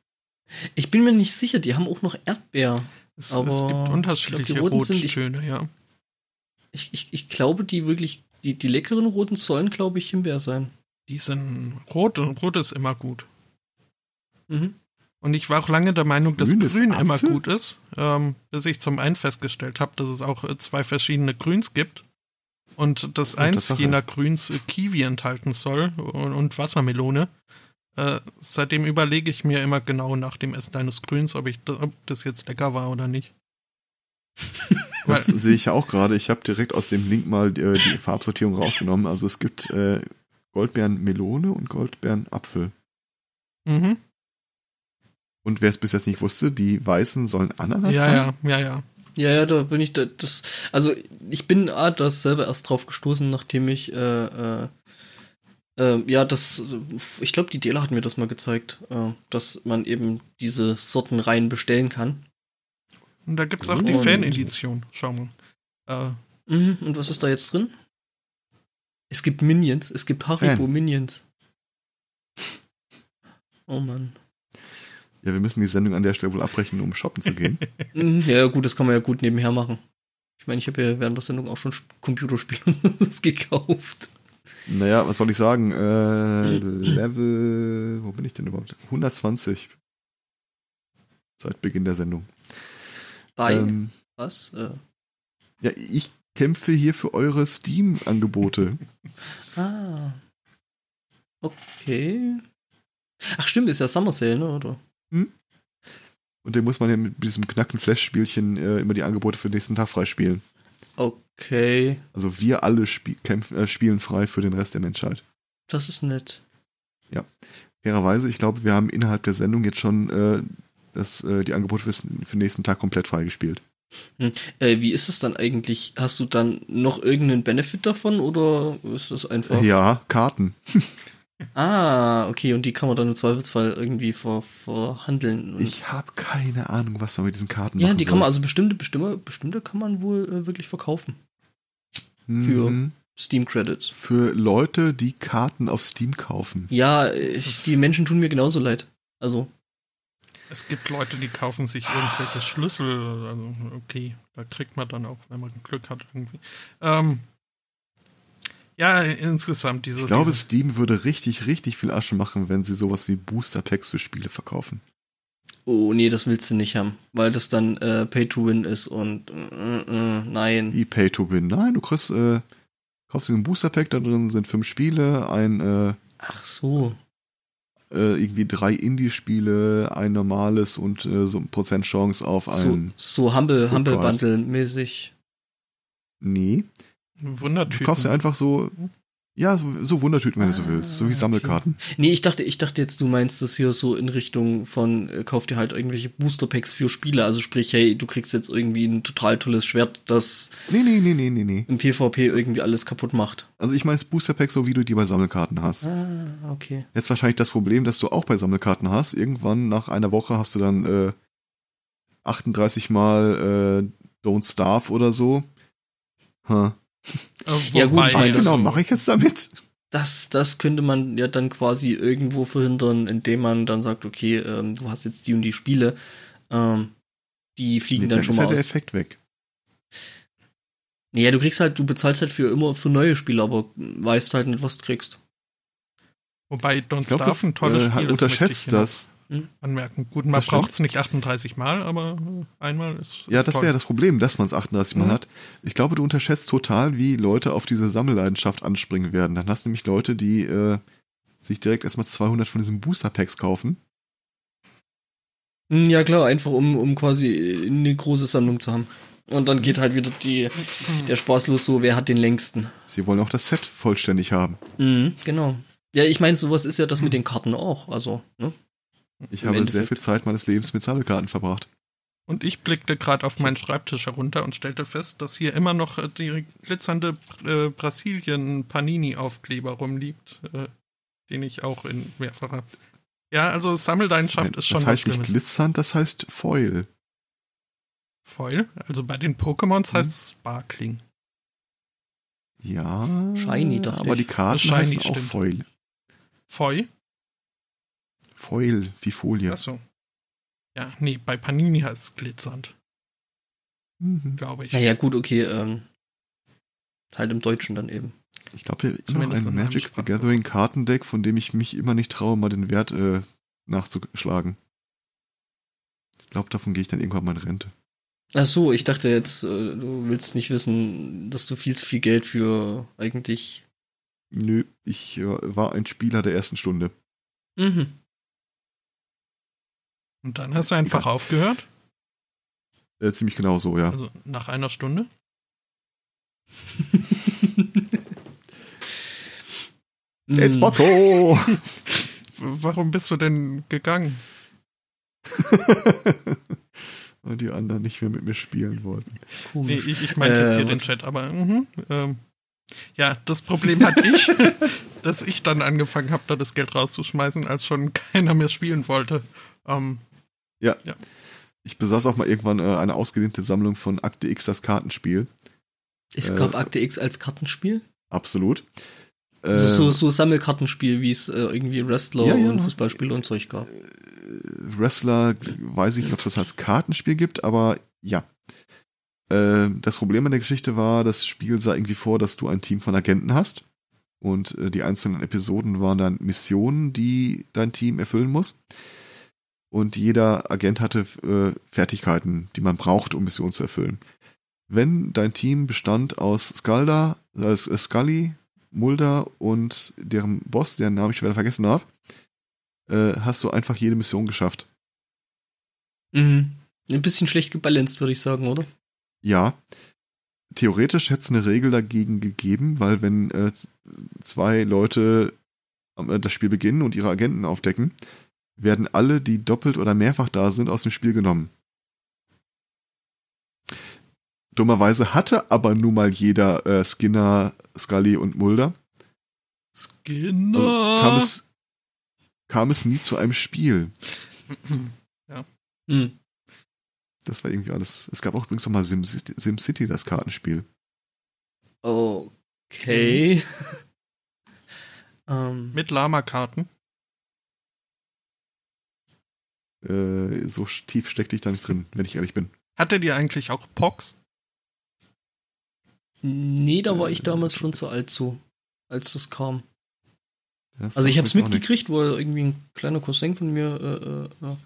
Ich bin mir nicht sicher, die haben auch noch Erdbeer. Es, Aber es gibt ich unterschiedliche glaub, die roten sind- ich- Rottöne, ja. Ich, ich, ich glaube, die wirklich, die, die leckeren roten sollen, glaube ich, Himbeer sein. Die sind rot und rot ist immer gut. Mhm. Und ich war auch lange der Meinung, dass Grün Grün immer Apfel? gut ist, ähm, bis ich zum einen festgestellt habe, dass es auch äh, zwei verschiedene Grüns gibt. Und dass eins Tatsache. jener Grüns äh, Kiwi enthalten soll und, und Wassermelone. Äh, seitdem überlege ich mir immer genau nach dem Essen eines Grüns, ob, ich, ob das jetzt lecker war oder nicht. *laughs* Das sehe ich ja auch gerade. Ich habe direkt aus dem Link mal äh, die Farbsortierung rausgenommen. Also es gibt äh, Goldbeeren Melone und Goldbeeren Apfel. Mhm. Und wer es bis jetzt nicht wusste, die weißen sollen Ananas Ja, sein. ja, ja, ja. Ja, ja, da bin ich da, das, also ich bin ah, das selber erst drauf gestoßen, nachdem ich, äh, äh, äh, ja, das, ich glaube, die Dela hat mir das mal gezeigt, äh, dass man eben diese Sortenreihen bestellen kann. Und da gibt es auch die Fan-Edition. Schau mal. Äh, Mhm, und was ist da jetzt drin? Es gibt Minions, es gibt Haribo Fan. Minions. Oh Mann. Ja, wir müssen die Sendung an der Stelle wohl abbrechen, um shoppen zu gehen. *laughs* Mhm, Ja, gut, das kann man ja gut nebenher machen. Ich meine, ich habe ja während der Sendung auch schon Sp- Computerspiele *laughs* gekauft. naja, was soll ich sagen? Äh, *clears throat* Level, wo bin ich denn überhaupt? 120. Seit Beginn der Sendung. Bei Ähm, was? Äh, ja, ich kämpfe hier für eure Steam-Angebote. ah. Okay. Ach stimmt, ist ja Summer Sale, ne? Oder? Und den muss man ja mit diesem knacken Flash-Spielchen äh, immer die Angebote für den nächsten Tag freispielen. Okay. Also wir alle spie kämpfen, äh, spielen frei für den Rest der Menschheit. Das ist nett. Fairerweise, ich glaube, wir haben innerhalb der Sendung jetzt schon äh, das, äh, die Angebote für den nächsten Tag komplett freigespielt. Äh, wie ist es dann eigentlich? Hast du dann noch irgendeinen Benefit davon oder ist das einfach. Ja, Karten. *laughs* Ah, okay, und die kann man dann im Zweifelsfall irgendwie ver verhandeln. Und Ich habe keine Ahnung, was man mit diesen Karten ja, machen die kann man, soll. also bestimmte, bestimmte, bestimmte kann man wohl äh, wirklich verkaufen. für- Mhm. Steam Credits. Für Leute, die Karten auf Steam kaufen. Ja, ich, die Menschen tun mir genauso leid. Also, Es gibt Leute, die kaufen sich irgendwelche Schlüssel. Also, okay, da kriegt man dann auch, wenn man Glück hat, irgendwie. Ähm, ja, insgesamt dieses. Ich glaube, dieses, Steam würde richtig, richtig viel Asche machen, wenn sie sowas wie Booster Packs für Spiele verkaufen. oh nee, das willst du nicht haben, weil das dann äh, Pay to Win ist und äh, äh, nein. Wie Pay to Win. Nein, du kriegst, äh, kaufst dir ein Booster Pack, da drin sind fünf Spiele, ein, äh, Ach so. Äh, irgendwie drei Indie-Spiele, ein normales und äh, so ein Prozent Chance auf So, ein. so Humble, Full Humble Price. Bundle mäßig. Nee. Du Wundertüten. kaufst dir einfach so, ja, so, so Wundertüten, wenn du so Ah, willst. So wie okay. Sammelkarten. Nee, ich dachte, ich dachte jetzt, du meinst das hier so in Richtung von, äh, kauf dir halt irgendwelche Booster Packs für Spiele. Also sprich, hey, du kriegst jetzt irgendwie ein total tolles Schwert, das Nee, nee, nee, nee, nee, nee. im PvP irgendwie alles kaputt macht. Also ich meine Booster Pack, so wie du die bei Sammelkarten hast. Ah, okay. Jetzt wahrscheinlich das Problem, dass du auch bei Sammelkarten hast. Irgendwann nach einer Woche hast du dann äh, 38 Mal äh, Don't Starve oder so. Huh. Ja, gut, ich meine, das- genau mache ich jetzt damit? Das, das könnte man ja dann quasi irgendwo verhindern, indem man dann sagt, okay, ähm, du hast jetzt die und die Spiele, ähm, die fliegen Nee, dann, dann schon ist mal ja der aus. Effekt weg. Ja, du kriegst halt, du bezahlst halt für immer für neue Spiele, aber weißt halt nicht, was du kriegst. Wobei Don't Starve ein tolles äh, Spiel ist. unterschätzt das. Noch Anmerken. Gut, man Das braucht es nicht 38 Mal, aber äh, einmal ist. Ja, ist das toll. wäre das Problem, dass man es 38 Mal Mhm. hat. Ich glaube, du unterschätzt total, wie Leute auf diese Sammelleidenschaft anspringen werden. Dann hast du nämlich Leute, die äh, sich direkt erstmal 200 von diesen Booster-Packs kaufen. Hm, Ja, klar, einfach um, um quasi eine große Sammlung zu haben. Und dann geht halt wieder die, der Spaß los, so, wer hat den längsten. Sie wollen auch das Set vollständig haben. Mhm, genau. Ja, ich meine, sowas ist ja das mit den Karten auch. Also, ne? Ich Im habe sehr viel Zeit meines Lebens mit Sammelkarten verbracht. Und ich blickte gerade auf meinen Schreibtisch herunter und stellte fest, dass hier immer noch äh, die glitzernde äh, Brasilien-Panini-Aufkleber rumliegt, äh, den ich auch in mehrfacher. Ja, also Sammelleidenschaft ist schon das was heißt nicht glitzernd, das heißt Foil. Foil. Also bei den Pokémons Mhm. heißt es Sparkling. Ja. Shiny, dachte Aber die Karten Shiny, heißen auch stimmt. Foil. Foil? Foil, wie Folie. Achso. Ja, nee, bei Panini heißt es glitzernd, Mhm. glaube ich. Naja, gut, okay, ähm, halt im Deutschen dann eben. Ich glaube, hier ist noch ein Magic the. Gathering Kartendeck, von dem ich mich immer nicht traue, mal den Wert äh, nachzuschlagen. Ich glaube, davon gehe ich dann irgendwann mal in Rente. Ach so, ich dachte jetzt, äh, du willst nicht wissen, dass du viel zu viel Geld für eigentlich. Nö, ich äh, war ein Spieler der ersten Stunde. Mhm. Und dann hast du einfach aufgehört, Äh, ziemlich genau so, ja. also nach einer Stunde. *laughs* Jetzt. Motto! *laughs* Warum bist du denn gegangen? *laughs* Und die anderen nicht mehr mit mir spielen wollten. Nee, Komisch. ich, ich meinte jetzt Äh, hier den Chat, aber mhm, ähm, ja, das Problem hatte ich, dass ich dann angefangen habe, da das Geld rauszuschmeißen, als schon keiner mehr spielen wollte. Ähm, Ich besaß auch mal irgendwann äh, eine ausgedehnte Sammlung von Akte X, das Kartenspiel. Es äh, gab Akte X als Kartenspiel? Absolut. Äh, so, so Sammelkartenspiel, wie es äh, irgendwie Wrestler Ja, ja. und Fußballspiele und Zeug gab. Wrestler, weiß ich nicht, ob es das als Kartenspiel gibt, aber ja. Äh, das Problem an der Geschichte war, das Spiel sah irgendwie vor, dass du ein Team von Agenten hast. Und äh, die einzelnen Episoden waren dann Missionen, die dein Team erfüllen muss. Und jeder Agent hatte äh, Fertigkeiten, die man braucht, um Missionen zu erfüllen. Wenn dein Team bestand aus Skalda, äh, Scully, Mulder und deren Boss, deren Namen ich wieder vergessen habe, äh, hast du einfach jede Mission geschafft. Mhm. Ein bisschen schlecht gebalanced, würde ich sagen, oder? Ja. Theoretisch hätte es eine Regel dagegen gegeben, weil wenn äh, zwei Leute äh, das Spiel beginnen und ihre Agenten aufdecken, werden alle, die doppelt oder mehrfach da sind, aus dem Spiel genommen. Dummerweise hatte aber nun mal jeder äh, Skinner, Scully und Mulder. Skinner. Also kam, es, kam es nie zu einem Spiel. *clears throat* Mhm. Das war irgendwie alles. Es gab auch übrigens noch mal SimCity, SimCity das Kartenspiel. Okay. *laughs* ähm, Mit Lama-Karten. Äh, so tief steckte ich da nicht drin, wenn ich ehrlich bin. Hattet ihr eigentlich auch Pox? nee, da war ich damals schon zu alt so, als das kam. Das Also ich jetzt auch mitgekriegt, wo irgendwie ein kleiner Cousin von mir äh, äh,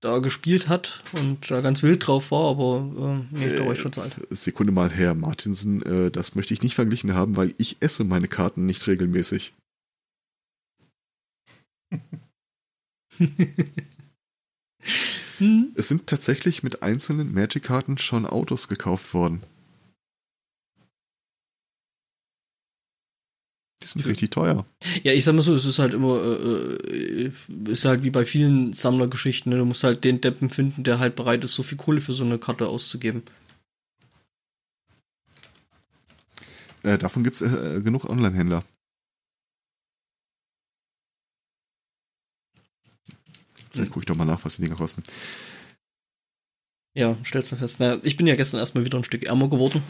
da gespielt hat und da ganz wild drauf war, aber äh, nee, da war ich schon zu alt. nichts. Sekunde mal, Herr Martinsen, äh, das möchte ich nicht verglichen haben, weil ich esse meine Karten nicht regelmäßig. *laughs* Hm? Es sind tatsächlich mit einzelnen Magic-Karten schon Autos gekauft worden. Die sind richtig teuer. Ja, ich sag mal so, es ist halt immer, äh, äh, ist halt wie bei vielen Sammlergeschichten, ne? du musst halt den Deppen finden, der halt bereit ist, so viel Kohle für so eine Karte auszugeben. Äh, davon gibt es äh, genug Online-Händler. Vielleicht gucke ich doch mal nach, was die Dinger kosten. Ja, stellst du fest. Na, ich bin ja gestern erstmal wieder ein Stück ärmer geworden.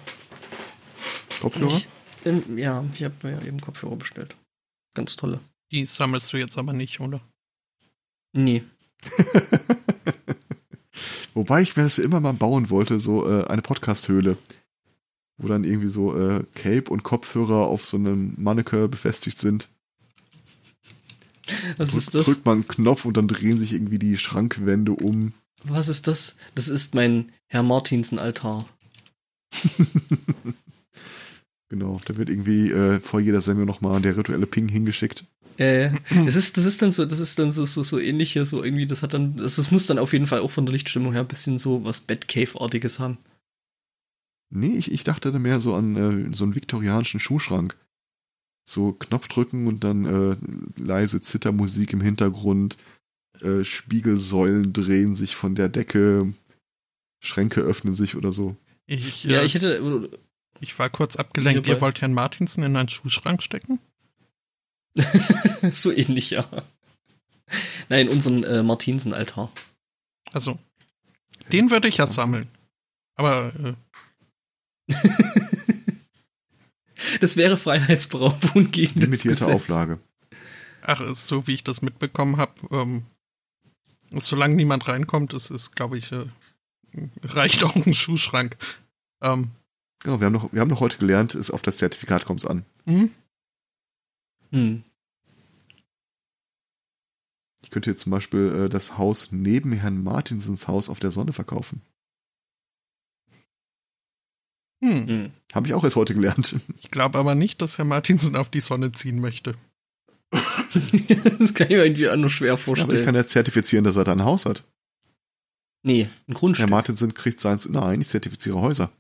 Kopfhörer? Ich, ähm, ja, ich habe mir ja eben Kopfhörer bestellt. Ganz tolle. Die sammelst du jetzt aber nicht, oder? Nee. *laughs* Wobei ich mir das immer mal bauen wollte, so äh, eine Podcast-Höhle. wo dann irgendwie so äh, Cape und Kopfhörer auf so einem Manneke befestigt sind. Was Drück, ist das? Drückt man einen Knopf und dann drehen sich irgendwie die Schrankwände um. Was ist das? Das ist mein Herr Martinsen-Altar. *laughs* Genau, da wird irgendwie äh, vor jeder Sendung nochmal der rituelle Ping hingeschickt. Äh, das ist, das ist dann so, das ist dann so, so, so ähnlich hier, so irgendwie, das hat dann, das, das muss dann auf jeden Fall auch von der Lichtstimmung her ein bisschen so was Batcave-artiges haben. Nee, ich, ich dachte da mehr so an äh, so einen viktorianischen Schuhschrank. So Knopf drücken und dann äh, leise Zittermusik im Hintergrund, äh, Spiegelsäulen drehen sich von der Decke, Schränke öffnen sich oder so. Ich, Ja, äh, ich hätte, ich war kurz abgelenkt. Hierbei. Ihr wollt Herrn Martinsen in einen Schuhschrank stecken? *laughs* so ähnlich, ja. Nein, unseren äh, Martinsen-Altar. Also, den würde ich ja sammeln. Aber äh, *laughs* Das wäre Freiheitsberaubung *laughs* gegen das Limitierte Gesetz. Auflage. ach, ist so wie ich das mitbekommen habe, ähm, solange niemand reinkommt, ist es, glaube ich, äh, reicht auch ein Schuhschrank. Ähm, Genau, wir haben noch, wir haben noch heute gelernt, ist auf das Zertifikat kommt es an. hm? Hm. Ich könnte jetzt zum Beispiel äh, das Haus neben Herrn Martinsens Haus auf der Sonne verkaufen. Hm. Hm. Habe ich auch erst heute gelernt. Ich glaube aber nicht, dass Herr Martinsen auf die Sonne ziehen möchte. *laughs* das kann ich mir irgendwie auch nur schwer Aber ich vorstellen. kann jetzt zertifizieren, dass er da ein Haus hat. nee, ein Herr Grundstück Martinsen kriegt seins. Nein, ich zertifiziere Häuser.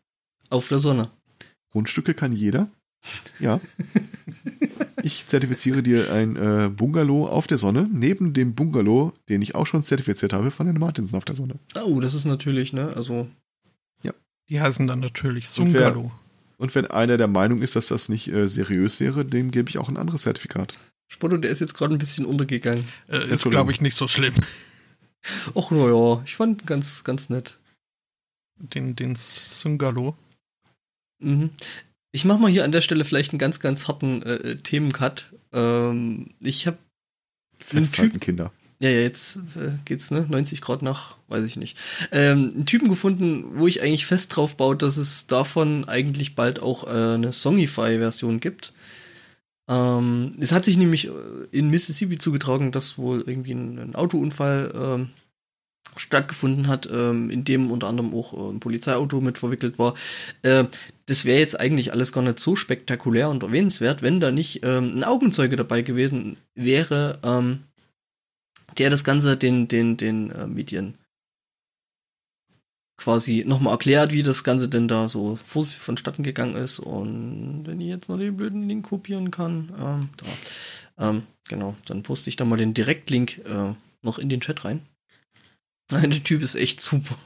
auf der Sonne. Grundstücke kann jeder. Ja. Ich zertifiziere dir ein äh, Bungalow auf der Sonne, neben dem Bungalow, den ich auch schon zertifiziert habe, von Herrn Martinsen auf der Sonne. Oh, das ist natürlich, ne, also, Die heißen dann natürlich Und Sungalo. Und wenn einer der Meinung ist, dass das nicht äh, seriös wäre, dem gebe ich auch ein anderes Zertifikat. Spotto, der ist jetzt gerade ein bisschen untergegangen. Äh, ist, glaube ich, nicht so schlimm. *laughs* Och, naja, ich fand ihn ganz, ganz nett. Den, den Sungalo. Mhm. Ich mache mal hier an der Stelle vielleicht einen ganz, ganz harten äh, äh, Themencut. Ähm, ich habe Festhalten, Kinder. Ja, jetzt äh, geht's, ne? 90 Grad nach, weiß ich nicht. Ähm, einen Typen gefunden, wo ich eigentlich fest drauf baue, dass es davon eigentlich bald auch äh, eine Songify-Version gibt. Ähm, es hat sich nämlich äh, in Mississippi zugetragen, dass wohl irgendwie ein, ein Autounfall ähm, stattgefunden hat, ähm, in dem unter anderem auch äh, ein Polizeiauto mit verwickelt war. Äh, das wäre jetzt eigentlich alles gar nicht so spektakulär und erwähnenswert, wenn da nicht ähm, ein Augenzeuge dabei gewesen wäre, ähm, der das Ganze den, den, den äh, Medien quasi nochmal erklärt, wie das Ganze denn da so vonstatten gegangen ist. Und wenn ich jetzt noch den blöden Link kopieren kann, ähm, da, ähm, genau, dann poste ich da mal den Direktlink äh, noch in den Chat rein. *laughs* Nein, der Typ ist echt super.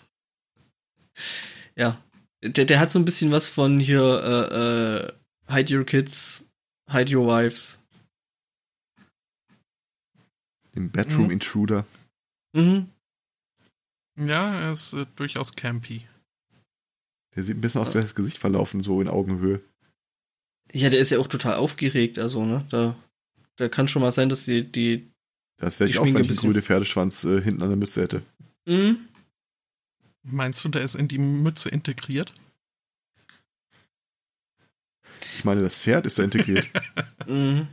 Ja, der, der hat so ein bisschen was von hier äh, äh, Hide Your Kids, Hide Your Wives. Den Bedroom Mhm. Intruder. Mhm. Ja, er ist äh, durchaus campy. Der sieht ein bisschen aus, als wäre das Gesicht verlaufen, so in Augenhöhe. Ja, der ist ja auch total aufgeregt, also, ne? Da, da kann schon mal sein, dass die, die. Das wäre Die ich auch, wenn ein ich einen bisschen- grünen Pferdeschwanz äh, hinten an der Mütze hätte. Mhm. Meinst du, der ist in die Mütze integriert? Ich meine, das Pferd ist da integriert. *laughs* Mhm.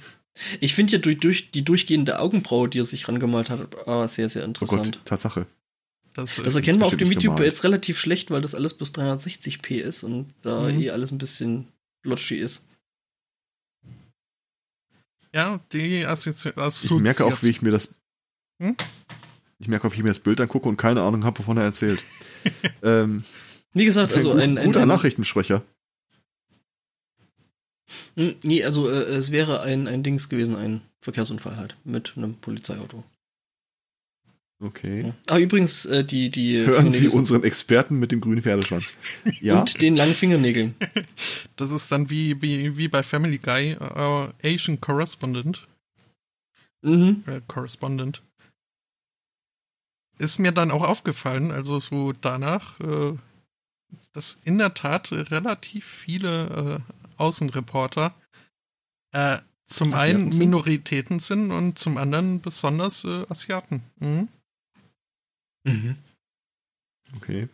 Ich finde ja durch, durch die durchgehende Augenbraue, die er sich rangemalt hat, ah, sehr, sehr oh interessant. Gott, Tatsache. Das, das erkennen wir auf dem Video gemalt. jetzt relativ schlecht, weil das alles bis 360p ist und da Mhm. eh alles ein bisschen blotchy ist. ja, die Assozi Ich merke auch, wie ich mir das. Hm? Ich merke auch, wie ich mir das Bild angucke und keine Ahnung habe, wovon er erzählt. *laughs* ähm, Wie gesagt, also ein, ein, guter ein Nachrichtensprecher. Hm, Nee, also äh, es wäre ein, ein Dings gewesen, ein Verkehrsunfall halt mit einem Polizeiauto. Okay. Ah, übrigens, äh, die, die Hören Sie unseren Experten mit dem grünen Pferdeschwanz. *laughs* Ja, und den langen Fingernägeln. *laughs* Das ist dann wie, wie, wie bei Family Guy, äh, Asian Correspondent. Mhm. Äh, Correspondent. Ist mir dann auch aufgefallen, also so danach, äh, dass in der Tat relativ viele Außenreporter äh, zum Asiaten einen sind? Minoritäten sind und zum anderen besonders äh, Asiaten. Mhm. Mhm. okay.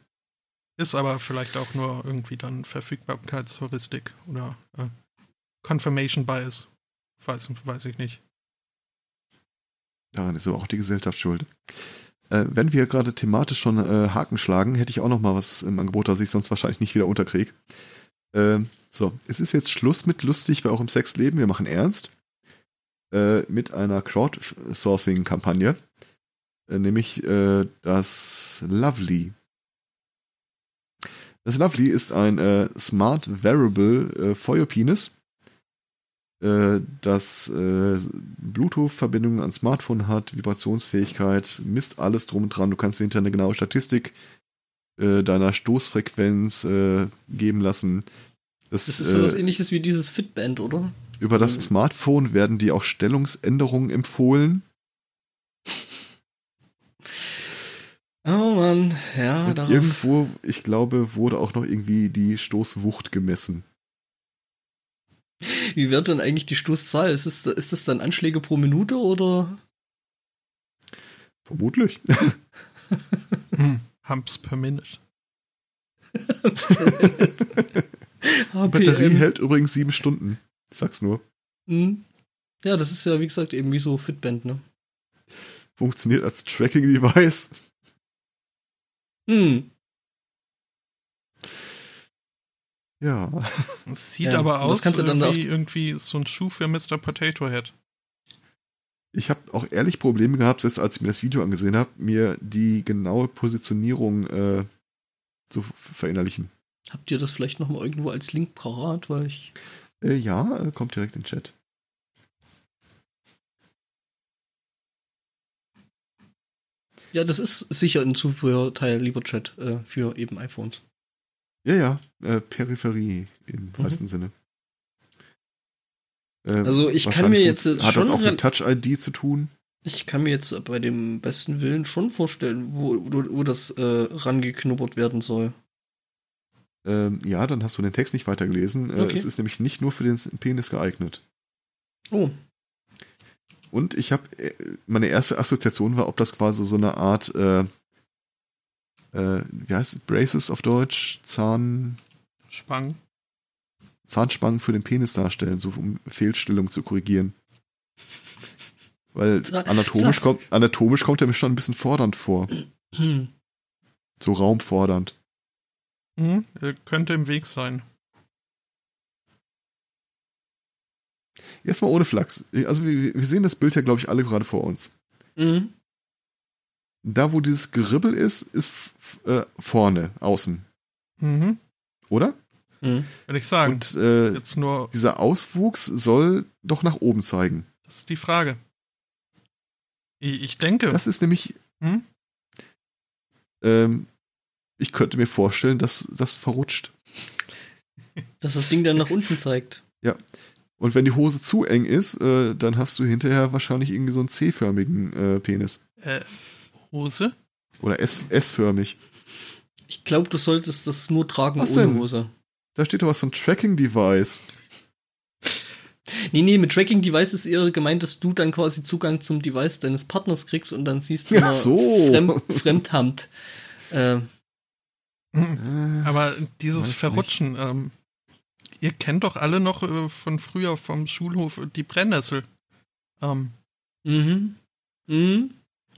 Ist aber vielleicht auch nur irgendwie dann Verfügbarkeitsheuristik oder äh, Confirmation Bias. Weiß, weiß ich nicht. Daran ist aber auch die Gesellschaft schuld. Äh, wenn wir gerade thematisch schon äh, Haken schlagen, hätte ich auch noch mal was im Angebot, das ich sonst wahrscheinlich nicht wieder unterkriege. Äh, so, es ist jetzt Schluss mit lustig, weil auch im Sexleben, wir machen ernst. Äh, mit einer Crowdsourcing-Kampagne. Äh, nämlich äh, das Lovely. Das Lovely ist ein äh, Smart Wearable äh, for your Penis äh, das Bluetooth-Verbindungen an Smartphone hat, Vibrationsfähigkeit, misst alles drum und dran. Du kannst dir hinterher eine genaue Statistik äh, deiner Stoßfrequenz äh, geben lassen. Das, das ist so was ähnliches wie dieses Fitband, oder? Über das mhm. Smartphone werden dir auch Stellungsänderungen empfohlen. Oh Mann, ja, darauf. Irgendwo, ich glaube, wurde auch noch irgendwie die Stoßwucht gemessen. Wie wird denn eigentlich die Stoßzahl? Ist, es, ist das dann Anschläge pro Minute oder? Vermutlich. *laughs* hm, Humps per Minute. Die *laughs* Batterie hält übrigens sieben Stunden. Ich sag's nur. Hm. Ja, das ist ja, wie gesagt, eben wie so Fitband, ne? Funktioniert als Tracking-Device. Hm. Ja. *laughs* Es sieht ja, aber aus wie irgendwie so ein Schuh für Mr. Potato Head. Ich habe auch ehrlich Probleme gehabt, selbst als ich mir das Video angesehen habe, mir die genaue Positionierung äh, zu verinnerlichen. Habt ihr das vielleicht nochmal irgendwo als Link parat, weil ich. Äh, ja, äh, kommt direkt in den Chat. Ja, das ist sicher ein Zubehörteil, lieber Chat, äh, für eben iPhones. Ja, ja, äh, Peripherie im mhm. wahrsten Sinne. Äh, also ich kann mir jetzt hat schon das auch mit Touch ID zu tun? Ich kann mir jetzt bei dem besten Willen schon vorstellen, wo, wo, wo das äh, rangeknubbert werden soll. Ähm, ja, dann hast du den Text nicht weitergelesen. Äh, okay. Es ist nämlich nicht nur für den Penis geeignet. Oh. Und ich habe, äh, meine erste Assoziation war, ob das quasi so eine Art äh, äh, wie heißt es, Braces auf Deutsch? Zahnspangen. Zahnspangen für den Penis darstellen, so um Fehlstellung zu korrigieren. Weil anatomisch kommt, anatomisch kommt er mir schon ein bisschen fordernd vor. so raumfordernd. Mhm, könnte im Weg sein. Jetzt mal ohne Flachs. Also wir, wir sehen das Bild ja, glaube ich, alle gerade vor uns. Mhm da, wo dieses Geribbel ist, ist äh, vorne, außen. Mhm. Oder? Mhm. Würde ich sagen. Und äh, Jetzt nur dieser Auswuchs soll doch nach oben zeigen. Das ist die Frage. Ich, ich denke. Das ist nämlich. Hm? Ähm, ich könnte mir vorstellen, dass das verrutscht. Dass das Ding dann nach unten zeigt. Ja. Und wenn die Hose zu eng ist, äh, dann hast du hinterher wahrscheinlich irgendwie so einen C-förmigen äh, Penis. Äh, Hose? Oder S-förmig. Ich glaube, du solltest das nur tragen was ohne denn? Hose. Da steht doch was von Tracking-Device. Nee, nee, mit Tracking Device ist eher gemeint, dass du dann quasi Zugang zum Device deines Partners kriegst und dann siehst du ja, so. Fremd, Fremdhand. Äh. Aber dieses Verrutschen, ähm, ihr kennt doch alle noch äh, von früher vom Schulhof die Brennnessel. Ähm. Mhm. Mhm.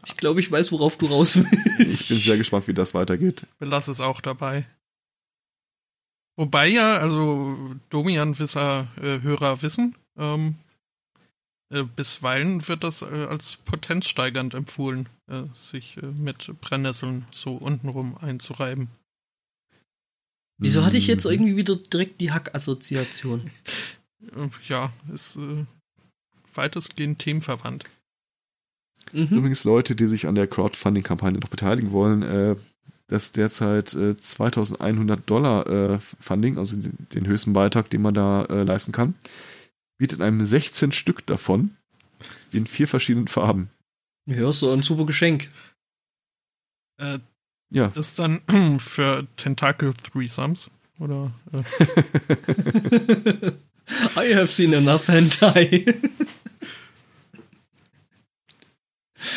Ich glaube, ich weiß, worauf du raus willst. Ich bin sehr gespannt, wie das weitergeht. Belass es auch dabei. Wobei ja, also Domian-Hörer äh, wissen, ähm, äh, bisweilen wird das äh, als potenzsteigernd empfohlen, äh, sich äh, mit Brennnesseln so untenrum einzureiben. Wieso hatte ich jetzt mhm. irgendwie wieder direkt die Hack-Assoziation? Äh, ja, ist weitestgehend themenverwandt. Mhm. Übrigens Leute, die sich an der Crowdfunding-Kampagne noch beteiligen wollen, äh, das derzeit äh, 2100 Dollar äh, Funding, also den, den, höchsten Beitrag, den man da äh, leisten kann, bietet einem 16 Stück davon in vier verschiedenen Farben. Ja, so ein super Geschenk. Äh, ja. Das ist dann *clears throat* für Tentacle Threesomes, oder? Äh? *laughs* *laughs* I have seen enough hentai. *laughs*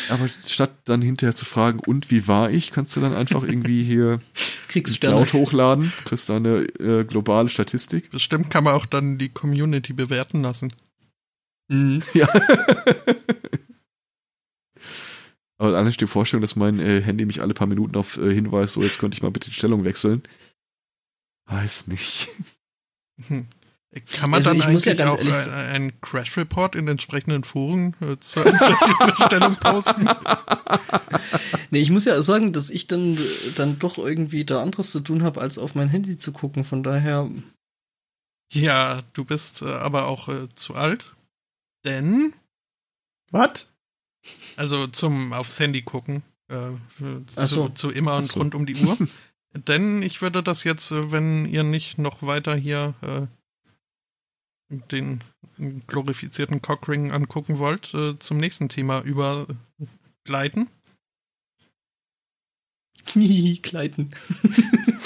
Aber statt dann hinterher zu fragen, und wie war ich, kannst du dann einfach *laughs* irgendwie hier Cloud hochladen, kriegst da eine äh, globale Statistik. Bestimmt kann man auch dann die Community bewerten lassen. Mhm. *laughs* Ja. Aber allein die Vorstellung, dass mein äh, Handy mich alle paar Minuten auf äh, hinweist, so jetzt könnte ich mal bitte die Stellung wechseln. Weiß nicht. Hm. Kann man Also dann ich muss ja eigentlich ganz auch ehrlich äh, sa- einen Crash-Report in den entsprechenden Foren äh, zur *laughs* zur Hilfestellung posten? *laughs* Nee, ich muss ja sagen, dass ich dann, dann doch irgendwie da anderes zu tun habe, als auf mein Handy zu gucken. Von daher, Ja, du bist äh, aber auch äh, zu alt. Denn, Was? also zum aufs Handy gucken, äh, Ach so. zu, zu immer und so. rund um die Uhr. *laughs* Denn ich würde das jetzt, äh, wenn ihr nicht noch weiter hier äh, den glorifizierten Cockring angucken wollt, äh, zum nächsten Thema übergleiten. Knie kleiden. *laughs*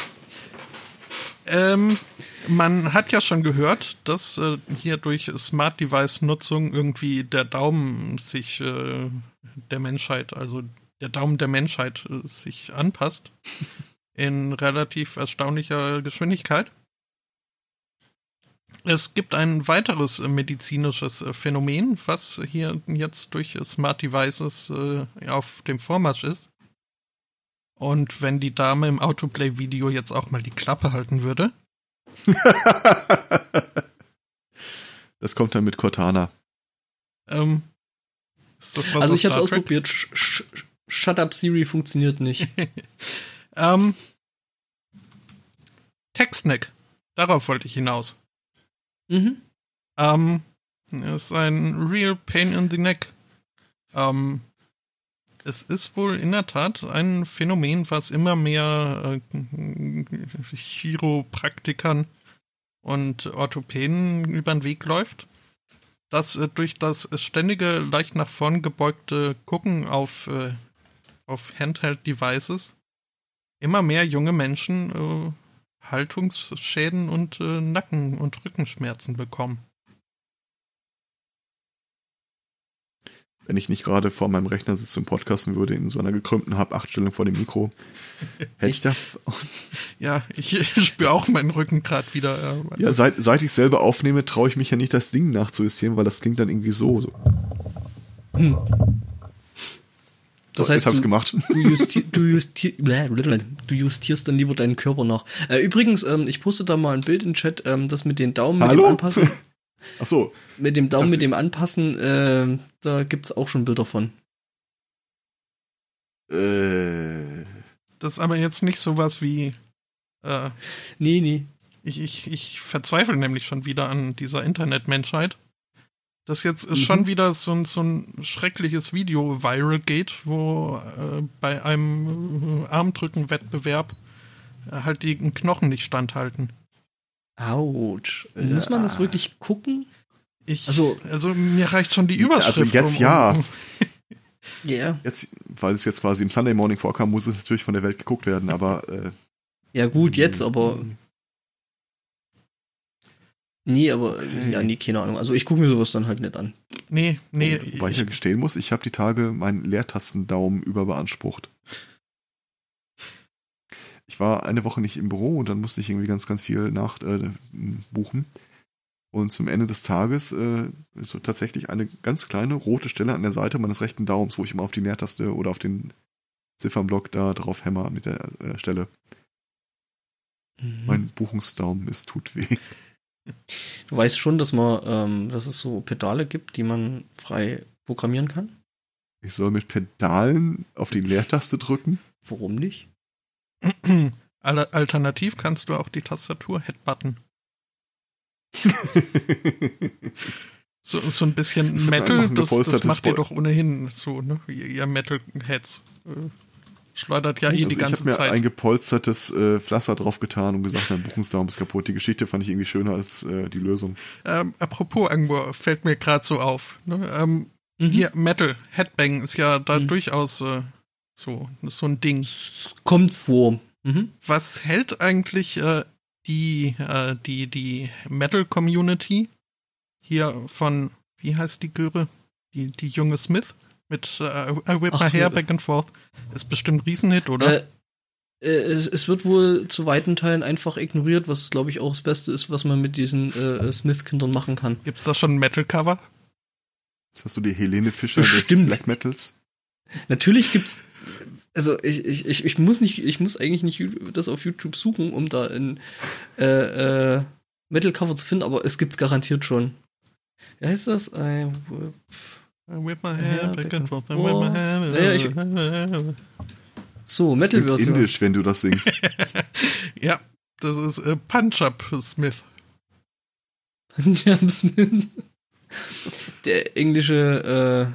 Ähm, man hat ja schon gehört, dass äh, hier durch Smart Device Nutzung irgendwie der Daumen sich äh, der Menschheit, also der Daumen der Menschheit äh, sich anpasst in relativ erstaunlicher Geschwindigkeit. Es gibt ein weiteres äh, medizinisches äh, Phänomen, was hier jetzt durch Smart Devices äh, auf dem Vormarsch ist. Und wenn die Dame im Autoplay-Video jetzt auch mal die Klappe halten würde, *laughs* Das kommt dann mit Cortana. ähm, ist das was also ich habe es ausprobiert. Sh sh Shut up Siri funktioniert nicht. *laughs* Ähm, Textneck. Darauf wollte ich hinaus. Mhm. Ähm, ist ein real pain in the neck. Ähm, es ist wohl in der Tat ein Phänomen, was immer mehr äh, Chiropraktikern und Orthopäden über den Weg läuft. Dass äh, durch das ständige, leicht nach vorn gebeugte Gucken auf, äh, auf Handheld-Devices immer mehr junge Menschen äh, Haltungsschäden und äh, Nacken- und Rückenschmerzen bekommen. Wenn ich nicht gerade vor meinem Rechner sitze und podcasten würde, in so einer gekrümmten Hab-8-Stellung vor dem Mikro, hätte ich *laughs* da. Ja, ich, ich spüre auch meinen Rücken gerade wieder. Äh, also, Ja, seit, seit ich selber aufnehme, traue ich mich ja nicht, das Ding nachzujustieren, weil das klingt dann irgendwie so. so. Das So, heißt, jetzt hab's du, gemacht. du, justi du, justi blablabla. *laughs* du justierst dann lieber deinen Körper nach. Äh, übrigens, ähm, ich poste da mal ein Bild in den Chat, ähm, das mit den Daumen, mit dem Hallo? Anpassen, *laughs* Ach so, mit dem Daumen, dachte- mit dem Anpassen, äh, da gibt's auch schon Bilder von. äh, das ist aber jetzt nicht sowas wie. Äh, Nee, nee. ich, ich, ich verzweifle nämlich schon wieder an dieser Internetmenschheit. Dass jetzt Mhm. schon wieder so ein, so ein schreckliches Video viral geht, wo äh, bei einem äh, Armdrücken-Wettbewerb äh, halt die Knochen nicht standhalten. Autsch. Muss man das wirklich gucken? Ich, Also- also mir reicht schon die Also Überschrift. jetzt ja. Ja. jetzt, weil es jetzt quasi im Sunday Morning vorkam, muss es natürlich von der Welt geguckt werden, aber äh, Ja, gut, jetzt, aber. Nee, aber. Okay. Ja, nee, keine Ahnung. Also ich gucke mir sowas dann halt nicht an. Nee, nee. Weil ich ja gestehen muss, ich habe die Tage meinen Leertastendaumen überbeansprucht. Ich war eine Woche nicht im Büro und dann musste ich irgendwie ganz, ganz viel nach äh, buchen. Und zum Ende des Tages äh, ist so tatsächlich eine ganz kleine rote Stelle an der Seite meines rechten Daumens, wo ich immer auf die Leertaste oder auf den Ziffernblock da drauf hämmer mit der äh, Stelle. Mhm. Mein Buchungsdaumen, es tut weh. Du weißt schon, dass man, ähm, dass es so Pedale gibt, die man frei programmieren kann? Ich soll mit Pedalen auf die Leertaste drücken. Warum nicht? *clears throat* Al- Alternativ kannst du auch die Tastatur Headbutton. *laughs* So, so ein bisschen Metal, das, das macht ihr doch ohnehin so, ne? Ihr ihr Metal-Heads. Schleudert ja eh also die ich ganze habe mir Zeit. ein gepolstertes äh, Pflaster drauf getan und gesagt, mein Buchungsdaumen ist kaputt. Die Geschichte fand ich irgendwie schöner als äh, die Lösung. Ähm, apropos, irgendwo fällt mir gerade so auf. Ne? Ähm, Mhm. Hier, Metal, Headbang ist ja da Mhm. durchaus äh, so, so ein Ding. Es kommt vor. Mhm. Was hält eigentlich äh, die, äh, die, die Metal-Community hier von, wie heißt die Göre? Die, die junge Smith? Mit äh, I Whip Ach, My Hair äh, Back and Forth. Ist bestimmt Riesenhit, oder? Äh, äh, es, es wird wohl zu weiten Teilen einfach ignoriert, was glaube ich auch das Beste ist, was man mit diesen äh, Smith-Kindern machen kann. Gibt's da schon ein Metal-Cover? Jetzt hast du die Helene Fischer Bestimmt. des Black Metals. Natürlich gibt's also ich, ich, ich, ich muss nicht, ich muss eigentlich nicht das auf YouTube suchen, um da ein äh, äh, Metal-Cover zu finden, aber es gibt's garantiert schon. Wie heißt das? I whip I Whip My Hair Back and Forth. Whip My Hair. Naja, ich- So, Das klingt Metal-Version. indisch, wenn du das singst. *laughs* Ja, das ist äh, Punch-Up Smith. Punjab Smith. Der englische,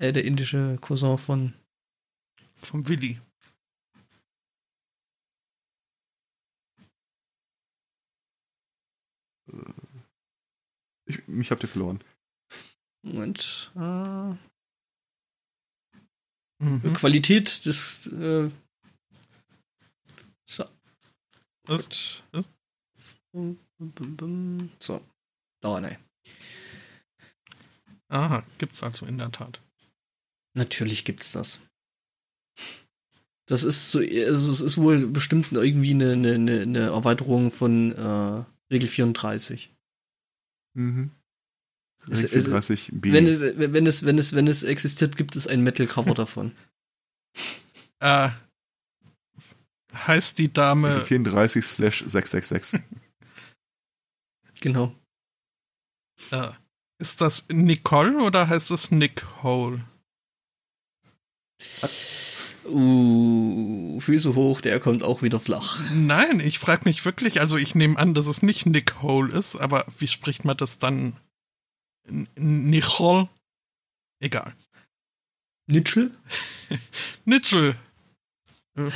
äh, äh, der indische Cousin von. Vom Willi. Ich, mich habt ihr verloren. Moment. Äh, Mhm. Qualität des. Äh, so. Das, das. So. Da, nein. aha, gibt's also in der Tat. Natürlich gibt's das. Das ist so, also es ist wohl bestimmt irgendwie eine, eine, eine eine Erweiterung von äh, Regel 34. Mhm. Es- es- 34b. Wenn, wenn, es, wenn, es, wenn es existiert, gibt es ein Metal-Cover davon. *laughs* Äh, heißt die Dame 34 slash 666. *laughs* Genau. Äh, ist das Nicole oder heißt es Nick Hole? Uh, Füße hoch, der kommt auch wieder flach. Nein, ich frage mich wirklich, also ich nehme an, dass es nicht Nick Hole ist, aber wie spricht man das dann? N Nicole? Egal. Nitschel? *laughs* Nitschel.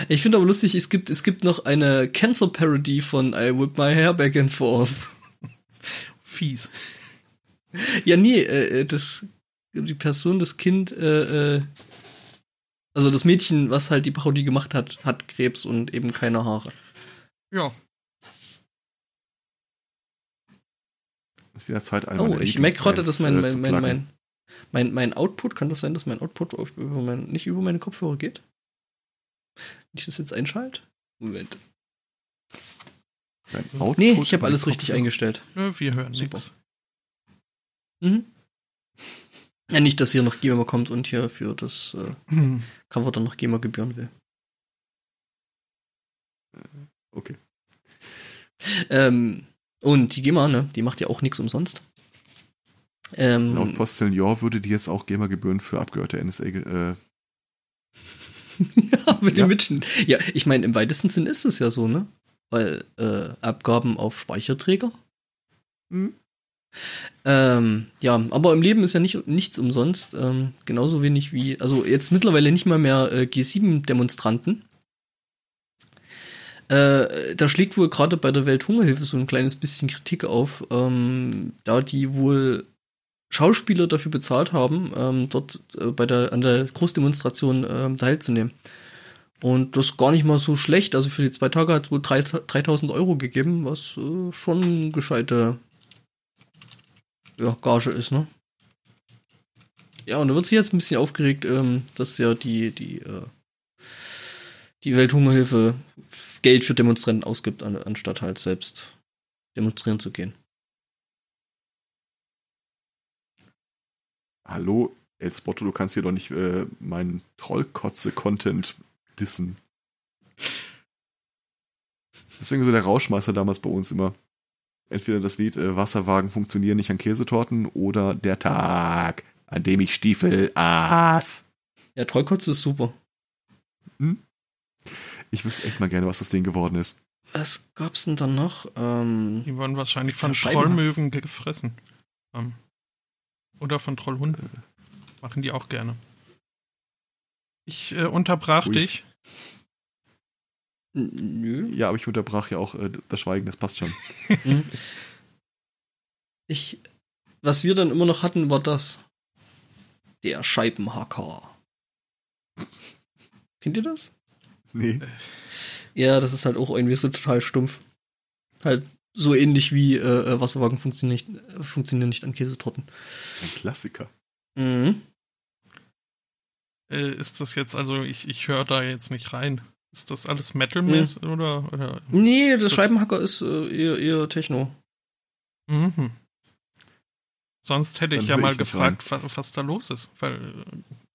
Ich finde aber lustig, es gibt, es gibt noch eine Cancer-Parody von I Whip My Hair Back and Forth. *laughs* Fies. Ja, nee, äh, das, die Person, das Kind, äh, äh, also das Mädchen, was halt die Parodie gemacht hat, hat Krebs und eben keine Haare. Ja. Ist wieder Zeit, eine Oh, ich merke gerade, dass mein, mein, äh, mein, pluggen. mein, mein, mein Output, kann das sein, dass mein Output auf, über mein, nicht über meine Kopfhörer geht? Wenn ich das jetzt einschalte? Moment. Dein Output Nee, ich habe alles richtig Kopfhörer. eingestellt. Ja, Wir hören Super. nichts. Mhm. Ja, nicht, dass hier noch GEMA kommt und hier für das äh, Hm. Cover dann noch GEMA-Gebühren will. Okay. Ähm, und die GEMA, ne, die macht ja auch nichts umsonst. Ähm, Laut Postillon würde die jetzt auch GEMA-Gebühren für abgehörte NSA äh, *laughs* ja, mit Ja. dem Mitschen. Ja, ich meine, im weitesten Sinn ist es ja so, ne? Weil äh, Abgaben auf Speicherträger. hm? Ähm, ja, aber im Leben ist ja nicht, nichts umsonst. Ähm, genauso wenig wie, also jetzt mittlerweile nicht mal mehr äh, G7-Demonstranten. Äh, da schlägt wohl gerade bei der Welthungerhilfe so ein kleines bisschen Kritik auf, ähm, da die wohl Schauspieler dafür bezahlt haben, ähm, dort äh, bei der, an der Großdemonstration ähm, teilzunehmen. Und das gar nicht mal so schlecht. Also für die zwei Tage hat es wohl 3 3000 Euro gegeben, was äh, schon gescheite ja, Gage ist, ne? Ja, und da wird sich jetzt ein bisschen aufgeregt, ähm, dass ja die, die, äh, die Welthungerhilfe Geld für Demonstranten ausgibt, an, anstatt halt selbst demonstrieren zu gehen. Hallo, El Spotto, du kannst hier doch nicht äh, meinen Trollkotze-Content dissen. Deswegen so der Rauschmeister damals bei uns immer. Entweder das Lied äh, Wasserwagen funktionieren nicht an Käsetorten oder der Tag, an dem ich Stiefel aß. Ja, Trollkotze ist super. Ich wüsste echt mal gerne, was das Ding geworden ist. Was gab's denn dann noch? Ähm, Die wurden wahrscheinlich von Trollmöwen gefressen. Ähm, oder von Trollhunden. Machen die auch gerne. Ich äh, unterbrach Ui. dich. nö. Ja, aber ich unterbrach ja auch äh, das Schweigen, das passt schon. Mhm. *laughs* Ich, was wir dann immer noch hatten, war das der Scheibenhacker. Kennt ihr das? *laughs* Nee. Ja, das ist halt auch irgendwie so total stumpf. Halt so ähnlich wie äh, Wasserwagen funktionieren nicht, äh, funktionieren nicht an Käsetorten. Ein Klassiker. Mhm. Äh, ist das jetzt, also ich, ich höre da jetzt nicht rein. Ist das alles Metal-mäßig mhm. oder, oder? Nee, der Scheibenhacker ist äh, eher, eher Techno. Mhm. Sonst hätte ich ja mal ich gefragt, was, was, da los ist. Weil äh,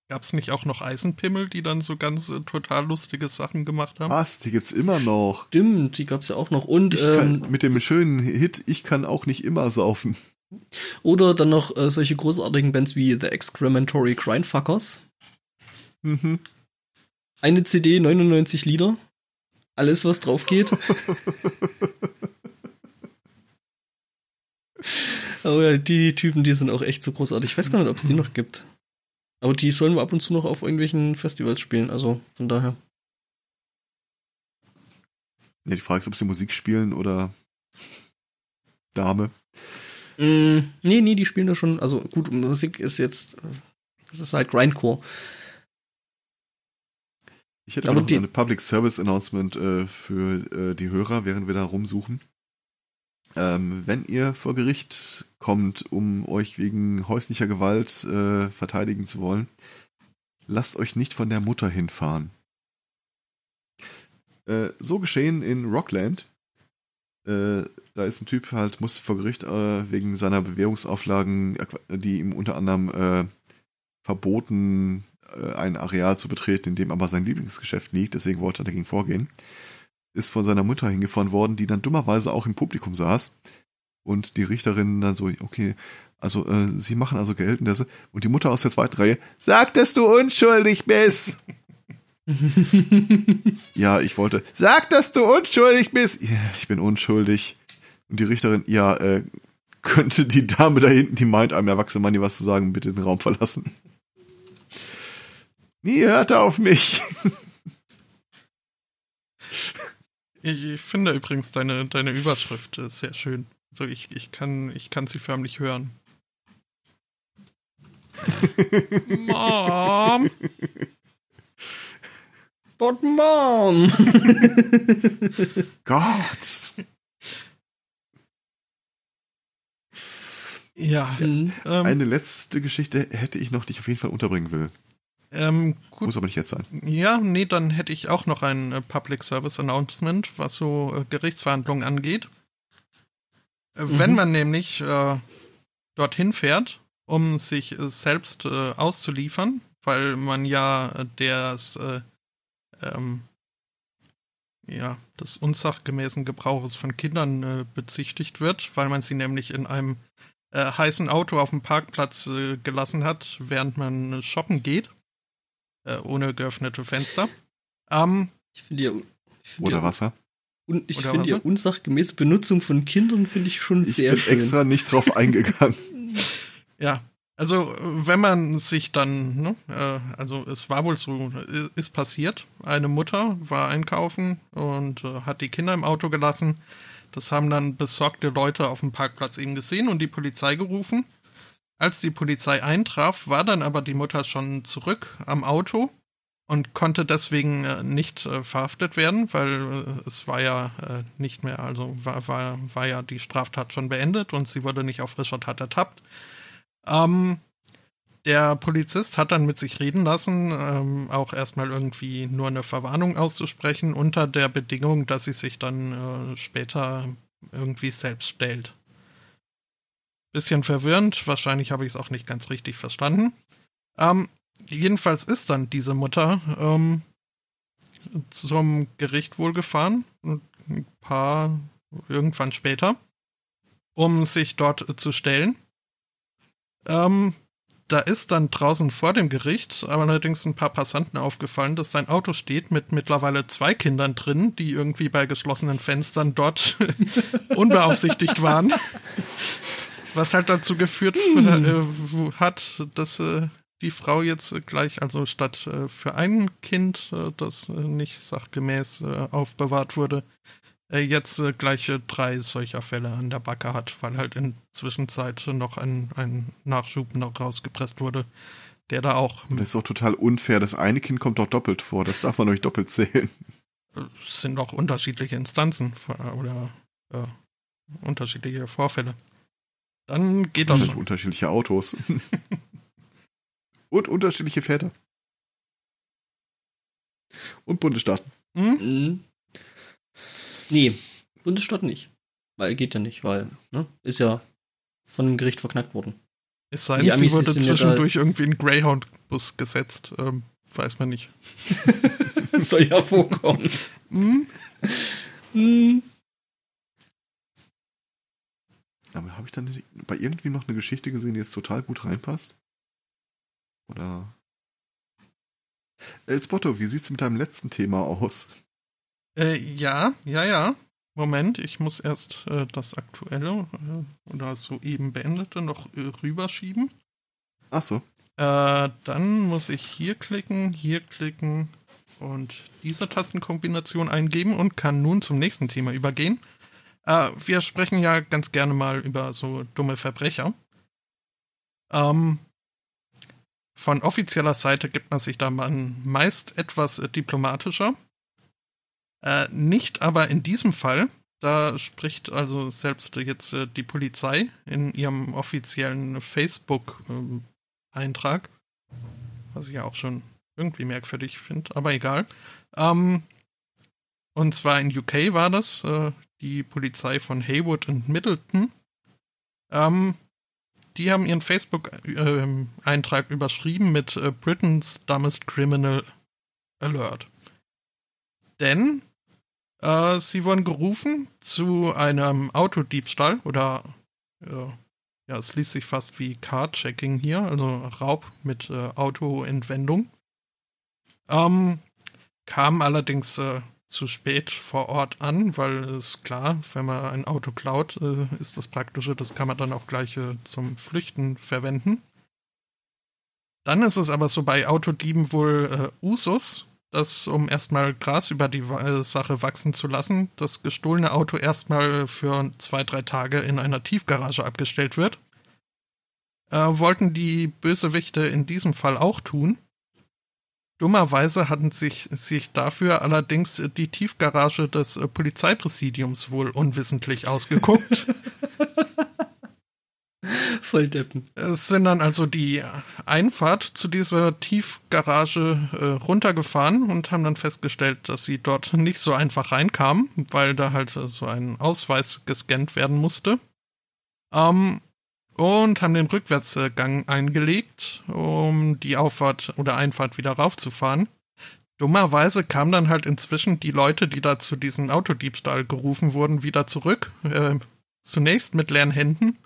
gab es nicht auch noch Eisenpimmel, die dann so ganz äh, total lustige Sachen gemacht haben? Was? Die gibt's immer noch. Stimmt, die gab's ja auch noch. Und ähm, kann, mit dem schönen Hit, ich kann auch nicht immer saufen. Oder dann noch äh, solche großartigen Bands wie The Excrementory Grindfuckers. Mhm. Eine CD, 99 Lieder. Alles, was drauf geht. *laughs* Aber ja, die Typen, die sind auch echt so großartig. Ich weiß gar nicht, ob es die noch gibt. Aber die sollen wir ab und zu noch auf irgendwelchen Festivals spielen, also von daher. Ja, die Frage ist, ob sie Musik spielen oder Dame. Mm, nee, nee, die spielen da schon. Also gut, Musik ist jetzt. Das ist halt Grindcore. Ich hätte Aber noch die, eine Public Service Announcement äh, für äh, die Hörer, während wir da rumsuchen. Ähm, wenn ihr vor Gericht kommt, um euch wegen häuslicher Gewalt äh, verteidigen zu wollen, lasst euch nicht von der Mutter hinfahren. Äh, so geschehen in Rockland. Äh, da ist ein Typ halt, muss vor Gericht äh, wegen seiner Bewährungsauflagen, die ihm unter anderem äh, verboten, ein Areal zu betreten, in dem aber sein Lieblingsgeschäft liegt, deswegen wollte er dagegen vorgehen ist von seiner Mutter hingefahren worden, die dann dummerweise auch im Publikum saß. Und die Richterin dann so, okay, also äh, sie machen also geltende. Und die Mutter aus der zweiten Reihe, sag, dass du unschuldig bist. *laughs* ja, ich wollte, sag, dass du unschuldig bist. Ja, ich bin unschuldig. Und die Richterin, ja, äh, könnte die Dame da hinten, die meint, einem erwachsenen Mann hier was zu sagen, bitte den Raum verlassen. Nie hört er auf mich. Ich finde übrigens deine, deine Überschrift sehr schön. Also ich, ich, kann, ich kann sie förmlich hören. *laughs* Mom! But Mom! *laughs* Gott! Ja. Ähm, Eine letzte Geschichte hätte ich noch, die ich auf jeden Fall unterbringen will. Ähm, Muss aber nicht jetzt sein. Ja, nee, dann hätte ich auch noch ein äh, Public Service Announcement, was so äh, Gerichtsverhandlungen angeht. Äh, mhm. Wenn man nämlich äh, dorthin fährt, um sich selbst auszuliefern, weil man ja des, ähm, ja, des unsachgemäßen Gebrauches von Kindern bezichtigt wird, weil man sie nämlich in einem heißen Auto auf dem Parkplatz gelassen hat, während man shoppen geht äh, ohne geöffnete Fenster. Ähm, ich finde ja. Find Oder ja, Wasser. Und ich finde ja unsachgemäße Benutzung von Kindern finde ich schon ich sehr schön. Ich bin extra nicht drauf *laughs* eingegangen. ja, also wenn man sich dann, ne, äh, also es war wohl so, ist passiert. Eine Mutter war einkaufen und äh, hat die Kinder im Auto gelassen. Das haben dann besorgte Leute auf dem Parkplatz eben gesehen und die Polizei gerufen. Als die Polizei eintraf, war dann aber die Mutter schon zurück am Auto und konnte deswegen äh, nicht äh, verhaftet werden, weil äh, es war ja nicht mehr, also war, war, war ja die Straftat schon beendet und sie wurde nicht auf frischer Tat ertappt. Ähm, der Polizist hat dann mit sich reden lassen, ähm, auch erstmal irgendwie nur eine Verwarnung auszusprechen, unter der Bedingung, dass sie sich dann äh, später irgendwie selbst stellt. Bisschen verwirrend, wahrscheinlich habe ich es auch nicht ganz richtig verstanden. Ähm, jedenfalls ist dann diese Mutter ähm, zum Gericht wohl gefahren, ein paar irgendwann später, um sich dort zu stellen. Ähm, da ist dann draußen vor dem Gericht aber allerdings ein paar Passanten aufgefallen, dass sein Auto steht mit mittlerweile zwei Kindern drin, die irgendwie bei geschlossenen Fenstern dort *laughs* unbeaufsichtigt waren. Was halt dazu geführt hm. äh, hat, dass äh, die Frau jetzt gleich, also statt äh, für ein Kind, äh, das äh, nicht sachgemäß äh, aufbewahrt wurde, jetzt gleich drei solcher Fälle an der Backe hat, weil halt in Zwischenzeit noch ein, ein Nachschub noch rausgepresst wurde, der da auch. Das ist doch total unfair. Das eine Kind kommt doch doppelt vor. Das darf man euch doppelt zählen. Es sind doch unterschiedliche Instanzen oder unterschiedliche Vorfälle. Dann geht das. Schon. Unterschiedliche Autos. Und unterschiedliche Väter. Und Bundesstaaten. Hm? Mhm. Nee, Bundesstaat nicht. Weil geht ja nicht, weil, ne? Ist ja von dem Gericht verknackt worden. Es sei denn, sie wurde sind ja zwischendurch irgendwie in Greyhound-Bus gesetzt. Ähm, weiß man nicht. *laughs* Soll ja vorkommen. Hm? Hm. Aber habe ich dann bei irgendwie noch eine Geschichte gesehen, die jetzt total gut reinpasst? Oder. El Spotto, wie sieht's mit deinem letzten Thema aus? Äh, ja, ja, ja. Moment, ich muss erst äh, das aktuelle äh, oder soeben beendete noch äh, rüberschieben. Ach so. Äh, dann muss ich hier klicken, hier klicken und diese Tastenkombination eingeben und kann nun zum nächsten Thema übergehen. Äh, wir sprechen ja ganz gerne mal über so dumme Verbrecher. Ähm, von offizieller Seite gibt man sich da meist etwas äh, diplomatischer. Äh, nicht aber in diesem Fall. Da spricht also selbst jetzt äh, die Polizei in ihrem offiziellen Facebook-Eintrag, was ich ja auch schon irgendwie merkwürdig finde, aber egal. Ähm, und zwar in UK war das, äh, die Polizei von Haywood und Middleton. Ähm, die haben ihren Facebook-Eintrag überschrieben mit äh, Britain's Dumbest Criminal Alert. Denn äh, sie wurden gerufen zu einem Autodiebstahl oder äh, ja, es liest sich fast wie Car-Checking hier, also Raub mit äh, Autoentwendung. Ähm, kam allerdings äh, zu spät vor Ort an, weil es klar, wenn man ein Auto klaut, äh, ist das Praktische, das kann man dann auch gleich äh, zum Flüchten verwenden. Dann ist es aber so bei Autodieben wohl äh, Usus, dass, um erstmal Gras über die äh, Sache wachsen zu lassen, das gestohlene Auto erstmal für zwei, drei Tage in einer Tiefgarage abgestellt wird. Äh, wollten die Bösewichte in diesem Fall auch tun. Dummerweise hatten sich, sich dafür allerdings die Tiefgarage des äh, Polizeipräsidiums wohl unwissentlich ausgeguckt. *laughs* Voll Deppen. Es sind dann also die Einfahrt zu dieser Tiefgarage äh, runtergefahren und haben dann festgestellt, dass sie dort nicht so einfach reinkamen, weil da halt äh, so ein Ausweis gescannt werden musste. Ähm, und haben den Rückwärtsgang eingelegt, um die Auffahrt oder Einfahrt wieder raufzufahren. Dummerweise kamen dann halt inzwischen die Leute, die da zu diesem Autodiebstahl gerufen wurden, wieder zurück. Äh, zunächst mit leeren Händen.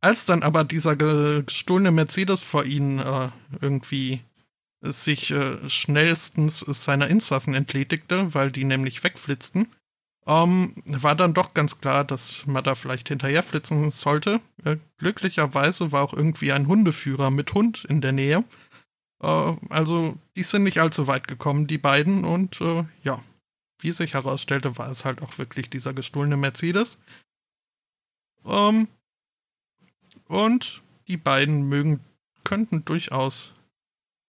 Als dann aber dieser ge- gestohlene Mercedes vor ihnen äh, irgendwie sich äh, schnellstens seiner Insassen entledigte, weil die nämlich wegflitzten, ähm, war dann doch ganz klar, dass man da vielleicht hinterherflitzen sollte. Äh, glücklicherweise war auch irgendwie ein Hundeführer mit Hund in der Nähe. Äh, also, die sind nicht allzu weit gekommen, die beiden. Und äh, ja, wie sich herausstellte, war es halt auch wirklich dieser gestohlene Mercedes. Ähm, und die beiden mögen, könnten durchaus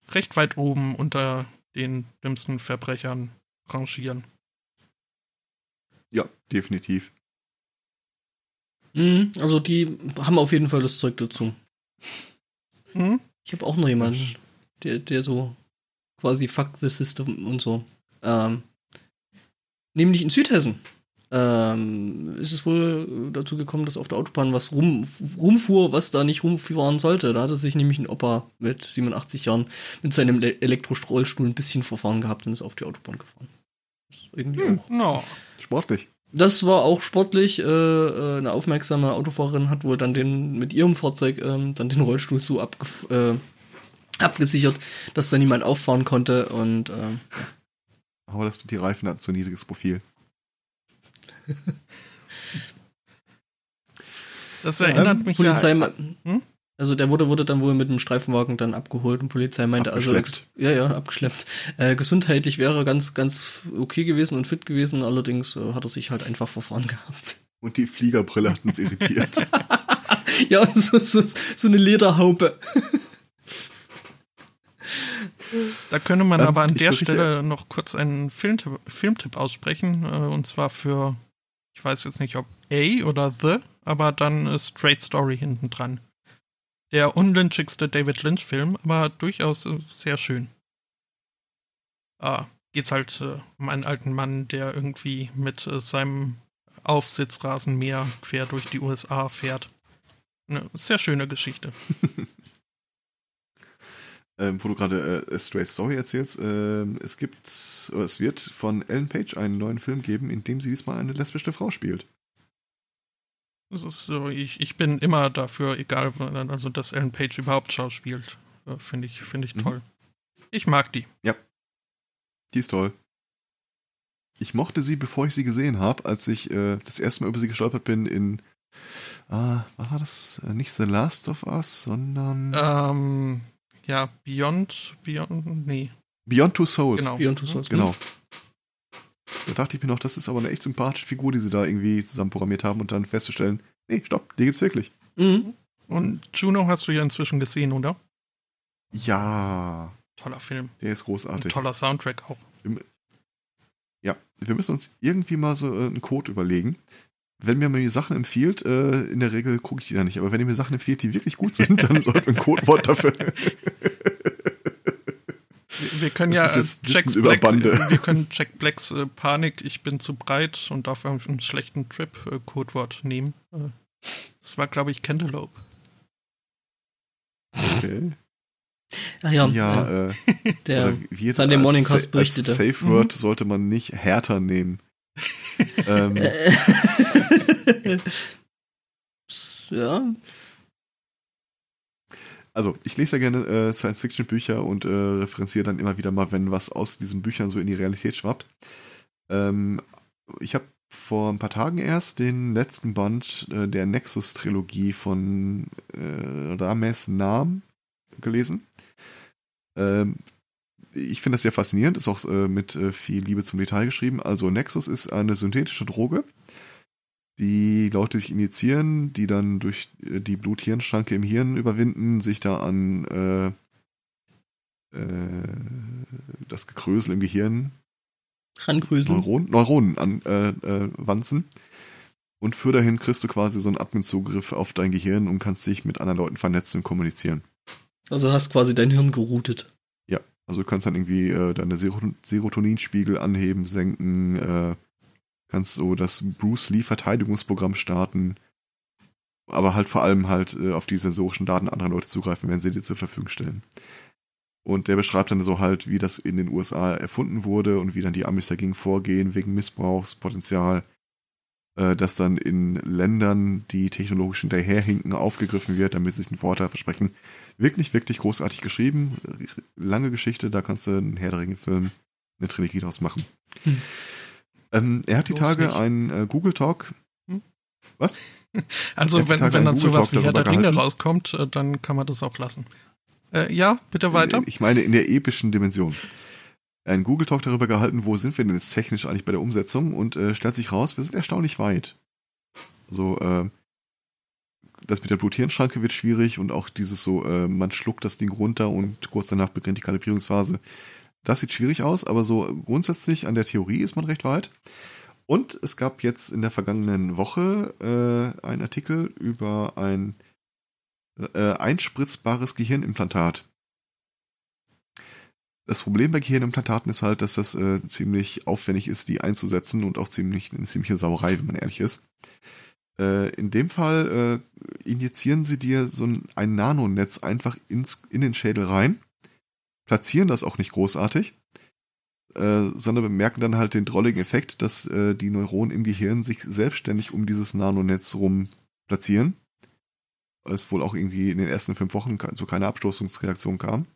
recht weit oben unter den dümmsten Verbrechern rangieren. Ja, definitiv. Mhm, also die haben auf jeden Fall das Zeug dazu. Hm? Ich habe auch noch jemanden, der, der so quasi fuck the system und so. Ähm, nämlich in Südhessen. Ähm, ist es wohl dazu gekommen, dass auf der Autobahn was rum, rumfuhr, was da nicht rumfahren sollte. Da hatte sich nämlich ein Opa mit 87 Jahren mit seinem Le- Elektrorollstuhl ein bisschen verfahren gehabt und ist auf die Autobahn gefahren. Irgendwie Hm. auch No. Sportlich. das war auch sportlich. Äh, äh, eine aufmerksame Autofahrerin hat wohl dann den mit ihrem Fahrzeug ähm, dann den Rollstuhl so abgef äh, abgesichert, dass da niemand auffahren konnte und ähm, Aber das, die Reifen hatten zu niedriges Profil. Das Ja, erinnert ähm, mich Polizei, ja. Hm? Also der wurde wurde dann wohl mit dem Streifenwagen dann abgeholt und Polizei meinte Abgeschleppt. also ja ja abgeschleppt. Äh, gesundheitlich wäre er ganz ganz okay gewesen und fit gewesen, allerdings äh, hat er sich halt einfach verfahren gehabt. Und die Fliegerbrille hat uns irritiert. *laughs* ja und so, so so eine Lederhaube. Da könnte man Ähm, aber an der Stelle noch kurz einen Filmtipp, Filmtipp aussprechen. Äh, und zwar für, ich weiß jetzt nicht, ob A oder The, aber dann äh, Straight Story hinten dran. Der unlynchigste David Lynch-Film, aber durchaus äh, sehr schön. Ah, geht's halt äh, um einen alten Mann, der irgendwie mit äh, seinem Aufsitzrasenmäher quer durch die USA fährt. Eine sehr schöne Geschichte. *laughs* ähm, wo du gerade äh, Stray Story erzählst, äh, es gibt, es wird von Ellen Page einen neuen Film geben, in dem sie diesmal eine lesbische Frau spielt. Das ist so, ich, ich bin immer dafür, egal, also dass Ellen Page überhaupt schauspielt. Äh, Finde ich, finde ich mhm. toll. Ich mag die. Ja. Die ist toll. Ich mochte sie, bevor ich sie gesehen habe, als ich äh, das erste Mal über sie gestolpert bin in Ah, war das äh, nicht The Last of Us, sondern. Ähm, ja, Beyond, Beyond, nee. Beyond Two Souls. Genau. Beyond Two Souls. Genau. Da dachte ich mir noch, das ist aber eine echt sympathische Figur, die sie da irgendwie zusammen programmiert haben und dann festzustellen, nee, stopp, die gibt's wirklich. Mhm. Und Juno hast du ja inzwischen gesehen, oder? Ja. Toller Film. Der ist großartig. Ein toller Soundtrack auch. Ja, wir müssen uns irgendwie mal so äh, einen Code überlegen. Wenn mir mal Sachen empfiehlt, äh, in der Regel gucke ich die da nicht, aber wenn ihr mir Sachen empfiehlt, die wirklich gut sind, *laughs* dann sollten wir ein Codewort dafür. *laughs* Wir können ja Jack Black, wir können Jack Blacks äh, Panik, ich bin zu breit und dafür einen schlechten Trip äh, Codewort nehmen. Äh, das war, glaube ich, Cantaloupe. Okay. Ach ja, ja, äh, *laughs* der wie dann den Morningcast berichtete. Als Safe Word mhm. sollte man nicht härter nehmen. *laughs* ähm. *laughs* ja. Also, ich lese ja gerne äh, Science-Fiction-Bücher und äh, referenziere dann immer wieder mal, wenn was aus diesen Büchern so in die Realität schwappt. Ähm, ich habe vor ein paar Tagen erst den letzten Band äh, der Nexus-Trilogie von äh, Rames Nam gelesen. Ähm, ich finde das sehr faszinierend, ist auch äh, mit äh, viel Liebe zum Detail geschrieben. Also Nexus ist eine synthetische Droge, die Leute sich injizieren, die dann durch äh, die Blut-Hirn-Schranke im Hirn überwinden, sich da an äh, äh, das Gekrösel im Gehirn Rangröseln. Neuronen, Neuronen anwanzen. Äh, und für dahin kriegst du quasi so einen Admin-Zugriff auf dein Gehirn und kannst dich mit anderen Leuten vernetzen und kommunizieren. Also hast quasi dein Hirn geroutet. Ja, also du kannst dann irgendwie äh, deine Serotoninspiegel anheben, senken, äh, kannst so das Bruce Lee Verteidigungsprogramm starten, aber halt vor allem halt äh, auf die sensorischen Daten anderer Leute zugreifen, wenn sie dir zur Verfügung stellen. Und der beschreibt dann so halt, wie das in den USA erfunden wurde und wie dann die Amis dagegen vorgehen, wegen Missbrauchspotenzial äh, das dann in Ländern, die technologisch hinterherhinken, aufgegriffen wird, damit sie sich einen Vorteil versprechen. Wirklich, wirklich großartig geschrieben. Lange Geschichte, da kannst du einen Herr der Ringe-Film, eine Trilogie draus machen. Hm. Ähm, er hat die Tage nicht. einen äh, Google Talk. Hm? Was? *laughs* Also, wenn, wenn dann sowas wie Herr der Ringe rauskommt, äh, dann kann man das auch lassen. Äh, ja, bitte weiter. Ich meine in der epischen Dimension einen Google Talk darüber gehalten, wo sind wir denn jetzt technisch eigentlich bei der Umsetzung und äh, stellt sich raus, wir sind erstaunlich weit. So, äh, das mit der Bluthirnschranke wird schwierig und auch dieses so, äh, man schluckt das Ding runter und kurz danach beginnt die Kalibrierungsphase. Das sieht schwierig aus, aber so grundsätzlich an der Theorie ist man recht weit. Und es gab jetzt in der vergangenen Woche äh, einen Artikel über ein äh, einspritzbares Gehirnimplantat. Das Problem bei Gehirnimplantaten ist halt, dass das äh, ziemlich aufwendig ist, die einzusetzen und auch ziemlich eine ziemliche Sauerei, wenn man ehrlich ist. Äh, in dem Fall äh, injizieren sie dir so ein, ein Nanonetz einfach ins, in den Schädel rein, platzieren das auch nicht großartig, äh, sondern bemerken dann halt den drolligen Effekt, dass äh, die Neuronen im Gehirn sich selbstständig um dieses Nanonetz rum platzieren. Es wohl auch irgendwie in den ersten fünf Wochen zu keiner Abstoßungsreaktion kam.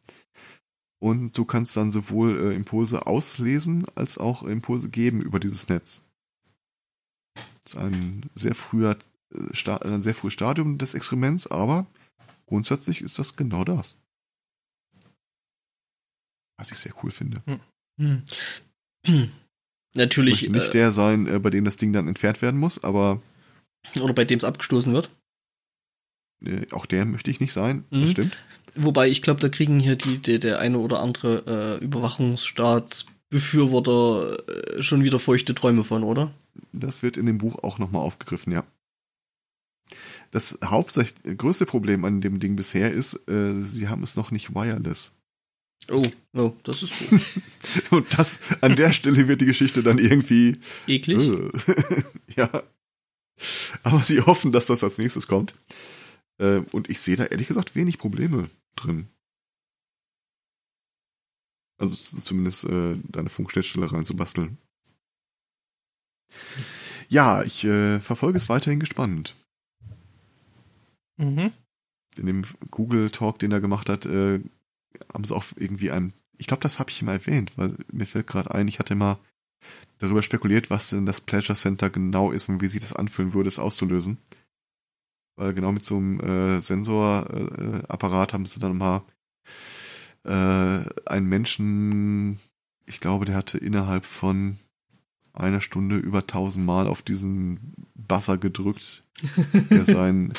Und du kannst dann sowohl äh, Impulse auslesen als auch Impulse geben über dieses Netz. Das ist ein sehr früher, äh, ein sehr frühes Stadium des Experiments, aber grundsätzlich ist das genau das. Was ich sehr cool finde. Hm. Hm. *clears throat* Natürlich. Ich möchte nicht äh, der sein, äh, bei dem das Ding dann entfernt werden muss, aber. Oder bei dem es abgestoßen wird. Äh, auch der möchte ich nicht sein, mhm. das stimmt. Wobei ich glaube, da kriegen hier die, die, der eine oder andere äh, Überwachungsstaatsbefürworter äh, schon wieder feuchte Träume von, oder? Das wird in dem Buch auch nochmal aufgegriffen, ja. das hauptsächlich größte Problem an dem Ding bisher ist, äh, sie haben es noch nicht wireless. Oh, oh, das ist gut. *laughs* Und das, an der Stelle wird die Geschichte dann irgendwie. Eklig. Äh, *laughs* ja. Aber sie hoffen, dass das als nächstes kommt. Äh, und ich sehe da ehrlich gesagt wenig Probleme drin. Also zumindest äh, deine Funkschnittstelle reinzubasteln. Ja, ich äh, verfolge es weiterhin gespannt. Mhm. In dem Google Talk, den er gemacht hat, äh, haben sie auch irgendwie ein, ich glaube, das habe ich mal erwähnt, weil mir fällt gerade ein, ich hatte mal darüber spekuliert, was denn das Pleasure Center genau ist und wie sich das anfühlen würde, es auszulösen. Weil genau mit so einem äh, Sensorapparat äh, haben sie dann mal äh, einen Menschen, ich glaube, der hatte innerhalb von einer Stunde über tausendmal auf diesen Buzzer gedrückt, der *laughs* sein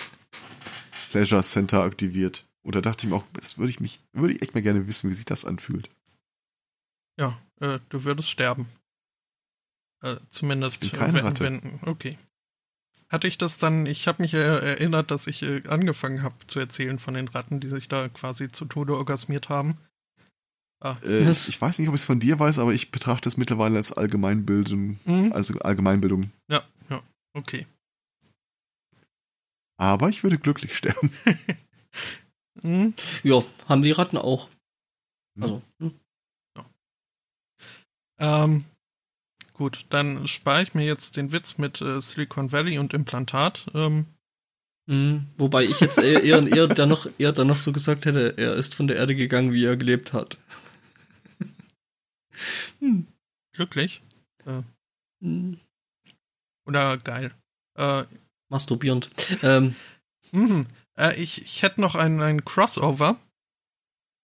Pleasure Center aktiviert. Und da dachte ich mir auch, das würde ich mich, würde ich echt mal gerne wissen, wie sich das anfühlt. Ja, äh, du würdest sterben. Äh, zumindest Ich bin keine wenn, Ratte. wenn, okay. Hatte ich das dann, ich habe mich äh, erinnert, dass ich äh, angefangen habe zu erzählen von den Ratten, die sich da quasi zu Tode orgasmiert haben. Ah, Äh, Was? ich weiß nicht, ob ich es von dir weiß, aber ich betrachte es mittlerweile als Allgemeinbildung, mhm. also Allgemeinbildung. Ja, ja, okay. Aber ich würde glücklich sterben. *laughs* Mhm. Ja, haben die Ratten auch. Hm. Also, hm. Ähm, gut, dann spare ich mir jetzt den Witz mit äh, Silicon Valley und Implantat. Ähm, Mhm. Wobei ich jetzt eher, eher, eher, dann noch, eher dann noch so gesagt hätte, er ist von der Erde gegangen, wie er gelebt hat. *laughs* hm. glücklich Hm. oder geil. Äh, Masturbierend. Ähm, Mhm. Äh, ich, ich hätte noch ein, ein Crossover.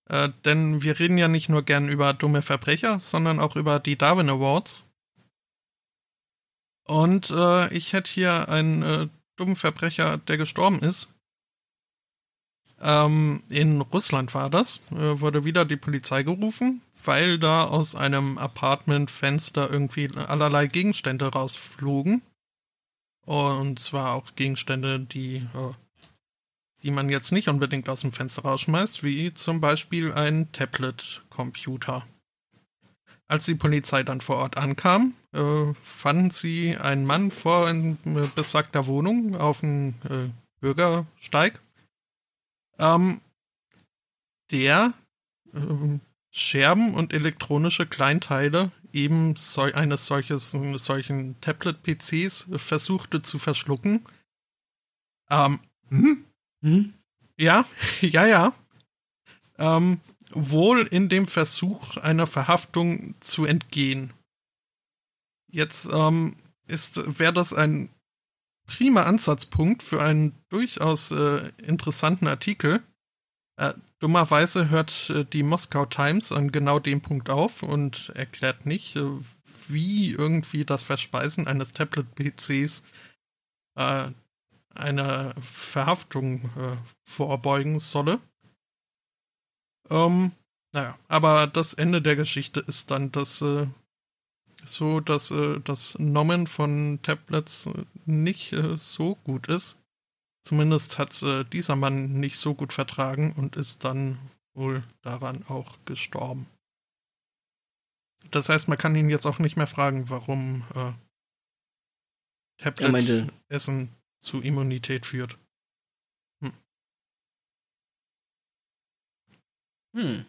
Äh, denn wir reden ja nicht nur gern über dumme Verbrecher, sondern auch über die Darwin Awards. Und äh, ich hätte hier einen äh, dummen Verbrecher, der gestorben ist. Ähm, in Russland war das. Äh, wurde wieder die Polizei gerufen, weil da aus einem Apartmentfenster irgendwie allerlei Gegenstände rausflogen. Und zwar auch Gegenstände, die äh, die man jetzt nicht unbedingt aus dem Fenster rausschmeißt, wie zum Beispiel ein Tablet-Computer. Als die Polizei dann vor Ort ankam, äh, fanden sie einen Mann vor in äh, besagter Wohnung auf dem äh, Bürgersteig, ähm, der ähm, Scherben und elektronische Kleinteile eben so, eines solches, solchen Tablet-PCs versuchte zu verschlucken. Ähm, Mhm. hm? ja, *laughs* ja, ja. Ähm, wohl in dem Versuch einer Verhaftung zu entgehen. Jetzt ähm, ist wäre das ein prima Ansatzpunkt für einen durchaus äh, interessanten Artikel. Äh, dummerweise hört äh, die Moskau Times an genau dem Punkt auf und erklärt nicht, äh, wie irgendwie das Verspeisen eines Tablet-PCs äh, einer Verhaftung äh, vorbeugen solle. Ähm, naja, aber das Ende der Geschichte ist dann, dass äh, so, dass äh, das Nommen von Tablets äh, nicht äh, so gut ist. Zumindest hat äh, dieser Mann nicht so gut vertragen und ist dann wohl daran auch gestorben. Das heißt, man kann ihn jetzt auch nicht mehr fragen, warum äh, Er meinte, Tablet-Essen zu Immunität führt. hm.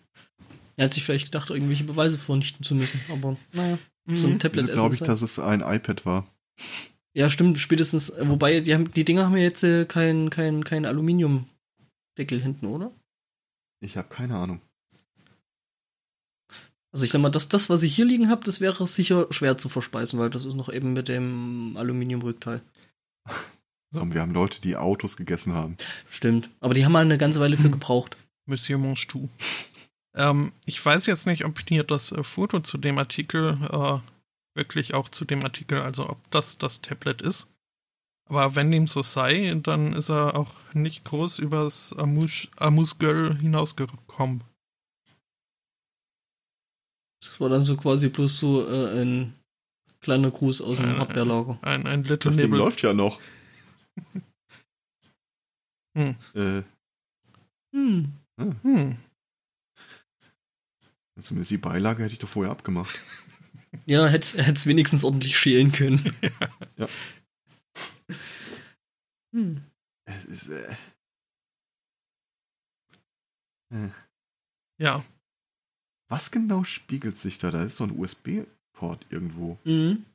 Er hat sich vielleicht gedacht, irgendwelche Beweise vornichten zu müssen, aber naja, so ein Mhm. Tablet Wieso glaube ich, essen dass es ein iPad war? Ja, stimmt, spätestens, wobei, die, haben, die Dinger haben ja jetzt äh, kein, kein, kein Aluminiumdeckel hinten, oder? Ich habe keine Ahnung. Also ich sag mal, das, das, was ich hier liegen habe, das wäre sicher schwer zu verspeisen, weil das ist noch eben mit dem Aluminiumrückteil. *laughs* Und wir haben Leute, die Autos gegessen haben. Stimmt. Aber die haben mal eine ganze Weile für Hm. gebraucht. Monsieur Monchtou. ähm, ich weiß jetzt nicht, ob hier das äh, Foto zu dem Artikel äh, wirklich auch zu dem Artikel, also ob das das Tablet ist. Aber wenn dem so sei, dann ist er auch nicht groß übers Amuse- Amuse-Gueule hinausgekommen. Das war dann so quasi bloß so äh, ein kleiner Gruß aus dem Hardwarelager. Ein, ein Little Das Ding Nibble. läuft ja noch. Hm. Äh, Hm. Hm. zumindest die Beilage hätte ich doch vorher abgemacht. *laughs* Ja, hätte es wenigstens ordentlich schälen können. *laughs* Ja. Hm. Es ist, äh, äh, Ja. was genau spiegelt sich da? Da ist doch ein USB-Port irgendwo. Mhm.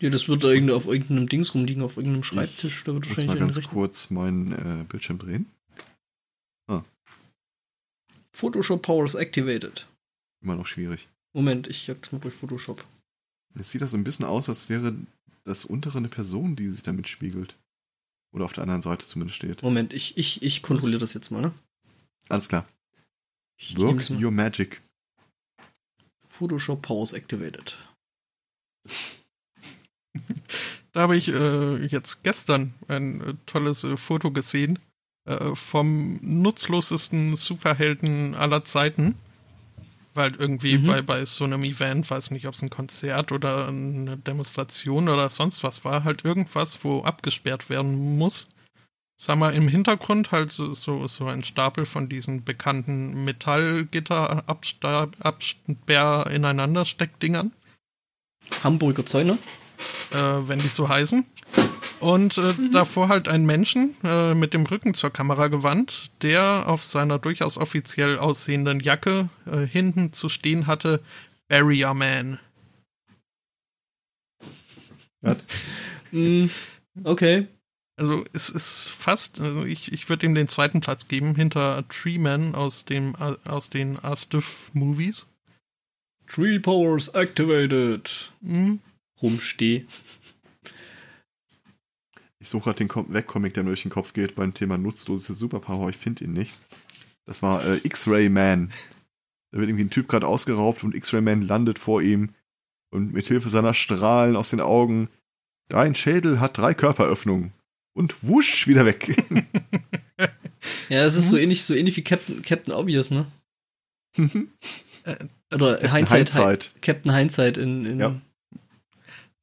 Ja, das wird da irgendwie auf irgendeinem Dings rumliegen, auf irgendeinem Schreibtisch. Da wird Ich muss mal ganz kurz meinen äh, Bildschirm drehen. Photoshop Powers activated. Immer noch schwierig. Moment, ich jag's mal durch Photoshop. Es sieht das so ein bisschen aus, als wäre das untere eine Person, die sich damit spiegelt. Oder auf der anderen Seite zumindest steht. Moment, ich, ich, ich kontrolliere das jetzt mal, ne? Alles klar. Ich Work das your magic. Photoshop Powers activated. *laughs* Da habe ich äh, jetzt gestern ein äh, tolles äh, Foto gesehen äh, vom nutzlosesten Superhelden aller Zeiten. Weil irgendwie Mhm. bei, bei so einem Event, weiß nicht, ob es ein Konzert oder eine Demonstration oder sonst was war, halt irgendwas, wo abgesperrt werden muss. Sag mal, im Hintergrund halt so, so, so ein Stapel von diesen bekannten Metallgitter-Absperr ineinander Steckdingern Hamburger Zäune. Äh, wenn die so heißen. Und äh, davor halt ein Menschen äh, mit dem Rücken zur Kamera gewandt, der auf seiner durchaus offiziell aussehenden Jacke äh, hinten zu stehen hatte, Barrier Man. Mm, okay. Also es ist fast, also ich, ich würde ihm den zweiten Platz geben hinter Tree Man aus dem äh, aus den Astiff Tree Powers activated. Hm? Rumsteh. Ich suche gerade den Com- Webcomic, der mir durch den Kopf geht beim Thema nutzlose Superpower. Ich finde ihn nicht. Das war äh, X-Ray Man. Da wird irgendwie ein Typ gerade ausgeraubt und X-Ray Man landet vor ihm und mit Hilfe seiner Strahlen aus den Augen. Dein Schädel hat drei Körperöffnungen. Und wusch, wieder weg. *laughs* Ja, es ist so ähnlich, so ähnlich wie Captain, Captain Obvious, ne? Oder Hindsight, Hindsight. Hi- Captain Hindsight in, in Ja.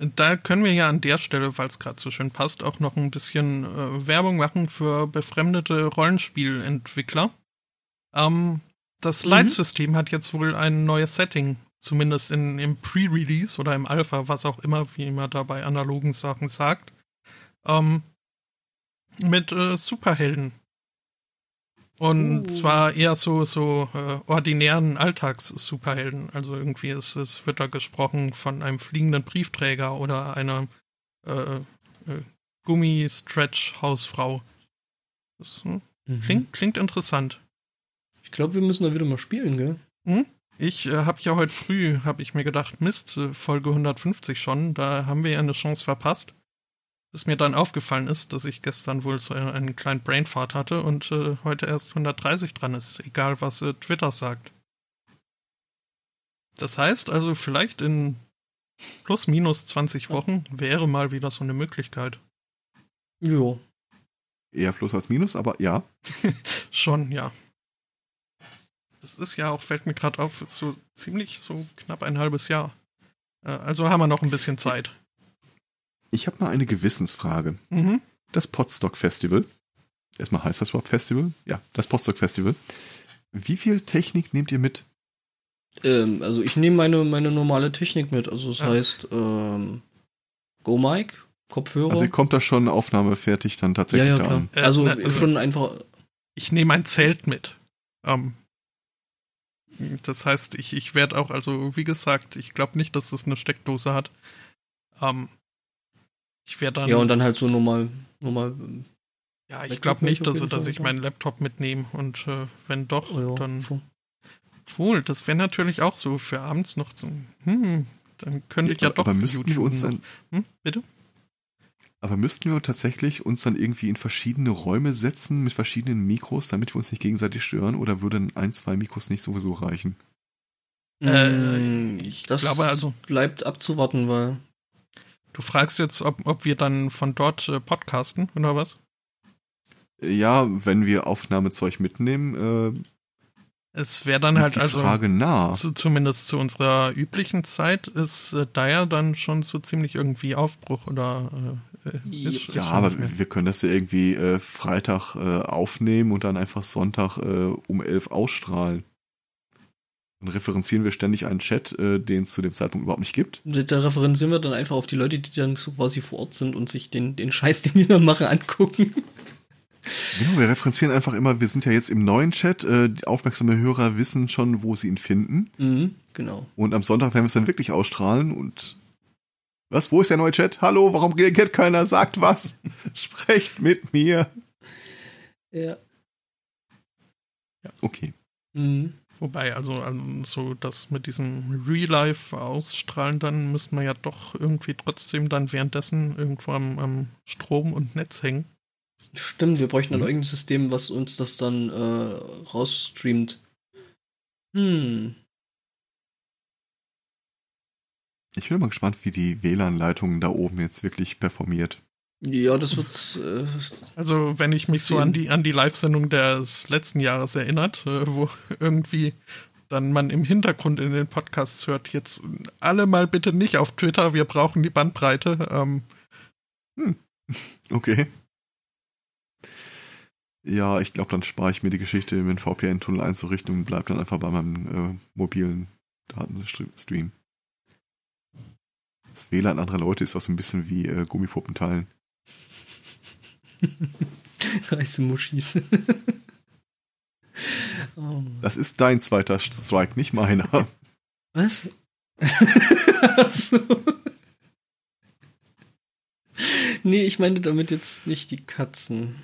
Da können wir ja an der Stelle, weil es gerade so schön passt, auch noch ein bisschen äh, Werbung machen für befremdete Rollenspielentwickler. Ähm, das Mhm. Leitsystem hat jetzt wohl ein neues Setting, zumindest in, im Pre-Release oder im Alpha, was auch immer, wie man da bei analogen Sachen sagt. Ähm, mit äh, Superhelden. Und Uh. zwar eher so, so äh, ordinären Alltags-Superhelden. Also irgendwie ist, es wird da gesprochen von einem fliegenden Briefträger oder einer äh, äh, Gummi-Stretch-Hausfrau. Das hm, Mhm. klingt, klingt interessant. Ich glaube, wir müssen da wieder mal spielen, gell? Ich äh, habe ja heute früh, habe ich mir gedacht, Mist, äh, Folge 150 schon, da haben wir ja eine Chance verpasst. Bis mir dann aufgefallen ist, dass ich gestern wohl so einen kleinen Brainfart hatte und äh, heute erst 130 dran ist, egal was äh, Twitter sagt. Das heißt also, vielleicht in plus minus 20 Wochen wäre mal wieder so eine Möglichkeit. Ja. Eher Plus als Minus, aber ja. *laughs* Schon, ja. Das ist ja auch, fällt mir gerade auf, so ziemlich so knapp ein halbes Jahr. Äh, Also haben wir noch ein bisschen Zeit. Ich habe mal eine Gewissensfrage. Mhm. Das Podstock Festival. Erstmal heißt das überhaupt Festival? Ja, das Podstock Festival. Wie viel Technik nehmt ihr mit? Ähm, also ich nehme meine, meine normale Technik mit. Also das Ja. heißt, ähm, Go Mic, Kopfhörer. Also ihr kommt da schon aufnahmefertig dann ja, tatsächlich ja, da klar. an. Also, also- schon einfach. Ich nehme ein Zelt mit. Ähm, das heißt, ich, ich werde auch, also wie gesagt, ich glaube nicht, dass das eine Steckdose hat. Ähm, ich werde dann. Ja, und dann halt so normal, normal. ja, ich Laptop glaube ich nicht, dass, dass ich meinen Laptop mitnehme. Und äh, wenn doch, Oh ja, dann. schon. Wohl, das wäre natürlich auch so für abends noch zum. Hm, dann könnte ich ja doch. aber müssten wir uns dann, Hm, bitte? aber müssten wir tatsächlich uns dann irgendwie in verschiedene Räume setzen mit verschiedenen Mikros, damit wir uns nicht gegenseitig stören, oder würden ein, zwei Mikros nicht sowieso reichen? Äh, Mm, ich das glaube also- bleibt abzuwarten, weil. Du fragst jetzt, ob, ob wir dann von dort äh, podcasten oder was? Ja, wenn wir Aufnahmezeug mitnehmen, äh, Es wäre dann halt die also. Frage nah. Zu, zumindest zu unserer üblichen Zeit ist äh, da ja dann schon so ziemlich irgendwie Aufbruch oder äh, ist, ist Ja, schon aber wir können das ja irgendwie äh, Freitag äh, aufnehmen und dann einfach Sonntag äh, um 11 ausstrahlen. Dann referenzieren wir ständig einen Chat, äh, den es zu dem Zeitpunkt überhaupt nicht gibt. Da referenzieren wir dann einfach auf die Leute, die dann so quasi vor Ort sind und sich den, den Scheiß, den wir da machen, angucken. Genau, wir referenzieren einfach immer, wir sind ja jetzt im neuen Chat, äh, die aufmerksame Hörer wissen schon, wo sie ihn finden. Mhm, genau. Und am Sonntag werden wir es dann wirklich ausstrahlen und was, wo ist der neue Chat? Hallo, warum reagiert keiner? Sagt was. *laughs* Sprecht mit mir. Ja. Okay. Mhm. Wobei, also, also so das mit diesem Real-Life ausstrahlen, dann müsste man ja doch irgendwie trotzdem dann währenddessen irgendwo am, am Strom und Netz hängen. Stimmt, wir bräuchten dann Mhm. irgendein System, was uns das dann äh, rausstreamt. Hm. Ich bin mal gespannt, wie die WLAN-Leitung da oben jetzt wirklich performiert. Ja, das wird. Äh, Also, wenn ich mich so Sehen. an die, an die Live-Sendung des letzten Jahres erinnert, äh, wo irgendwie dann man im Hintergrund in den Podcasts hört, jetzt alle mal bitte nicht auf Twitter, wir brauchen die Bandbreite. Ähm, Okay. Ja, ich glaube, dann spare ich mir die Geschichte, mir einen VPN-Tunnel einzurichten und bleib dann einfach bei meinem äh, mobilen Datenstream. Das WLAN anderer Leute ist was ein bisschen wie äh, Gummipuppen *laughs* teilen. Reisemuschis. *laughs* oh. Das ist dein zweiter Strike, nicht meiner. Was? *laughs* Ach so. Nee, ich meine damit jetzt nicht die Katzen.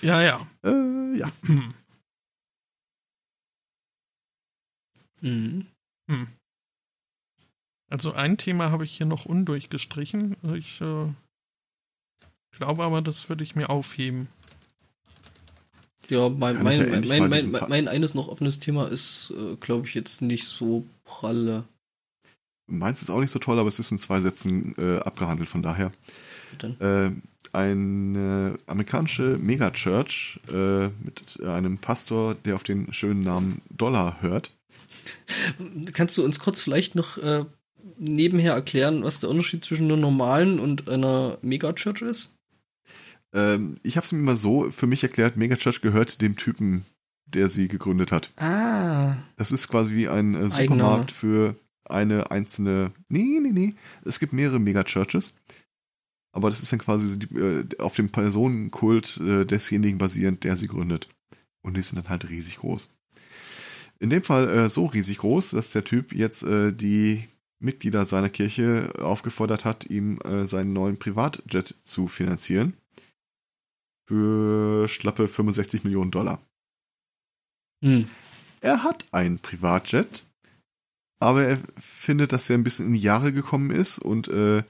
ja, ja. äh, ja. *clears throat* Mhm. Hm. Also ein Thema habe ich hier noch undurchgestrichen. Ich äh, glaube aber, das würde ich mir aufheben. Ja, mein, mein, mein, mein, mein, Pa- mein eines noch offenes Thema ist, äh, glaube ich, jetzt nicht so pralle. Meins ist auch nicht so toll, aber es ist in zwei Sätzen äh, abgehandelt, von daher. Äh, eine amerikanische Megachurch äh, mit einem Pastor, der auf den schönen Namen Dollar hört. Kannst du uns kurz vielleicht noch äh, nebenher erklären, was der Unterschied zwischen einer normalen und einer Megachurch ist? Ähm, ich habe es mir mal so für mich erklärt, Megachurch gehört dem Typen, der sie gegründet hat. Ah. Das ist quasi wie ein äh, Eigener. Supermarkt für eine einzelne. Nee, nee, nee. Es gibt mehrere Megachurches. Aber das ist dann quasi so die, äh, auf dem Personenkult äh, desjenigen basierend, der sie gründet. Und die sind dann halt riesig groß. In dem Fall äh, so riesig groß, dass der Typ jetzt äh, die Mitglieder seiner Kirche aufgefordert hat, ihm äh, seinen neuen Privatjet zu finanzieren. Für schlappe 65 Millionen Dollar. Hm. Er hat einen Privatjet, aber er findet, dass er ein bisschen in die Jahre gekommen ist und äh,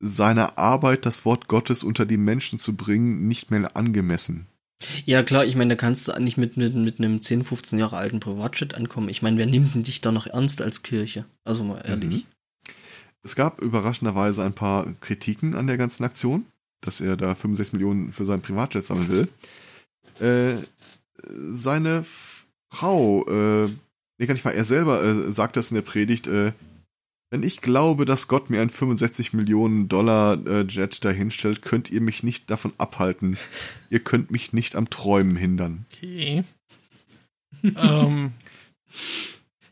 seiner Arbeit, das Wort Gottes unter die Menschen zu bringen, nicht mehr angemessen. Ja, klar, ich meine, da kannst du nicht mit, mit, mit einem 10, 15 Jahre alten Privatjet ankommen. Ich meine, wer nimmt denn dich da noch ernst als Kirche? Also mal ehrlich. Es gab überraschenderweise ein paar Kritiken an der ganzen Aktion, dass er da 65 Millionen für seinen Privatjet sammeln will. Äh, seine Frau, äh, nee, gar nicht mal, er selber äh, sagt das in der Predigt, äh, wenn ich glaube, dass Gott mir ein 65 Millionen Dollar äh, Jet dahinstellt, könnt ihr mich nicht davon abhalten. Ihr könnt mich nicht am Träumen hindern. Okay. *laughs* ähm,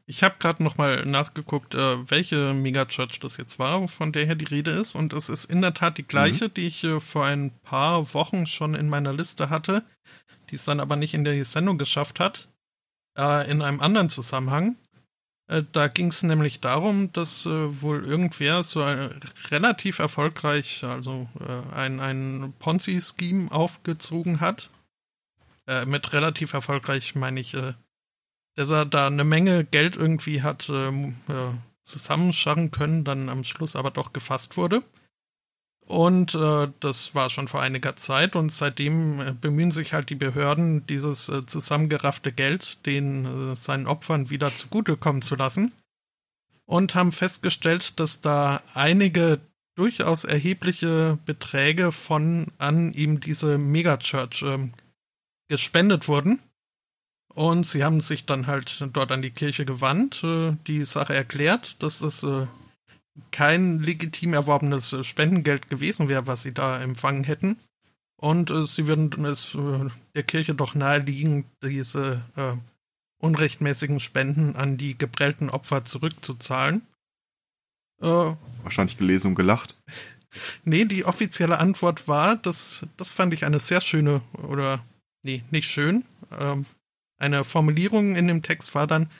ich habe gerade noch mal nachgeguckt, äh, welche Megachurch das jetzt war, von der hier die Rede ist. Und es ist in der Tat die gleiche, die ich äh, vor ein paar Wochen schon in meiner Liste hatte, die es dann aber nicht in der Sendung geschafft hat, äh, in einem anderen Zusammenhang. Äh, da ging es nämlich darum, dass äh, wohl irgendwer so ein, relativ erfolgreich, also äh, ein, ein Ponzi-Scheme aufgezogen hat. Äh, mit relativ erfolgreich meine ich, äh, dass er da eine Menge Geld irgendwie hat ähm, äh, zusammenscharren können, dann am Schluss aber doch gefasst wurde. Und äh, das war schon vor einiger Zeit und seitdem äh, bemühen sich halt die Behörden, dieses äh, zusammengeraffte Geld den äh, seinen Opfern wieder zugutekommen zu lassen. Und haben festgestellt, dass da einige durchaus erhebliche Beträge von an ihm diese Megachurch ähm, gespendet wurden. Und sie haben sich dann halt dort an die Kirche gewandt, äh, die Sache erklärt, dass das äh, kein legitim erworbenes äh, Spendengeld gewesen wäre, was sie da empfangen hätten. Und äh, sie würden es äh, der Kirche doch naheliegen, diese äh, unrechtmäßigen Spenden an die geprellten Opfer zurückzuzahlen. Äh, Wahrscheinlich gelesen und gelacht. Nee, die offizielle Antwort war, das, das fand ich eine sehr schöne, oder nee, nicht schön. Ähm, eine Formulierung in dem Text war dann,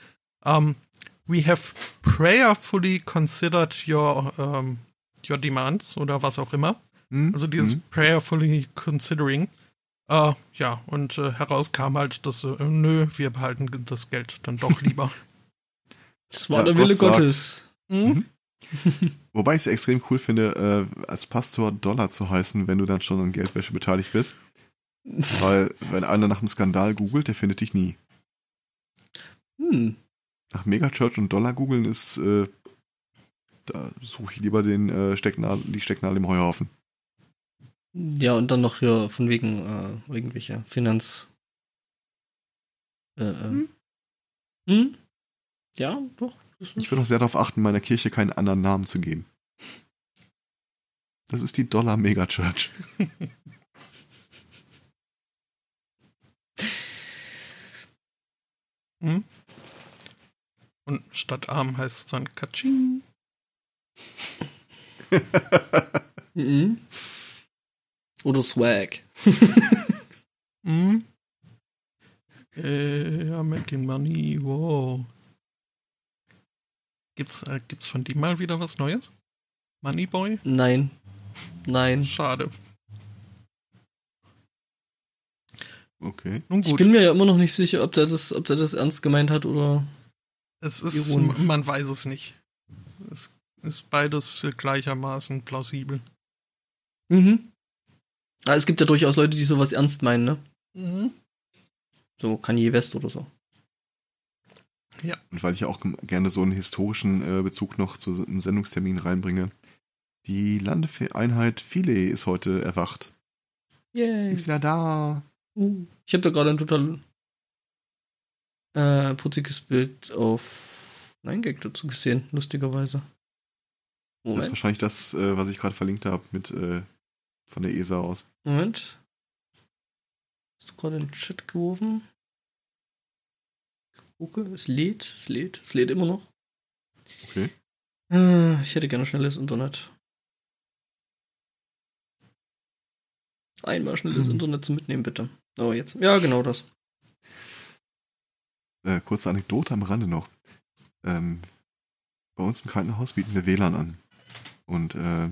um, we have prayerfully considered your, um, your demands oder was auch immer. Hm? Also dieses Hm? prayerfully considering. Äh, ja, und äh, heraus kam halt, dass, äh, nö, wir behalten das Geld dann doch *laughs* lieber. Das war Ja, der Wille Gott sagt- Gottes. Mhm. Wobei ich es extrem cool finde, äh, als Pastor Dollar zu heißen, wenn du dann schon an Geldwäsche beteiligt bist. *laughs* Weil, wenn einer nach einem Skandal googelt, der findet dich nie. Hm. Nach Megachurch und Dollar googeln ist, äh, da suche ich lieber den äh, Stecknadel, die Stecknadel im Heuhaufen. Ja, und dann noch hier von wegen äh, irgendwelche Finanz. Äh, äh. Hm. Hm? Ja, doch. Ich würde auch sehr darauf achten, meiner Kirche keinen anderen Namen zu geben. Das ist die Dollar Megachurch. Mhm. Und statt arm heißt es dann Katsching. Mhm. Oder Swag. *laughs* Mhm. Äh, ja, making money, wow. Gibt's, äh, gibt's von dem mal wieder was Neues? Moneyboy? Nein. Nein. Schade. Okay. Nun Ich gut, bin mir ja immer noch nicht sicher, ob der das, ob der das ernst gemeint hat oder. Es ist, ironisch. man weiß es nicht. Es ist beides gleichermaßen plausibel. Mhm. Aber es gibt ja durchaus Leute, die sowas ernst meinen, ne? Mhm. So Kanye West oder so. Und weil ich ja auch gerne so einen historischen äh, Bezug noch zu einem Sendungstermin reinbringe. Die Landeeinheit Philae ist heute erwacht. Sie Yay. ist wieder da. Uh. Ich habe da gerade ein total äh, putziges Bild auf 9gag dazu gesehen, lustigerweise. Das ist Moment, wahrscheinlich das, äh, was ich gerade verlinkt habe mit äh, von der ESA aus. Moment. Hast du gerade in den Chat geworfen? Ich gucke, es lädt, es lädt, es lädt immer noch. Okay. Äh, Ich hätte gerne schnelles Internet. Einmal schnelles Hm. *clears throat* Internet zum Mitnehmen, bitte. Oh, jetzt. Ja, genau das. Äh, kurze Anekdote am Rande noch. Ähm, bei uns im Krankenhaus bieten wir WLAN an. Und äh,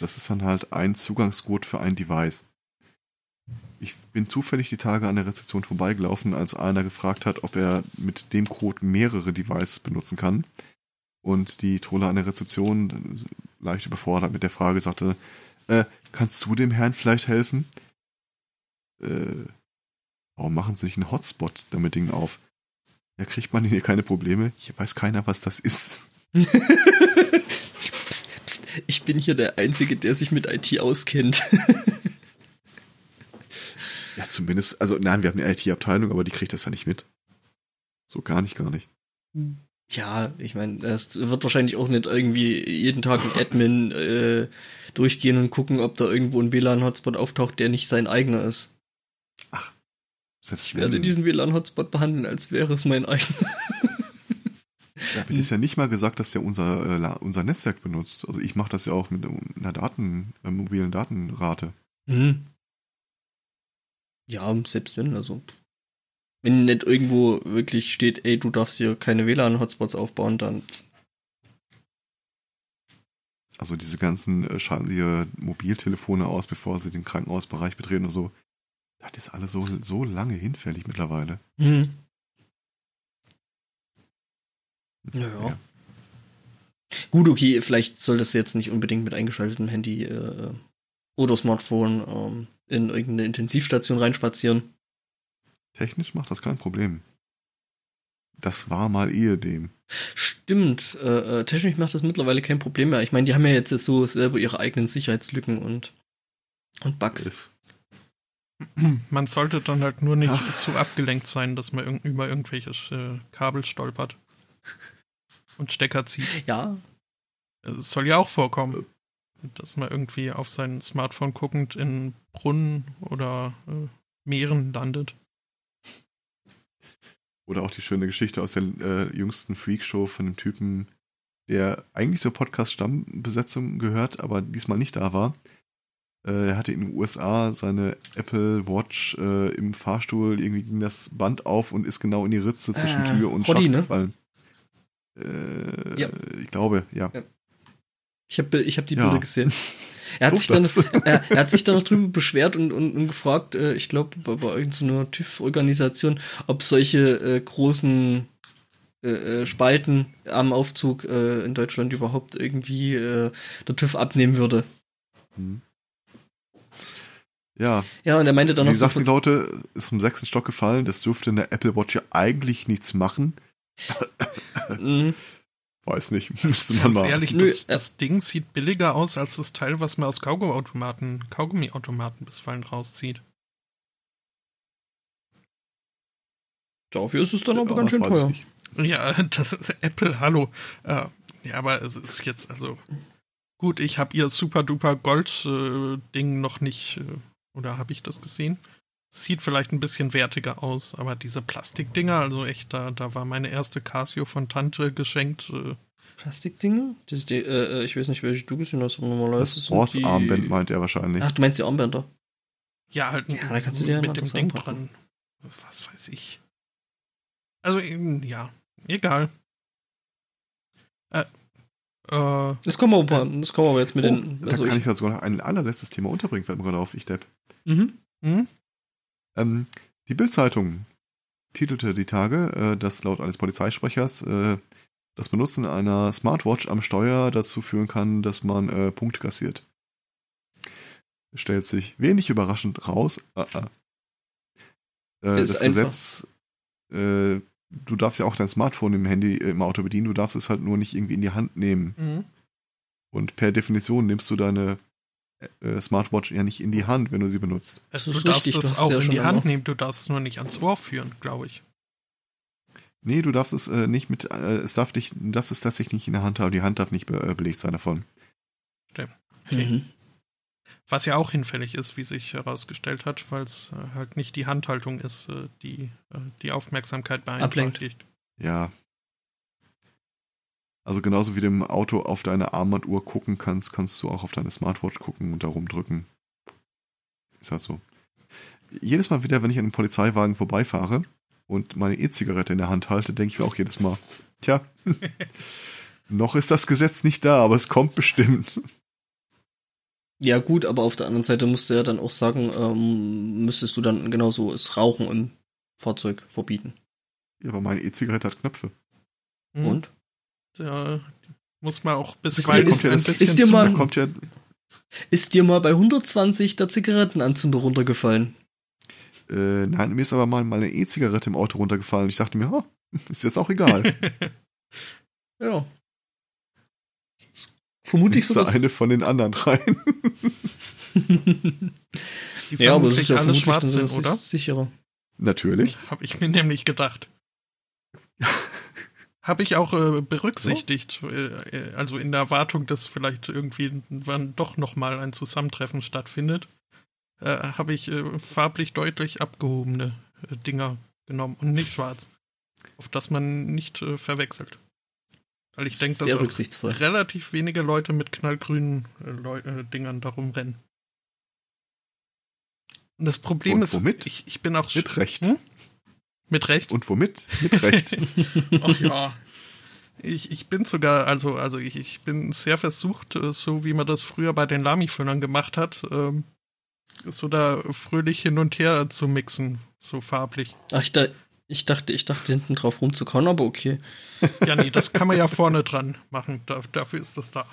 das ist dann halt ein Zugangscode für ein Device. Ich bin zufällig die Tage an der Rezeption vorbeigelaufen, als einer gefragt hat, ob er mit dem Code mehrere Devices benutzen kann. Und die Trolle an der Rezeption, äh, leicht überfordert mit der Frage, sagte, äh, kannst du dem Herrn vielleicht helfen? Äh, warum machen Sie nicht einen Hotspot damit Ding auf? Ja, kriegt man hier keine Probleme? Hier weiß keiner, was das ist. *laughs* psst, psst, ich bin hier der Einzige, der sich mit IT auskennt. Ja, zumindest, also nein, wir haben eine IT-Abteilung, aber die kriegt das ja nicht mit. So gar nicht, gar nicht. ja, ich meine, es wird wahrscheinlich auch nicht irgendwie jeden Tag ein Admin äh, durchgehen und gucken, ob da irgendwo ein WLAN-Hotspot auftaucht, der nicht sein eigener ist. Selbst Ich werde wenn, diesen WLAN-Hotspot behandeln, als wäre es mein eigener. damit ist ja nicht mal gesagt, dass der unser, äh, unser Netzwerk benutzt. Also ich mache das ja auch mit einer Daten, äh, mobilen Datenrate. Mhm. Ja, selbst wenn, also. Wenn nicht irgendwo wirklich steht, ey, du darfst hier keine WLAN-Hotspots aufbauen, dann. Also diese ganzen, äh, schalten sie ihre Mobiltelefone aus, bevor sie den Krankenhausbereich betreten oder so. Das ist alles so, so lange hinfällig mittlerweile. Mhm. Naja. Ja. Gut, okay, vielleicht soll das jetzt nicht unbedingt mit eingeschaltetem Handy äh, oder Smartphone ähm, in irgendeine Intensivstation reinspazieren. Technisch macht das kein Problem. Das war mal ehedem. Stimmt, äh, äh, technisch macht das mittlerweile kein Problem mehr. Ich meine, die haben ja jetzt so selber ihre eigenen Sicherheitslücken und, und Bugs. Man sollte dann halt nur nicht Ach. so abgelenkt sein, dass man über irgendwelche äh, Kabel stolpert und Stecker zieht. Ja, Es soll ja auch vorkommen, dass man irgendwie auf sein Smartphone guckend in Brunnen oder äh, Meeren landet. Oder auch die schöne Geschichte aus der äh, jüngsten Freakshow von dem Typen, der eigentlich zur Podcast-Stammbesetzung gehört, aber diesmal nicht da war. Äh, er hatte in den USA seine Apple Watch äh, im Fahrstuhl, irgendwie ging das Band auf und ist genau in die Ritze zwischen Äh, Tür und Roddy, Schacht ne? gefallen. Äh, Ja. Ich glaube, ja. Ja. ich habe ich hab die Ja. Bilder gesehen. *laughs* Er hat, Guck sich dann, das. er, er hat sich dann noch drüber beschwert und, und, und gefragt, äh, ich glaube, bei, bei irgendeiner TÜV-Organisation, ob solche äh, großen äh, Spalten am Aufzug in Deutschland überhaupt irgendwie der TÜV abnehmen würde. Hm. Ja, Ja, und er meinte dann noch so die von, Leute ist vom sechsten Stock gefallen, das dürfte in der Apple Watch ja eigentlich nichts machen. Mhm. *laughs* Weiß nicht, *laughs* müsste man Ganz mal. ehrlich, Nö, das, äh. das Ding sieht billiger aus als das Teil, was man aus Kaugummiautomaten, Kaugummiautomaten bisweilen rauszieht. Dafür ist es dann aber Ja, ganz schön teuer. *laughs* Ja, das ist Apple, hallo. Äh, ja, aber es ist jetzt also gut, ich habe ihr super duper Gold äh, Ding noch nicht äh, oder habe ich das gesehen? Sieht vielleicht ein bisschen wertiger aus, aber diese Plastikdinger, also echt, da, da war meine erste Casio von Tante geschenkt. Äh, Plastikdinge? Das die, äh, äh, ich weiß nicht, welche du gesehen hast, aber normalerweise Das sind die- meint er wahrscheinlich. Ach, du meinst die Armbänder? ja, halt Ja, da kannst du dir mit dem Ding anpacken. dran. Was weiß ich. Also, ja, egal. Äh, äh, Das kommen wir aber, das kommen wir jetzt mit oh, den. da Also kann ich, ja sogar noch ein allerletztes Thema unterbringen, fällt mir gerade auf, ich Depp. mhm. hm? Ähm, die Bild-Zeitung titelte die Tage, äh, dass laut eines Polizeisprechers äh, das Benutzen einer Smartwatch am Steuer dazu führen kann, dass man äh, Punkte kassiert. Stellt sich wenig überraschend raus. Äh, das einfach. Gesetz, äh, du darfst ja auch dein Smartphone im Handy äh, im Auto bedienen, du darfst es halt nur nicht irgendwie in die Hand nehmen. Mhm. Und per Definition nimmst du deine äh, Smartwatch ja nicht in die Hand, wenn du sie benutzt. Das du darfst richtig, du hast auch ja in die Hand nehmen, du darfst es nur nicht ans Ohr führen, glaube ich. Nee, du darfst es äh, nicht mit, äh, es darf dich, du darfst es tatsächlich nicht in der Hand haben, die Hand darf nicht be äh, belegt sein davon. Okay. Mhm. Was ja auch hinfällig ist, wie sich herausgestellt hat, weil es äh, halt nicht die Handhaltung ist, äh, die äh, die Aufmerksamkeit beeinträchtigt. Ja. Also genauso wie du im Auto auf deine Armbanduhr gucken kannst, kannst du auch auf deine Smartwatch gucken und darum drücken. Ist halt so. Jedes Mal wieder, wenn ich an einem Polizeiwagen vorbeifahre und meine E-Zigarette in der Hand halte, denke ich mir auch jedes Mal, tja, *laughs* noch ist das Gesetz nicht da, aber es kommt bestimmt. Ja, gut, aber auf der anderen Seite musst du ja dann auch sagen, ähm, müsstest du dann genauso das Rauchen im Fahrzeug verbieten. Ja, aber meine E-Zigarette hat Knöpfe. Mhm. Und? Da muss man auch Ist bisweilen dir- ist- ein ist bisschen dir zu- mal- ja, Ist dir mal bei 120 der Zigarettenanzünder runtergefallen? äh, nein, mir ist aber mal meine E-Zigarette im Auto runtergefallen. Ich dachte mir, ha, ist jetzt auch egal. *laughs* *laughs* Ja. Vermutlich ist so. eine von den anderen die *laughs* ja, aber vermutlich ist ja alle schwarz sind, so oder? sicherer. Natürlich. Habe ich mir nämlich gedacht. *laughs* Habe ich auch äh, berücksichtigt, äh, äh, also in der Erwartung, dass vielleicht irgendwie wann doch nochmal ein Zusammentreffen stattfindet, äh, habe ich äh, farblich deutlich abgehobene äh, Dinger genommen und nicht schwarz, auf das man nicht äh, verwechselt. Weil ich denke, dass relativ wenige Leute mit knallgrünen äh, Leu äh, Dingern darum rennen. Und das Problem Und ist, womit? Ich, ich bin auch Mit Recht. Hm? mit Recht. Und womit? Mit Recht. *laughs* Ach ja. Ich, ich bin sogar, also, also ich, ich bin sehr versucht, äh, so wie man das früher bei den Lami-Füllern gemacht hat, ähm, so da fröhlich hin und her zu mixen, so farblich. Ach, ich, da, ich dachte, ich dachte hinten drauf rumzukauen, aber okay. Ja, nee, das kann man ja vorne dran machen. Da, dafür ist das da.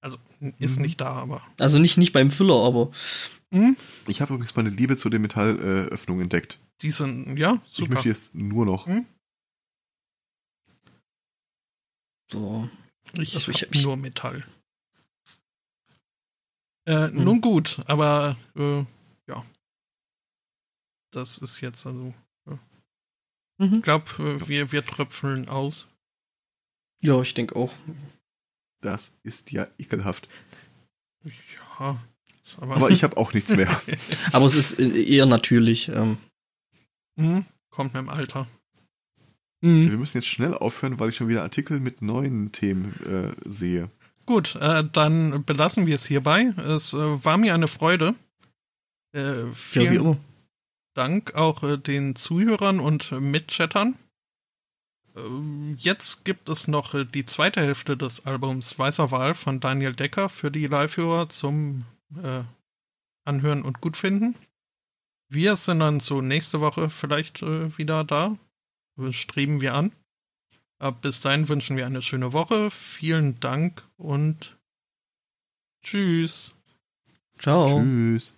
Also, ist Mhm. nicht da, aber. Also nicht, nicht beim Füller, aber Hm? Ich habe übrigens meine Liebe zu den Metallöffnungen entdeckt. Die sind, ja, Ich super. möchte jetzt nur noch. so. Ich, Also ich- hab ich- nur Metall. Äh, Nun gut, aber äh, ja, das ist jetzt also. Mhm. Ich glaube, wir, wir tröpfeln aus. Ja, ich denke auch. Das ist ja ekelhaft. Ja. Aber, Aber ich habe auch nichts mehr. *laughs* Aber es ist eher natürlich. Ähm. Hm, kommt mit dem Alter. Wir müssen jetzt schnell aufhören, weil ich schon wieder Artikel mit neuen Themen äh, sehe. Gut, äh, dann belassen wir es hierbei. Es äh, war mir eine Freude. Äh, Ja, wie vielen immer. Dank auch äh, den Zuhörern und äh, Mitchattern. Ähm, Jetzt gibt es noch äh, die zweite Hälfte des Albums Weißer Wahl von Daniel Decker für die Live-Hörer zum äh, Anhören und Gutfinden. Wir sind dann so nächste Woche vielleicht äh, wieder da. Das streben wir an. Bis dahin wünschen wir eine schöne Woche. Vielen Dank und tschüss. Ciao. Tschüss.